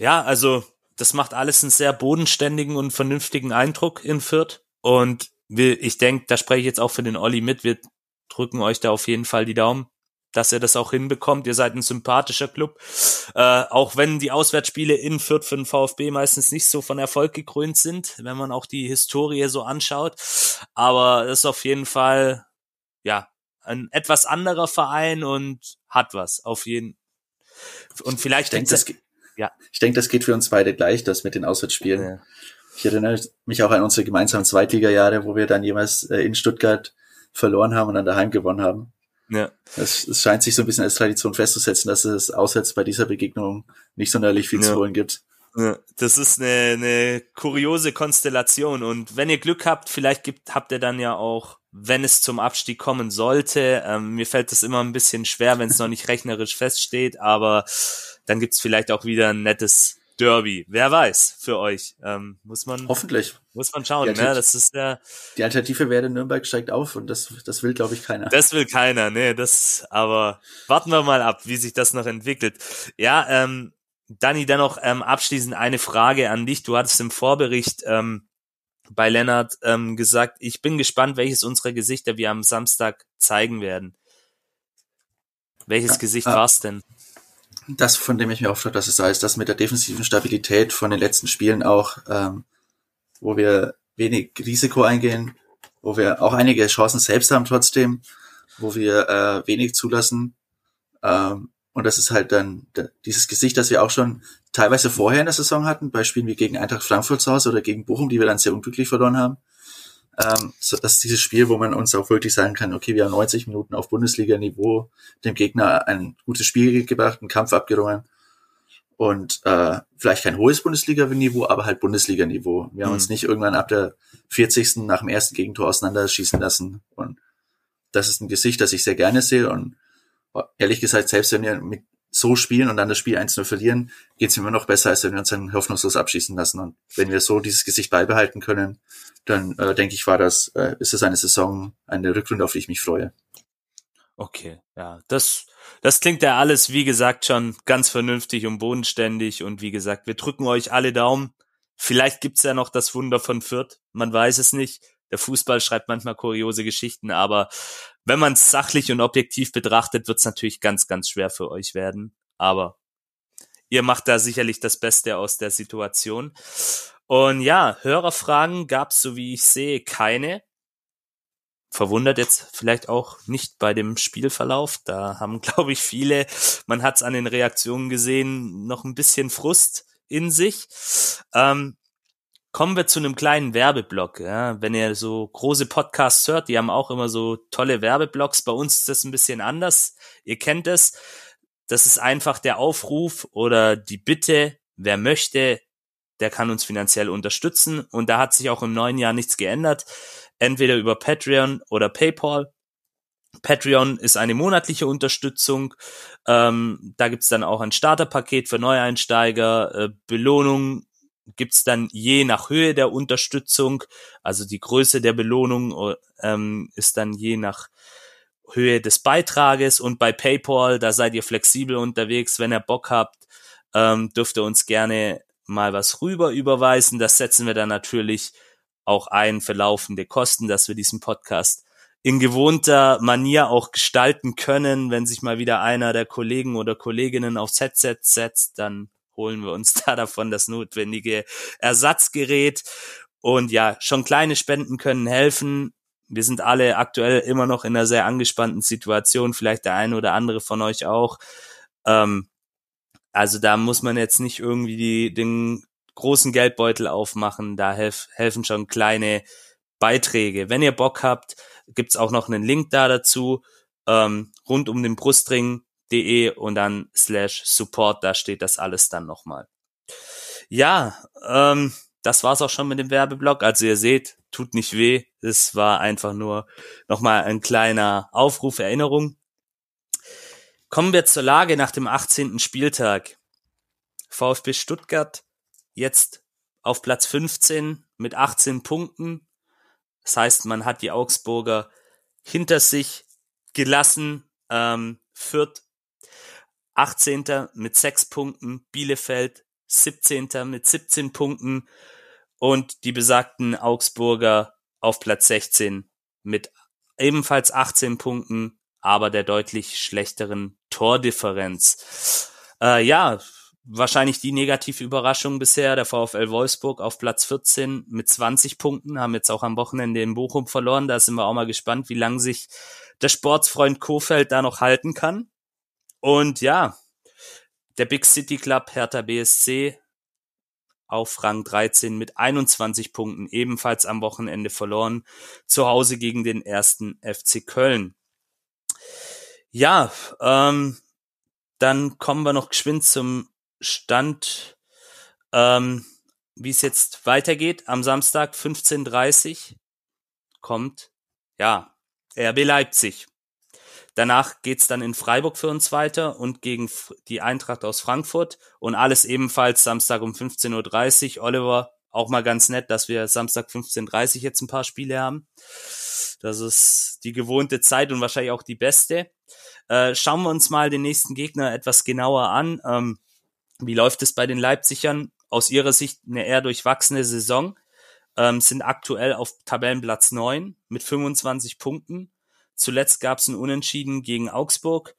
Ja, also das macht alles einen sehr bodenständigen und vernünftigen Eindruck in Fürth. Und wir, ich denke, da spreche ich jetzt auch für den Olli mit. Wir drücken euch da auf jeden Fall die Daumen, dass ihr das auch hinbekommt. Ihr seid ein sympathischer Club. Äh, auch wenn die Auswärtsspiele in Fürth für den VfB meistens nicht so von Erfolg gekrönt sind, wenn man auch die Historie so anschaut. Aber es ist auf jeden Fall, ja, ein etwas anderer Verein und hat was, auf jeden Und vielleicht ich denke, das, ja. Ich denke, das geht für uns beide gleich, das mit den Auswärtsspielen. Ja. Ich erinnere mich auch an unsere gemeinsamen Zweitliga-Jahre, wo wir dann jeweils äh, in Stuttgart verloren haben und dann daheim gewonnen haben. Ja. Es, es scheint sich so ein bisschen als Tradition festzusetzen, dass es auswärts bei dieser Begegnung nicht sonderlich viel ja. zu holen gibt. Ja, das ist eine, eine kuriose Konstellation und wenn ihr Glück habt, vielleicht gibt, habt ihr dann ja auch, wenn es zum Abstieg kommen sollte, ähm, mir fällt das immer ein bisschen schwer, wenn es noch nicht rechnerisch feststeht, aber dann gibt's vielleicht auch wieder ein nettes Derby. Wer weiß für euch. Ähm, muss man hoffentlich muss man schauen. Ne? Das ist der die Alternative wäre Nürnberg steigt auf und das das will glaube ich keiner. Das will keiner. Nee, das. Aber warten wir mal ab, wie sich das noch entwickelt. Ja, ähm, Dani, dann noch ähm, abschließend eine Frage an dich. Du hattest im Vorbericht ähm, bei Lennart ähm, gesagt, ich bin gespannt, welches unserer Gesichter wir am Samstag zeigen werden. Welches ja, Gesicht äh, war's denn? Das, von dem ich mir oft dass es sei, ist das mit der defensiven Stabilität von den letzten Spielen auch, ähm, wo wir wenig Risiko eingehen, wo wir auch einige Chancen selbst haben trotzdem, wo wir äh, wenig zulassen. Ähm, und das ist halt dann dieses Gesicht, das wir auch schon teilweise vorher in der Saison hatten, bei Spielen wie gegen Eintracht Frankfurt zu Hause oder gegen Bochum, die wir dann sehr unglücklich verloren haben. Ähm, so, das ist dieses Spiel, wo man uns auch wirklich sagen kann, okay, wir haben 90 Minuten auf Bundesliga-Niveau dem Gegner ein gutes Spiel gebracht, einen Kampf abgerungen und äh, vielleicht kein hohes Bundesliga-Niveau, aber halt Bundesliga-Niveau. Wir haben Mhm. uns nicht irgendwann ab der 40. nach dem ersten Gegentor auseinanderschießen lassen und das ist ein Gesicht, das ich sehr gerne sehe und ehrlich gesagt, selbst wenn wir mit so spielen und dann das Spiel 1-0 verlieren, geht's immer noch besser, als wenn wir uns dann hoffnungslos abschießen lassen. Und wenn wir so dieses Gesicht beibehalten können, dann äh, denke ich, war das, äh, ist es eine Saison, eine Rückrunde, auf die ich mich freue. Okay, ja, das, das klingt ja alles, wie gesagt, schon ganz vernünftig und bodenständig. Und wie gesagt, wir drücken euch alle Daumen. Vielleicht gibt's ja noch das Wunder von Fürth. Man weiß es nicht. Der Fußball schreibt manchmal kuriose Geschichten, aber wenn man es sachlich und objektiv betrachtet, wird's natürlich ganz, ganz schwer für euch werden. Aber ihr macht da sicherlich das Beste aus der Situation. Und ja, Hörerfragen gab's, so wie ich sehe, keine verwundert jetzt vielleicht auch nicht bei dem Spielverlauf. Da haben, glaube ich, viele, man hat es an den Reaktionen gesehen, noch ein bisschen Frust in sich. Ähm, kommen wir zu einem kleinen Werbeblock. Ja. Wenn ihr so große Podcasts hört, die haben auch immer so tolle Werbeblocks. Bei uns ist das ein bisschen anders. Ihr kennt es. Das ist einfach der Aufruf oder die Bitte, wer möchte, der kann uns finanziell unterstützen. Und da hat sich auch im neuen Jahr nichts geändert entweder über Patreon oder PayPal. Patreon ist eine monatliche Unterstützung. Ähm, da gibt's dann auch ein Starterpaket für Neueinsteiger. Äh, Belohnung gibt's dann je nach Höhe der Unterstützung. Also die Größe der Belohnung ähm, ist dann je nach Höhe des Beitrages. Und bei PayPal, da seid ihr flexibel unterwegs. Wenn ihr Bock habt, ähm, dürft ihr uns gerne mal was rüber überweisen. Das setzen wir dann natürlich auch ein für laufende Kosten, dass wir diesen Podcast in gewohnter Manier auch gestalten können. Wenn sich mal wieder einer der Kollegen oder Kolleginnen aufs Headset setzt, dann holen wir uns da davon das notwendige Ersatzgerät. Und ja, schon kleine Spenden können helfen. Wir sind alle aktuell immer noch in einer sehr angespannten Situation, vielleicht der eine oder andere von euch auch. Ähm, also da muss man jetzt nicht irgendwie die, den großen Geldbeutel aufmachen. Da helf, helfen schon kleine Beiträge. Wenn ihr Bock habt, gibt's auch noch einen Link da dazu, ähm, rund um den Brustring.de und dann slash support, da steht das alles dann nochmal. Ja, ähm, das war's auch schon mit dem Werbeblock. Also ihr seht, tut nicht weh. Es war einfach nur nochmal ein kleiner Aufruf, Erinnerung. Kommen wir zur Lage nach dem 18. Spieltag. VfB Stuttgart jetzt auf Platz 15 mit 18 Punkten. Das heißt, man hat die Augsburger hinter sich gelassen. Ähm, Fürth 18. mit 6 Punkten, Bielefeld 17. mit 17 Punkten und die besagten Augsburger auf Platz 16 mit ebenfalls 18 Punkten, aber der deutlich schlechteren Tordifferenz. Äh, ja, wahrscheinlich die negative Überraschung bisher, der VfL Wolfsburg auf Platz 14 mit 20 Punkten, haben jetzt auch am Wochenende in Bochum verloren. Da sind wir auch mal gespannt, wie lange sich der Sportsfreund Kofeld da noch halten kann. Und ja, der Big City Club Hertha BSC auf Rang 13 mit 21 Punkten, ebenfalls am Wochenende verloren, zu Hause gegen den ersten FC Köln. Ja, ähm, dann kommen wir noch geschwind zum Stand, ähm, wie es jetzt weitergeht. Am Samstag 15.30 kommt, ja, RB Leipzig. Danach geht's dann in Freiburg für uns weiter und gegen die Eintracht aus Frankfurt und alles ebenfalls Samstag um 15.30 Uhr. Oliver, auch mal ganz nett, dass wir Samstag 15.30 Uhr jetzt ein paar Spiele haben. Das ist die gewohnte Zeit und wahrscheinlich auch die beste. Äh, schauen wir uns mal den nächsten Gegner etwas genauer an. Ähm, wie läuft es bei den Leipzigern? Aus ihrer Sicht eine eher durchwachsene Saison. Ähm, sind aktuell auf Tabellenplatz 9 mit 25 Punkten. Zuletzt gab es ein Unentschieden gegen Augsburg,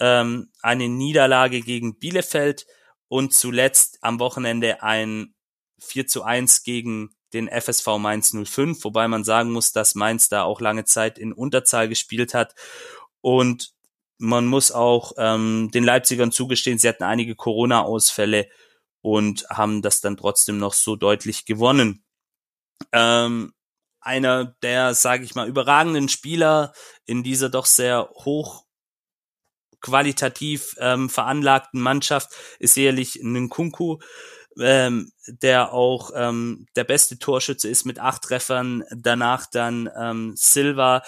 ähm, eine Niederlage gegen Bielefeld und zuletzt am Wochenende ein 4 zu 1 gegen den FSV Mainz 05, wobei man sagen muss, dass Mainz da auch lange Zeit in Unterzahl gespielt hat. Und man muss auch ähm, den Leipzigern zugestehen, sie hatten einige Corona-Ausfälle und haben das dann trotzdem noch so deutlich gewonnen. Ähm, einer der, sage ich mal, überragenden Spieler in dieser doch sehr hoch qualitativ ähm, veranlagten Mannschaft ist sicherlich Nkunku, ähm, der auch ähm, der beste Torschütze ist mit acht Treffern. Danach dann ähm, Silva,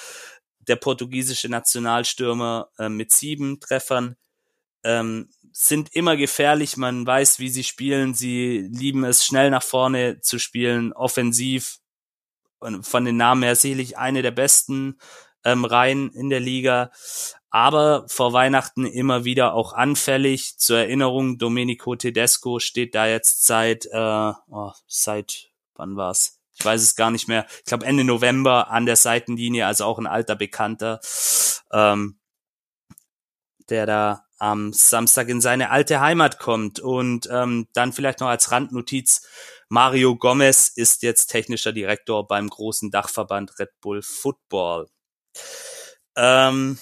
der portugiesische Nationalstürmer äh, mit sieben Treffern. Ähm, sind immer gefährlich, man weiß, wie sie spielen, sie lieben es, schnell nach vorne zu spielen, offensiv, und von den Namen her sicherlich eine der besten ähm, Reihen in der Liga, aber vor Weihnachten immer wieder auch anfällig. Zur Erinnerung, Domenico Tedesco steht da jetzt seit, äh, oh, seit, wann war's? Ich weiß es gar nicht mehr. Ich glaube Ende November an der Seitenlinie, also auch ein alter Bekannter, ähm, der da am Samstag in seine alte Heimat kommt. Und ähm, dann vielleicht noch als Randnotiz, Mario Gomez ist jetzt technischer Direktor beim großen Dachverband Red Bull Football. Ähm,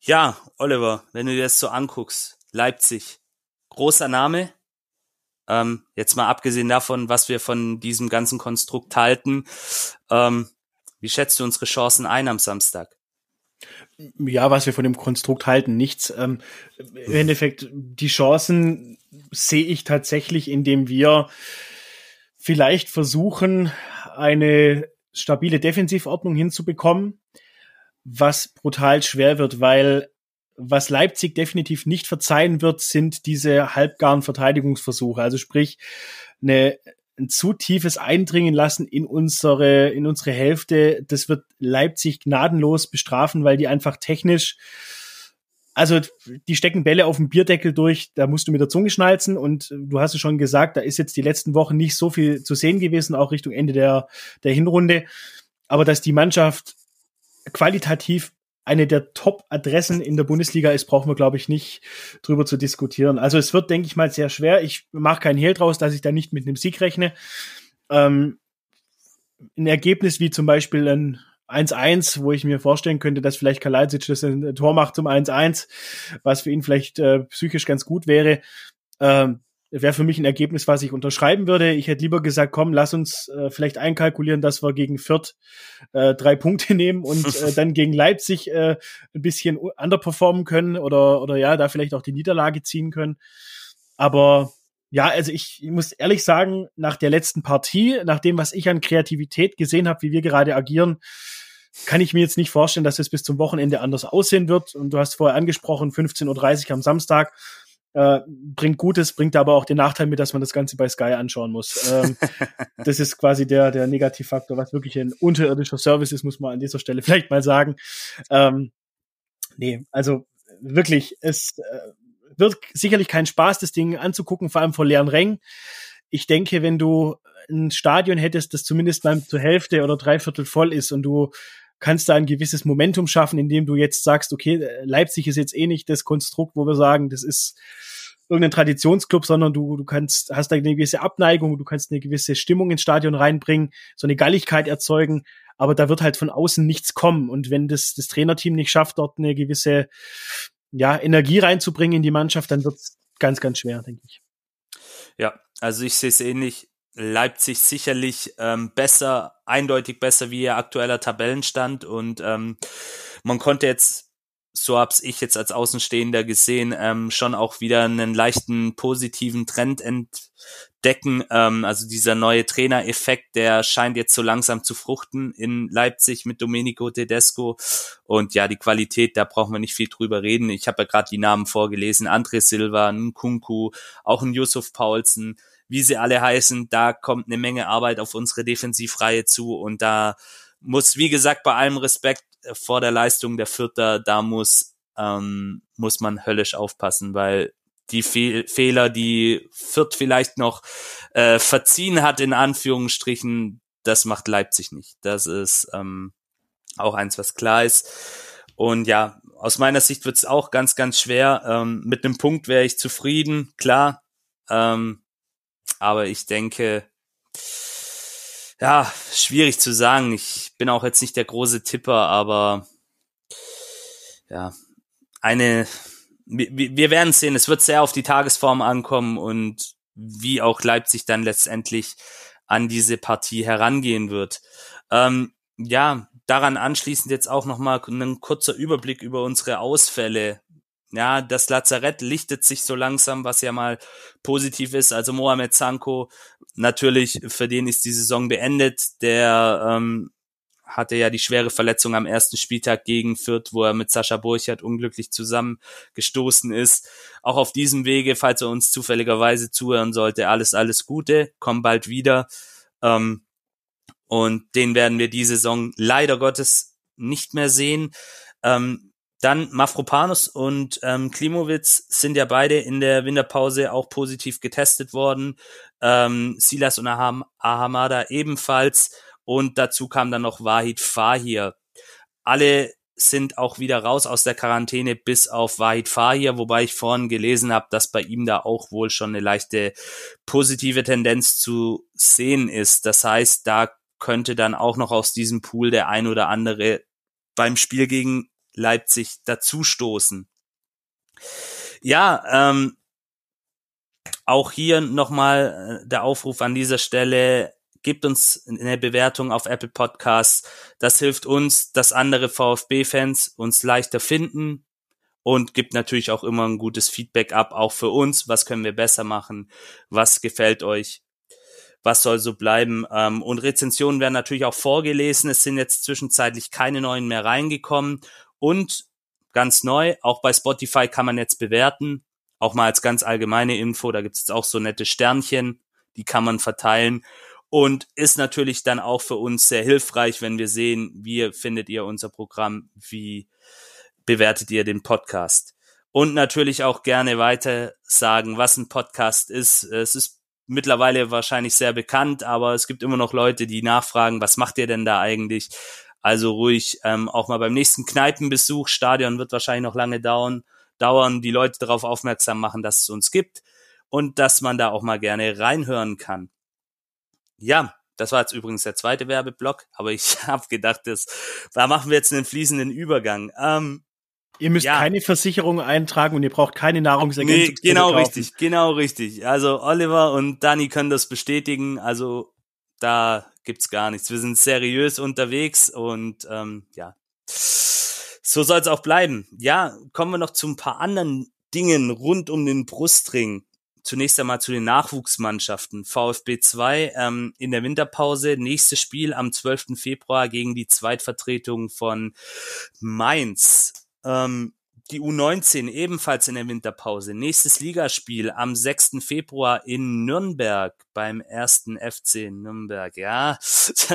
ja, Oliver, wenn du dir das so anguckst, Leipzig, großer Name. Ähm, jetzt mal abgesehen davon, was wir von diesem ganzen Konstrukt halten, ähm, wie schätzt du unsere Chancen ein am Samstag? Ja, was wir von dem Konstrukt halten, nichts. Ähm, Im Endeffekt, die Chancen sehe ich tatsächlich, indem wir vielleicht versuchen, eine stabile Defensivordnung hinzubekommen, was brutal schwer wird, weil was Leipzig definitiv nicht verzeihen wird, sind diese halbgaren Verteidigungsversuche. Also sprich, eine, ein zu tiefes Eindringen lassen in unsere, in unsere Hälfte, das wird Leipzig gnadenlos bestrafen, weil die einfach technisch also die stecken Bälle auf dem Bierdeckel durch, da musst du mit der Zunge schnalzen und du hast es schon gesagt, da ist jetzt die letzten Wochen nicht so viel zu sehen gewesen, auch Richtung Ende der, der Hinrunde. Aber dass die Mannschaft qualitativ eine der Top-Adressen in der Bundesliga ist, brauchen wir, glaube ich, nicht drüber zu diskutieren. Also es wird, denke ich mal, sehr schwer. Ich mache keinen Hehl draus, dass ich da nicht mit einem Sieg rechne. Ähm, ein Ergebnis wie zum Beispiel ein 1-1, wo ich mir vorstellen könnte, dass vielleicht Kalajdzic das ein Tor macht zum 1-1, was für ihn vielleicht äh, psychisch ganz gut wäre. Ähm, wäre für mich ein Ergebnis, was ich unterschreiben würde. Ich hätte lieber gesagt, komm, lass uns äh, vielleicht einkalkulieren, dass wir gegen Fürth äh, drei Punkte nehmen und äh, dann gegen Leipzig äh, ein bisschen underperformen können oder, oder ja, da vielleicht auch die Niederlage ziehen können. Aber ja, also ich, ich muss ehrlich sagen, nach der letzten Partie, nach dem, was ich an Kreativität gesehen habe, wie wir gerade agieren, kann ich mir jetzt nicht vorstellen, dass es bis zum Wochenende anders aussehen wird. Und du hast vorher angesprochen, 15.30 Uhr am Samstag. Äh, bringt Gutes, bringt aber auch den Nachteil mit, dass man das Ganze bei Sky anschauen muss. Ähm, das ist quasi der, der Negativfaktor, was wirklich ein unterirdischer Service ist, muss man an dieser Stelle vielleicht mal sagen. Ähm, nee, also wirklich, es äh, wird sicherlich kein Spaß, das Ding anzugucken, vor allem vor leeren Rängen. Ich denke, wenn du ein Stadion hättest, das zumindest mal zur Hälfte oder dreiviertel voll ist und du kannst da ein gewisses Momentum schaffen, indem du jetzt sagst, okay, Leipzig ist jetzt eh nicht das Konstrukt, wo wir sagen, das ist irgendein Traditionsclub, sondern du, du kannst, hast da eine gewisse Abneigung, du kannst eine gewisse Stimmung ins Stadion reinbringen, so eine Galligkeit erzeugen, aber da wird halt von außen nichts kommen. Und wenn das, das Trainerteam nicht schafft, dort eine gewisse ja, Energie reinzubringen in die Mannschaft, dann wird es ganz, ganz schwer, denke ich. Ja, also ich sehe es ähnlich. Leipzig sicherlich ähm, besser, eindeutig besser wie ihr aktueller Tabellenstand und ähm, man konnte jetzt so hab's ich jetzt als Außenstehender gesehen, ähm, schon auch wieder einen leichten positiven Trend entdecken. Ähm, also dieser neue Trainereffekt, der scheint jetzt so langsam zu fruchten in Leipzig mit Domenico Tedesco. Und ja, die Qualität, da brauchen wir nicht viel drüber reden. Ich habe ja gerade die Namen vorgelesen. André Silva, Nkunku, auch ein Yusuf Paulsen wie sie alle heißen, da kommt eine Menge Arbeit auf unsere Defensivreihe zu und da muss, wie gesagt, bei allem Respekt äh, vor der Leistung der Vierter, da muss, ähm, muss man höllisch aufpassen, weil die Fe Fehler, die Fürth vielleicht noch äh, verziehen hat, in Anführungsstrichen, das macht Leipzig nicht. Das ist ähm, auch eins, was klar ist. Und ja, aus meiner Sicht wird es auch ganz, ganz schwer. Ähm, mit einem Punkt wäre ich zufrieden, klar. Ähm, aber ich denke, ja, schwierig zu sagen. Ich bin auch jetzt nicht der große Tipper, aber ja, eine, wir, werden sehen. Es wird sehr auf die Tagesform ankommen und wie auch Leipzig dann letztendlich an diese Partie herangehen wird. Ähm, ja, daran anschließend jetzt auch nochmal ein kurzer Überblick über unsere Ausfälle. Ja, das Lazarett lichtet sich so langsam, was ja mal positiv ist. Also Mohamed Sanko, natürlich, für den ist die Saison beendet. Der ähm, hatte ja die schwere Verletzung am ersten Spieltag gegen Fürth, wo er mit Sascha Burchardt unglücklich zusammengestoßen ist. Auch auf diesem Wege, falls er uns zufälligerweise zuhören sollte, alles, alles Gute, komm bald wieder. Ähm, und den werden wir die Saison leider Gottes nicht mehr sehen. Ähm, dann Mafropanus und ähm, Klimowitz sind ja beide in der Winterpause auch positiv getestet worden. Ähm, Silas und Aham Ahamada ebenfalls. Und dazu kam dann noch Wahid Fahir. Alle sind auch wieder raus aus der Quarantäne bis auf Wahid Fahir, wobei ich vorhin gelesen habe, dass bei ihm da auch wohl schon eine leichte positive Tendenz zu sehen ist. Das heißt, da könnte dann auch noch aus diesem Pool der ein oder andere beim Spiel gegen Leipzig dazustoßen. Ja, ähm, auch hier nochmal äh, der Aufruf an dieser Stelle, gebt uns eine Bewertung auf Apple Podcasts. Das hilft uns, dass andere VfB-Fans uns leichter finden und gibt natürlich auch immer ein gutes Feedback ab, auch für uns. Was können wir besser machen? Was gefällt euch? Was soll so bleiben? Ähm, und Rezensionen werden natürlich auch vorgelesen. Es sind jetzt zwischenzeitlich keine neuen mehr reingekommen. Und ganz neu, auch bei Spotify kann man jetzt bewerten. Auch mal als ganz allgemeine Info, da gibt es jetzt auch so nette Sternchen, die kann man verteilen und ist natürlich dann auch für uns sehr hilfreich, wenn wir sehen, wie findet ihr unser Programm, wie bewertet ihr den Podcast. Und natürlich auch gerne weiter sagen, was ein Podcast ist. Es ist mittlerweile wahrscheinlich sehr bekannt, aber es gibt immer noch Leute, die nachfragen, was macht ihr denn da eigentlich? Also ruhig ähm, auch mal beim nächsten Kneipenbesuch, Stadion wird wahrscheinlich noch lange dauern, dauern, die Leute darauf aufmerksam machen, dass es uns gibt und dass man da auch mal gerne reinhören kann. Ja, das war jetzt übrigens der zweite Werbeblock, aber ich habe gedacht, das, da machen wir jetzt einen fließenden Übergang. Ähm, ihr müsst ja. keine Versicherung eintragen und ihr braucht keine Nahrungsergänzung. Nee, genau richtig, genau richtig. Also Oliver und Dani können das bestätigen. Also da gibt's gar nichts. Wir sind seriös unterwegs und ähm, ja, so soll es auch bleiben. Ja, kommen wir noch zu ein paar anderen Dingen rund um den Brustring zunächst einmal zu den Nachwuchsmannschaften. VfB 2 ähm, in der Winterpause, nächstes Spiel am 12. Februar gegen die Zweitvertretung von Mainz. Ähm, die U19 ebenfalls in der Winterpause. Nächstes Ligaspiel am 6. Februar in Nürnberg beim ersten FC Nürnberg. Ja,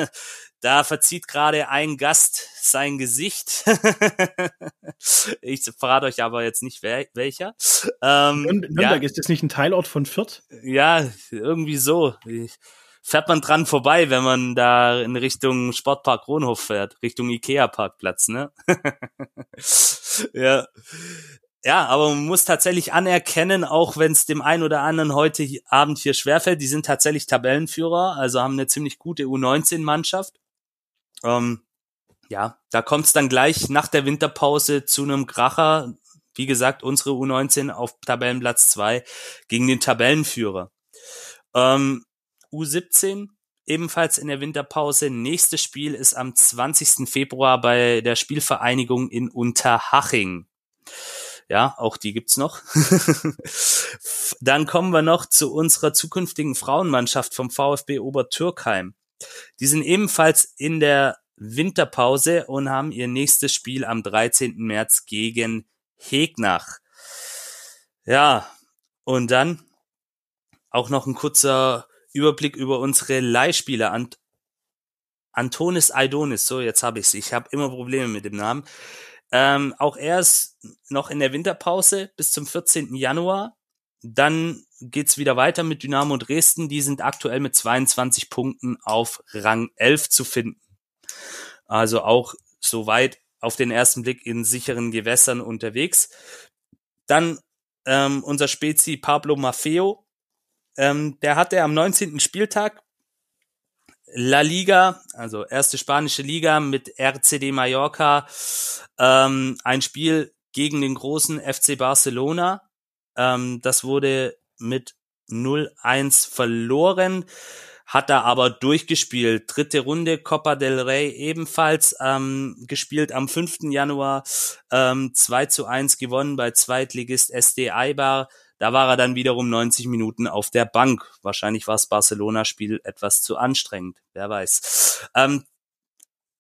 da verzieht gerade ein Gast sein Gesicht. ich verrate euch aber jetzt nicht wer, welcher. Ähm, Nürnberg, ja, ist das nicht ein Teilort von Fürth? Ja, irgendwie so. Ich, fährt man dran vorbei, wenn man da in Richtung Sportpark Kronhof fährt, Richtung Ikea-Parkplatz, ne? ja. Ja, aber man muss tatsächlich anerkennen, auch wenn es dem einen oder anderen heute Abend hier schwerfällt, die sind tatsächlich Tabellenführer, also haben eine ziemlich gute U19-Mannschaft. Ähm, ja, da kommt es dann gleich nach der Winterpause zu einem Kracher. Wie gesagt, unsere U19 auf Tabellenplatz zwei gegen den Tabellenführer. Ähm, U17 ebenfalls in der Winterpause. Nächstes Spiel ist am 20. Februar bei der Spielvereinigung in Unterhaching. Ja, auch die gibt's noch. Dann kommen wir noch zu unserer zukünftigen Frauenmannschaft vom VfB Obertürkheim. Die sind ebenfalls in der Winterpause und haben ihr nächstes Spiel am 13. März gegen Hegnach. Ja, und dann auch noch ein kurzer Überblick über unsere Leihspieler. Ant Antonis Aidonis, so jetzt habe ich Ich habe immer Probleme mit dem Namen. Ähm, auch er ist noch in der Winterpause bis zum 14. Januar. Dann geht's wieder weiter mit Dynamo Dresden. Die sind aktuell mit 22 Punkten auf Rang 11 zu finden. Also auch soweit auf den ersten Blick in sicheren Gewässern unterwegs. Dann ähm, unser Spezi Pablo Maffeo, ähm, der hatte am 19. Spieltag La Liga, also erste spanische Liga mit RCD Mallorca, ähm, ein Spiel gegen den großen FC Barcelona. Ähm, das wurde mit 0-1 verloren. hat er aber durchgespielt. Dritte Runde Copa del Rey ebenfalls ähm, gespielt am 5. Januar, ähm, 2 zu 1 gewonnen bei Zweitligist SD Eibar. Da war er dann wiederum 90 Minuten auf der Bank. Wahrscheinlich war das Barcelona-Spiel etwas zu anstrengend, wer weiß. Ähm,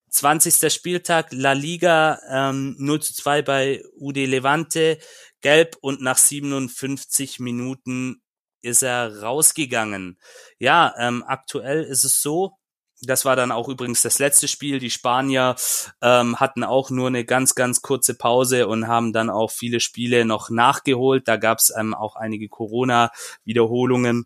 20. Spieltag La Liga ähm, 0 zu 2 bei UD Levante, gelb und nach 57 Minuten ist er rausgegangen. Ja, ähm, aktuell ist es so, das war dann auch übrigens das letzte Spiel. Die Spanier ähm, hatten auch nur eine ganz, ganz kurze Pause und haben dann auch viele Spiele noch nachgeholt. Da gab es ähm, auch einige Corona-Wiederholungen.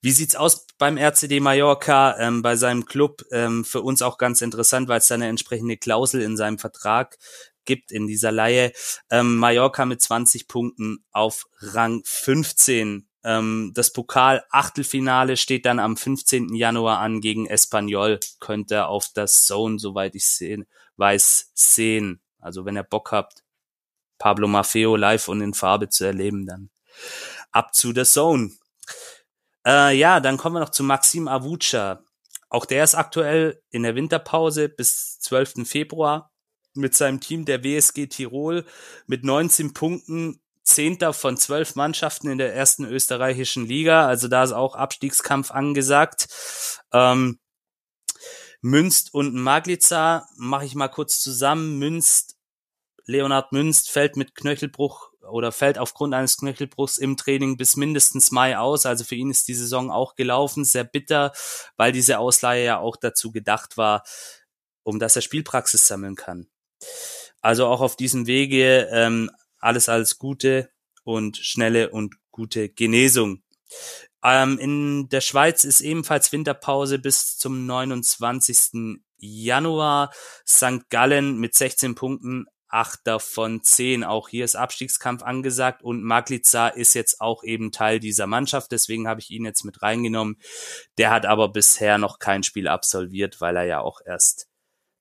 Wie sieht's aus beim RCD Mallorca, ähm, bei seinem Club? Ähm, für uns auch ganz interessant, weil es da eine entsprechende Klausel in seinem Vertrag gibt in dieser Laie. Ähm, Mallorca mit 20 Punkten auf Rang 15 ähm, das Pokal-Achtelfinale steht dann am 15. Januar an gegen Espanyol. Könnte auf das Zone, soweit ich sehen, weiß, sehen. Also wenn ihr Bock habt, Pablo Maffeo live und in Farbe zu erleben, dann ab zu der Zone. Äh, ja, dann kommen wir noch zu Maxim Avucha. Auch der ist aktuell in der Winterpause bis 12. Februar mit seinem Team der WSG Tirol mit 19 Punkten Zehnter von zwölf Mannschaften in der ersten österreichischen Liga. Also da ist auch Abstiegskampf angesagt. Ähm, Münst und Maglica mache ich mal kurz zusammen. Münst, Leonhard Münst fällt mit Knöchelbruch oder fällt aufgrund eines Knöchelbruchs im Training bis mindestens Mai aus. Also für ihn ist die Saison auch gelaufen. Sehr bitter, weil diese Ausleihe ja auch dazu gedacht war, um dass er Spielpraxis sammeln kann. Also auch auf diesem Wege ähm, alles, alles Gute und schnelle und gute Genesung. Ähm, in der Schweiz ist ebenfalls Winterpause bis zum 29. Januar. St. Gallen mit 16 Punkten, Achter von 10. Auch hier ist Abstiegskampf angesagt und Maglica ist jetzt auch eben Teil dieser Mannschaft. Deswegen habe ich ihn jetzt mit reingenommen. Der hat aber bisher noch kein Spiel absolviert, weil er ja auch erst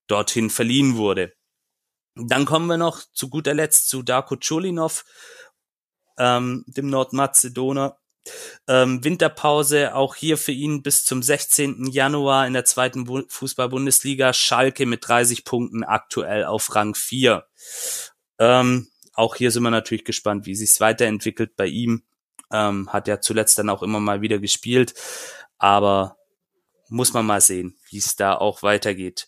dorthin verliehen wurde. Dann kommen wir noch zu guter Letzt zu Darko Cholinov, ähm, dem Nordmazedoner. Ähm, Winterpause auch hier für ihn bis zum 16. Januar in der zweiten Bu Fußball-Bundesliga. Schalke mit 30 Punkten aktuell auf Rang 4. Ähm, auch hier sind wir natürlich gespannt, wie sich's weiterentwickelt bei ihm. Ähm, hat ja zuletzt dann auch immer mal wieder gespielt, aber muss man mal sehen, wie es da auch weitergeht.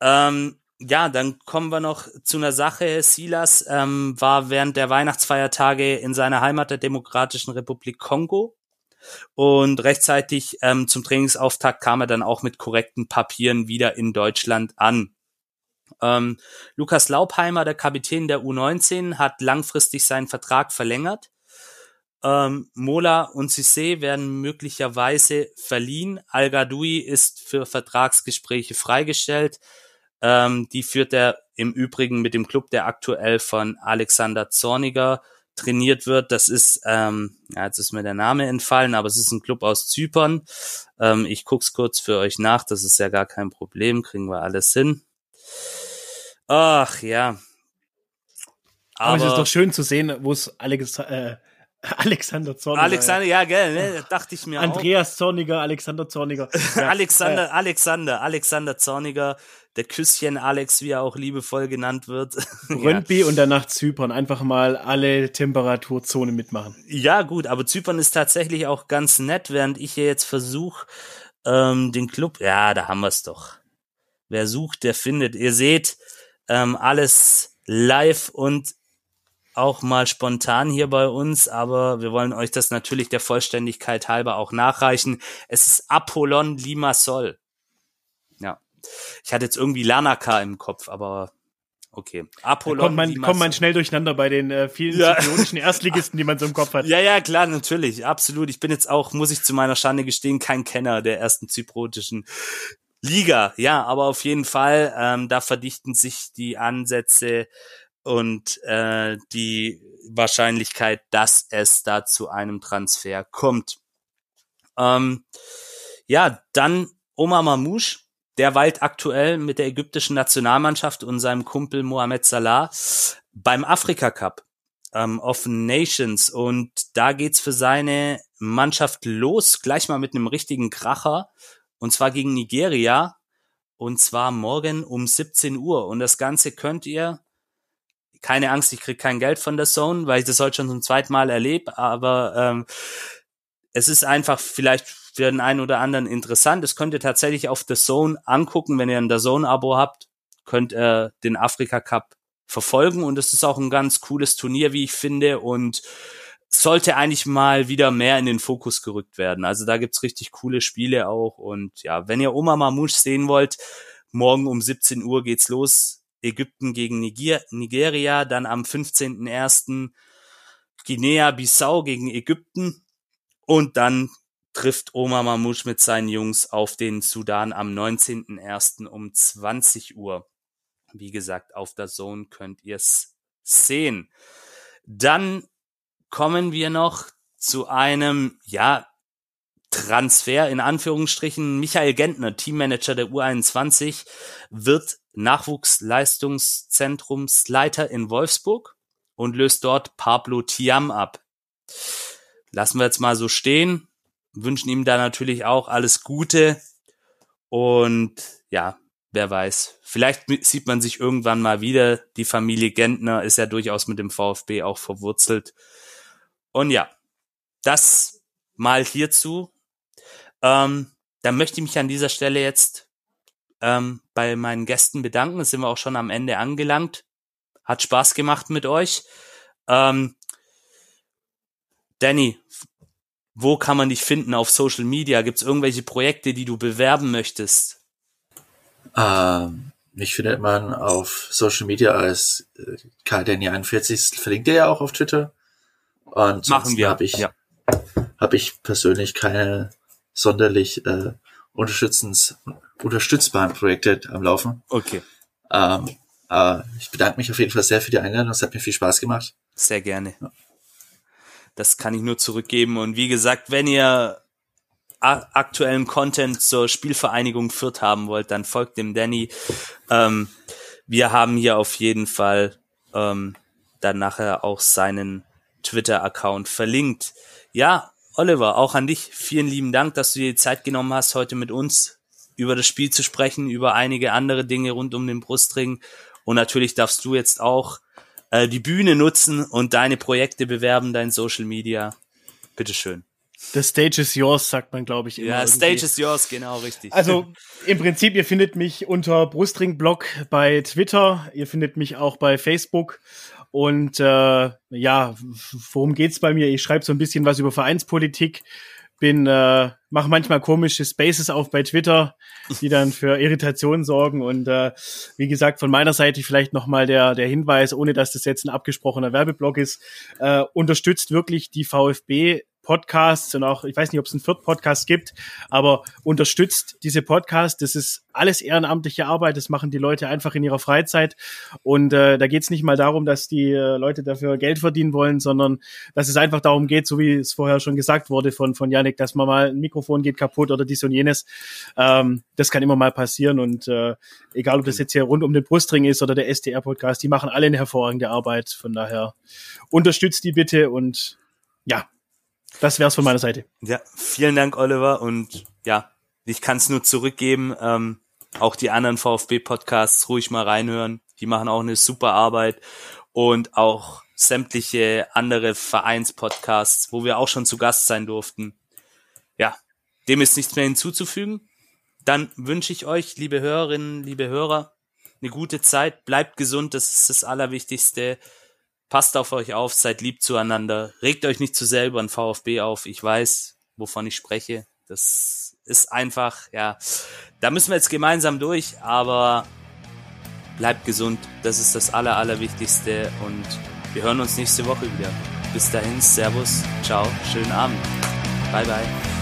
Ähm, ja, dann kommen wir noch zu einer Sache. Silas ähm, war während der Weihnachtsfeiertage in seiner Heimat der Demokratischen Republik Kongo und rechtzeitig ähm, zum Trainingsauftakt kam er dann auch mit korrekten Papieren wieder in Deutschland an. Ähm, Lukas Laubheimer, der Kapitän der U19, hat langfristig seinen Vertrag verlängert. Ähm, Mola und Cissé werden möglicherweise verliehen. Al-Gadoui ist für Vertragsgespräche freigestellt. Ähm, die führt er im Übrigen mit dem Club, der aktuell von Alexander Zorniger trainiert wird. Das ist, ähm, ja, jetzt ist mir der Name entfallen, aber es ist ein Club aus Zypern. Ähm, ich guck's kurz für euch nach, das ist ja gar kein Problem, kriegen wir alles hin. Ach ja. Aber, aber es ist doch schön zu sehen, wo es Alex, äh, Alexander Zorniger. Alexander, ja, gell, ne, dachte ich mir Andreas auch. Zorniger, Alexander Zorniger. Ja, Alexander, äh, Alexander, Alexander Zorniger, der Küsschen Alex, wie er auch liebevoll genannt wird. Röntby ja. und danach Zypern. Einfach mal alle Temperaturzonen mitmachen. Ja, gut, aber Zypern ist tatsächlich auch ganz nett, während ich hier jetzt versuche, ähm, den Club, ja, da haben wir es doch. Wer sucht, der findet. Ihr seht ähm, alles live und auch mal spontan hier bei uns, aber wir wollen euch das natürlich der Vollständigkeit halber auch nachreichen. Es ist Apollon Limassol. Ja. Ich hatte jetzt irgendwie Lanaka im Kopf, aber okay. Apollon da kommt man, Limassol. kommt man schnell durcheinander bei den äh, vielen ja. Erstligisten, die man so im Kopf hat. Ja, ja, klar, natürlich, absolut. Ich bin jetzt auch, muss ich zu meiner Schande gestehen, kein Kenner der ersten zyprotischen Liga. Ja, aber auf jeden Fall, ähm, da verdichten sich die Ansätze und äh, die Wahrscheinlichkeit, dass es da zu einem Transfer kommt. Ähm, ja, dann Omar Mamouche, der weilt aktuell mit der ägyptischen Nationalmannschaft und seinem Kumpel Mohamed Salah beim Afrika Cup ähm, of Nations und da geht's für seine Mannschaft los, gleich mal mit einem richtigen Kracher. Und zwar gegen Nigeria. Und zwar morgen um 17 Uhr. Und das Ganze könnt ihr, keine Angst, ich krieg kein Geld von der Zone, weil ich das heute schon zum zweiten Mal erlebe. Aber ähm, es ist einfach vielleicht für den einen oder anderen interessant. Das könnt ihr tatsächlich auf The Zone angucken, wenn ihr ein The Zone-Abo habt, könnt ihr den Afrika Cup verfolgen und es ist auch ein ganz cooles Turnier, wie ich finde und sollte eigentlich mal wieder mehr in den Fokus gerückt werden. Also da gibt's richtig coole Spiele auch und ja, wenn ihr Oma Mamouche sehen wollt, morgen um 17 Uhr geht's los. Ägypten gegen Niger Nigeria, dann am 15.01. Guinea-Bissau gegen Ägypten und dann trifft Oma Mamouche mit seinen Jungs auf den Sudan am 19.01. um 20 Uhr. Wie gesagt, auf der Zone könnt ihr es sehen. Dann kommen wir noch zu einem, ja, Transfer in Anführungsstrichen. Michael Gentner, Teammanager der U21, wird Nachwuchsleistungszentrumsleiter in Wolfsburg und löst dort Pablo Tiam ab. Lassen wir jetzt mal so stehen, wünschen ihm da natürlich auch alles Gute und ja, wer weiß. Vielleicht sieht man sich irgendwann mal wieder. Die Familie Gentner ist ja durchaus mit dem VfB auch verwurzelt. Und ja, das mal hierzu. Ähm, dann möchte ich mich an dieser Stelle jetzt ähm, bei meinen Gästen bedanken. Da sind wir auch schon am Ende angelangt. Hat Spaß gemacht mit euch. Ähm, Danny, wo kann man dich finden auf Social Media? Gibt es irgendwelche Projekte, die du bewerben möchtest? Ähm, mich findet man auf Social Media als äh, KDNI41, verlinkt ihr ja auch auf Twitter. Und Machen wir. habe ich, ja. hab ich persönlich keine sonderlich äh, unterstützens, unterstützbaren Projekte am Laufen. Okay. Ähm, äh, ich bedanke mich auf jeden Fall sehr für die Einladung. Es hat mir viel Spaß gemacht. Sehr gerne. Ja. Das kann ich nur zurückgeben. Und wie gesagt, wenn ihr aktuellen Content zur Spielvereinigung Fürth haben wollt, dann folgt dem Danny. Ähm, wir haben hier auf jeden Fall ähm, dann nachher auch seinen Twitter-Account verlinkt. Ja, Oliver, auch an dich. Vielen lieben Dank, dass du dir die Zeit genommen hast, heute mit uns über das Spiel zu sprechen, über einige andere Dinge rund um den Brustring. Und natürlich darfst du jetzt auch äh, die Bühne nutzen und deine Projekte bewerben, dein Social Media. Bitteschön. The stage is yours, sagt man, glaube ich. Immer ja, irgendwie. stage is yours, genau, richtig. Also im Prinzip, ihr findet mich unter Brustring-Blog bei Twitter, ihr findet mich auch bei Facebook. Und äh, ja, worum geht's bei mir? Ich schreibe so ein bisschen was über Vereinspolitik, bin äh, mache manchmal komische Spaces auf bei Twitter, die dann für Irritationen sorgen und äh, wie gesagt von meiner Seite vielleicht noch mal der der Hinweis, ohne dass das jetzt ein abgesprochener Werbeblock ist, äh, unterstützt wirklich die VfB Podcasts und auch, ich weiß nicht, ob es einen vierten Podcast gibt, aber unterstützt diese Podcasts. Das ist alles ehrenamtliche Arbeit, das machen die Leute einfach in ihrer Freizeit. Und äh, da geht es nicht mal darum, dass die äh, Leute dafür Geld verdienen wollen, sondern dass es einfach darum geht, so wie es vorher schon gesagt wurde von, von Yannick, dass man mal ein Mikrofon geht kaputt oder dies und jenes. Ähm, das kann immer mal passieren. Und äh, egal, ob das jetzt hier rund um den Brustring ist oder der SDR-Podcast, die machen alle eine hervorragende Arbeit. Von daher unterstützt die bitte und ja, das wär's von meiner Seite. Ja, vielen Dank, Oliver. Und ja, ich kann es nur zurückgeben. Ähm, auch die anderen VfB-Podcasts ruhig mal reinhören. Die machen auch eine super Arbeit. Und auch sämtliche andere Vereins-Podcasts, wo wir auch schon zu Gast sein durften. Ja, dem ist nichts mehr hinzuzufügen. Dann wünsche ich euch, liebe Hörerinnen, liebe Hörer, eine gute Zeit. Bleibt gesund, das ist das Allerwichtigste. Passt auf euch auf, seid lieb zueinander. Regt euch nicht zu sehr über VfB auf. Ich weiß, wovon ich spreche. Das ist einfach, ja, da müssen wir jetzt gemeinsam durch, aber bleibt gesund. Das ist das Aller, Allerwichtigste und wir hören uns nächste Woche wieder. Bis dahin, Servus, ciao, schönen Abend. Bye, bye.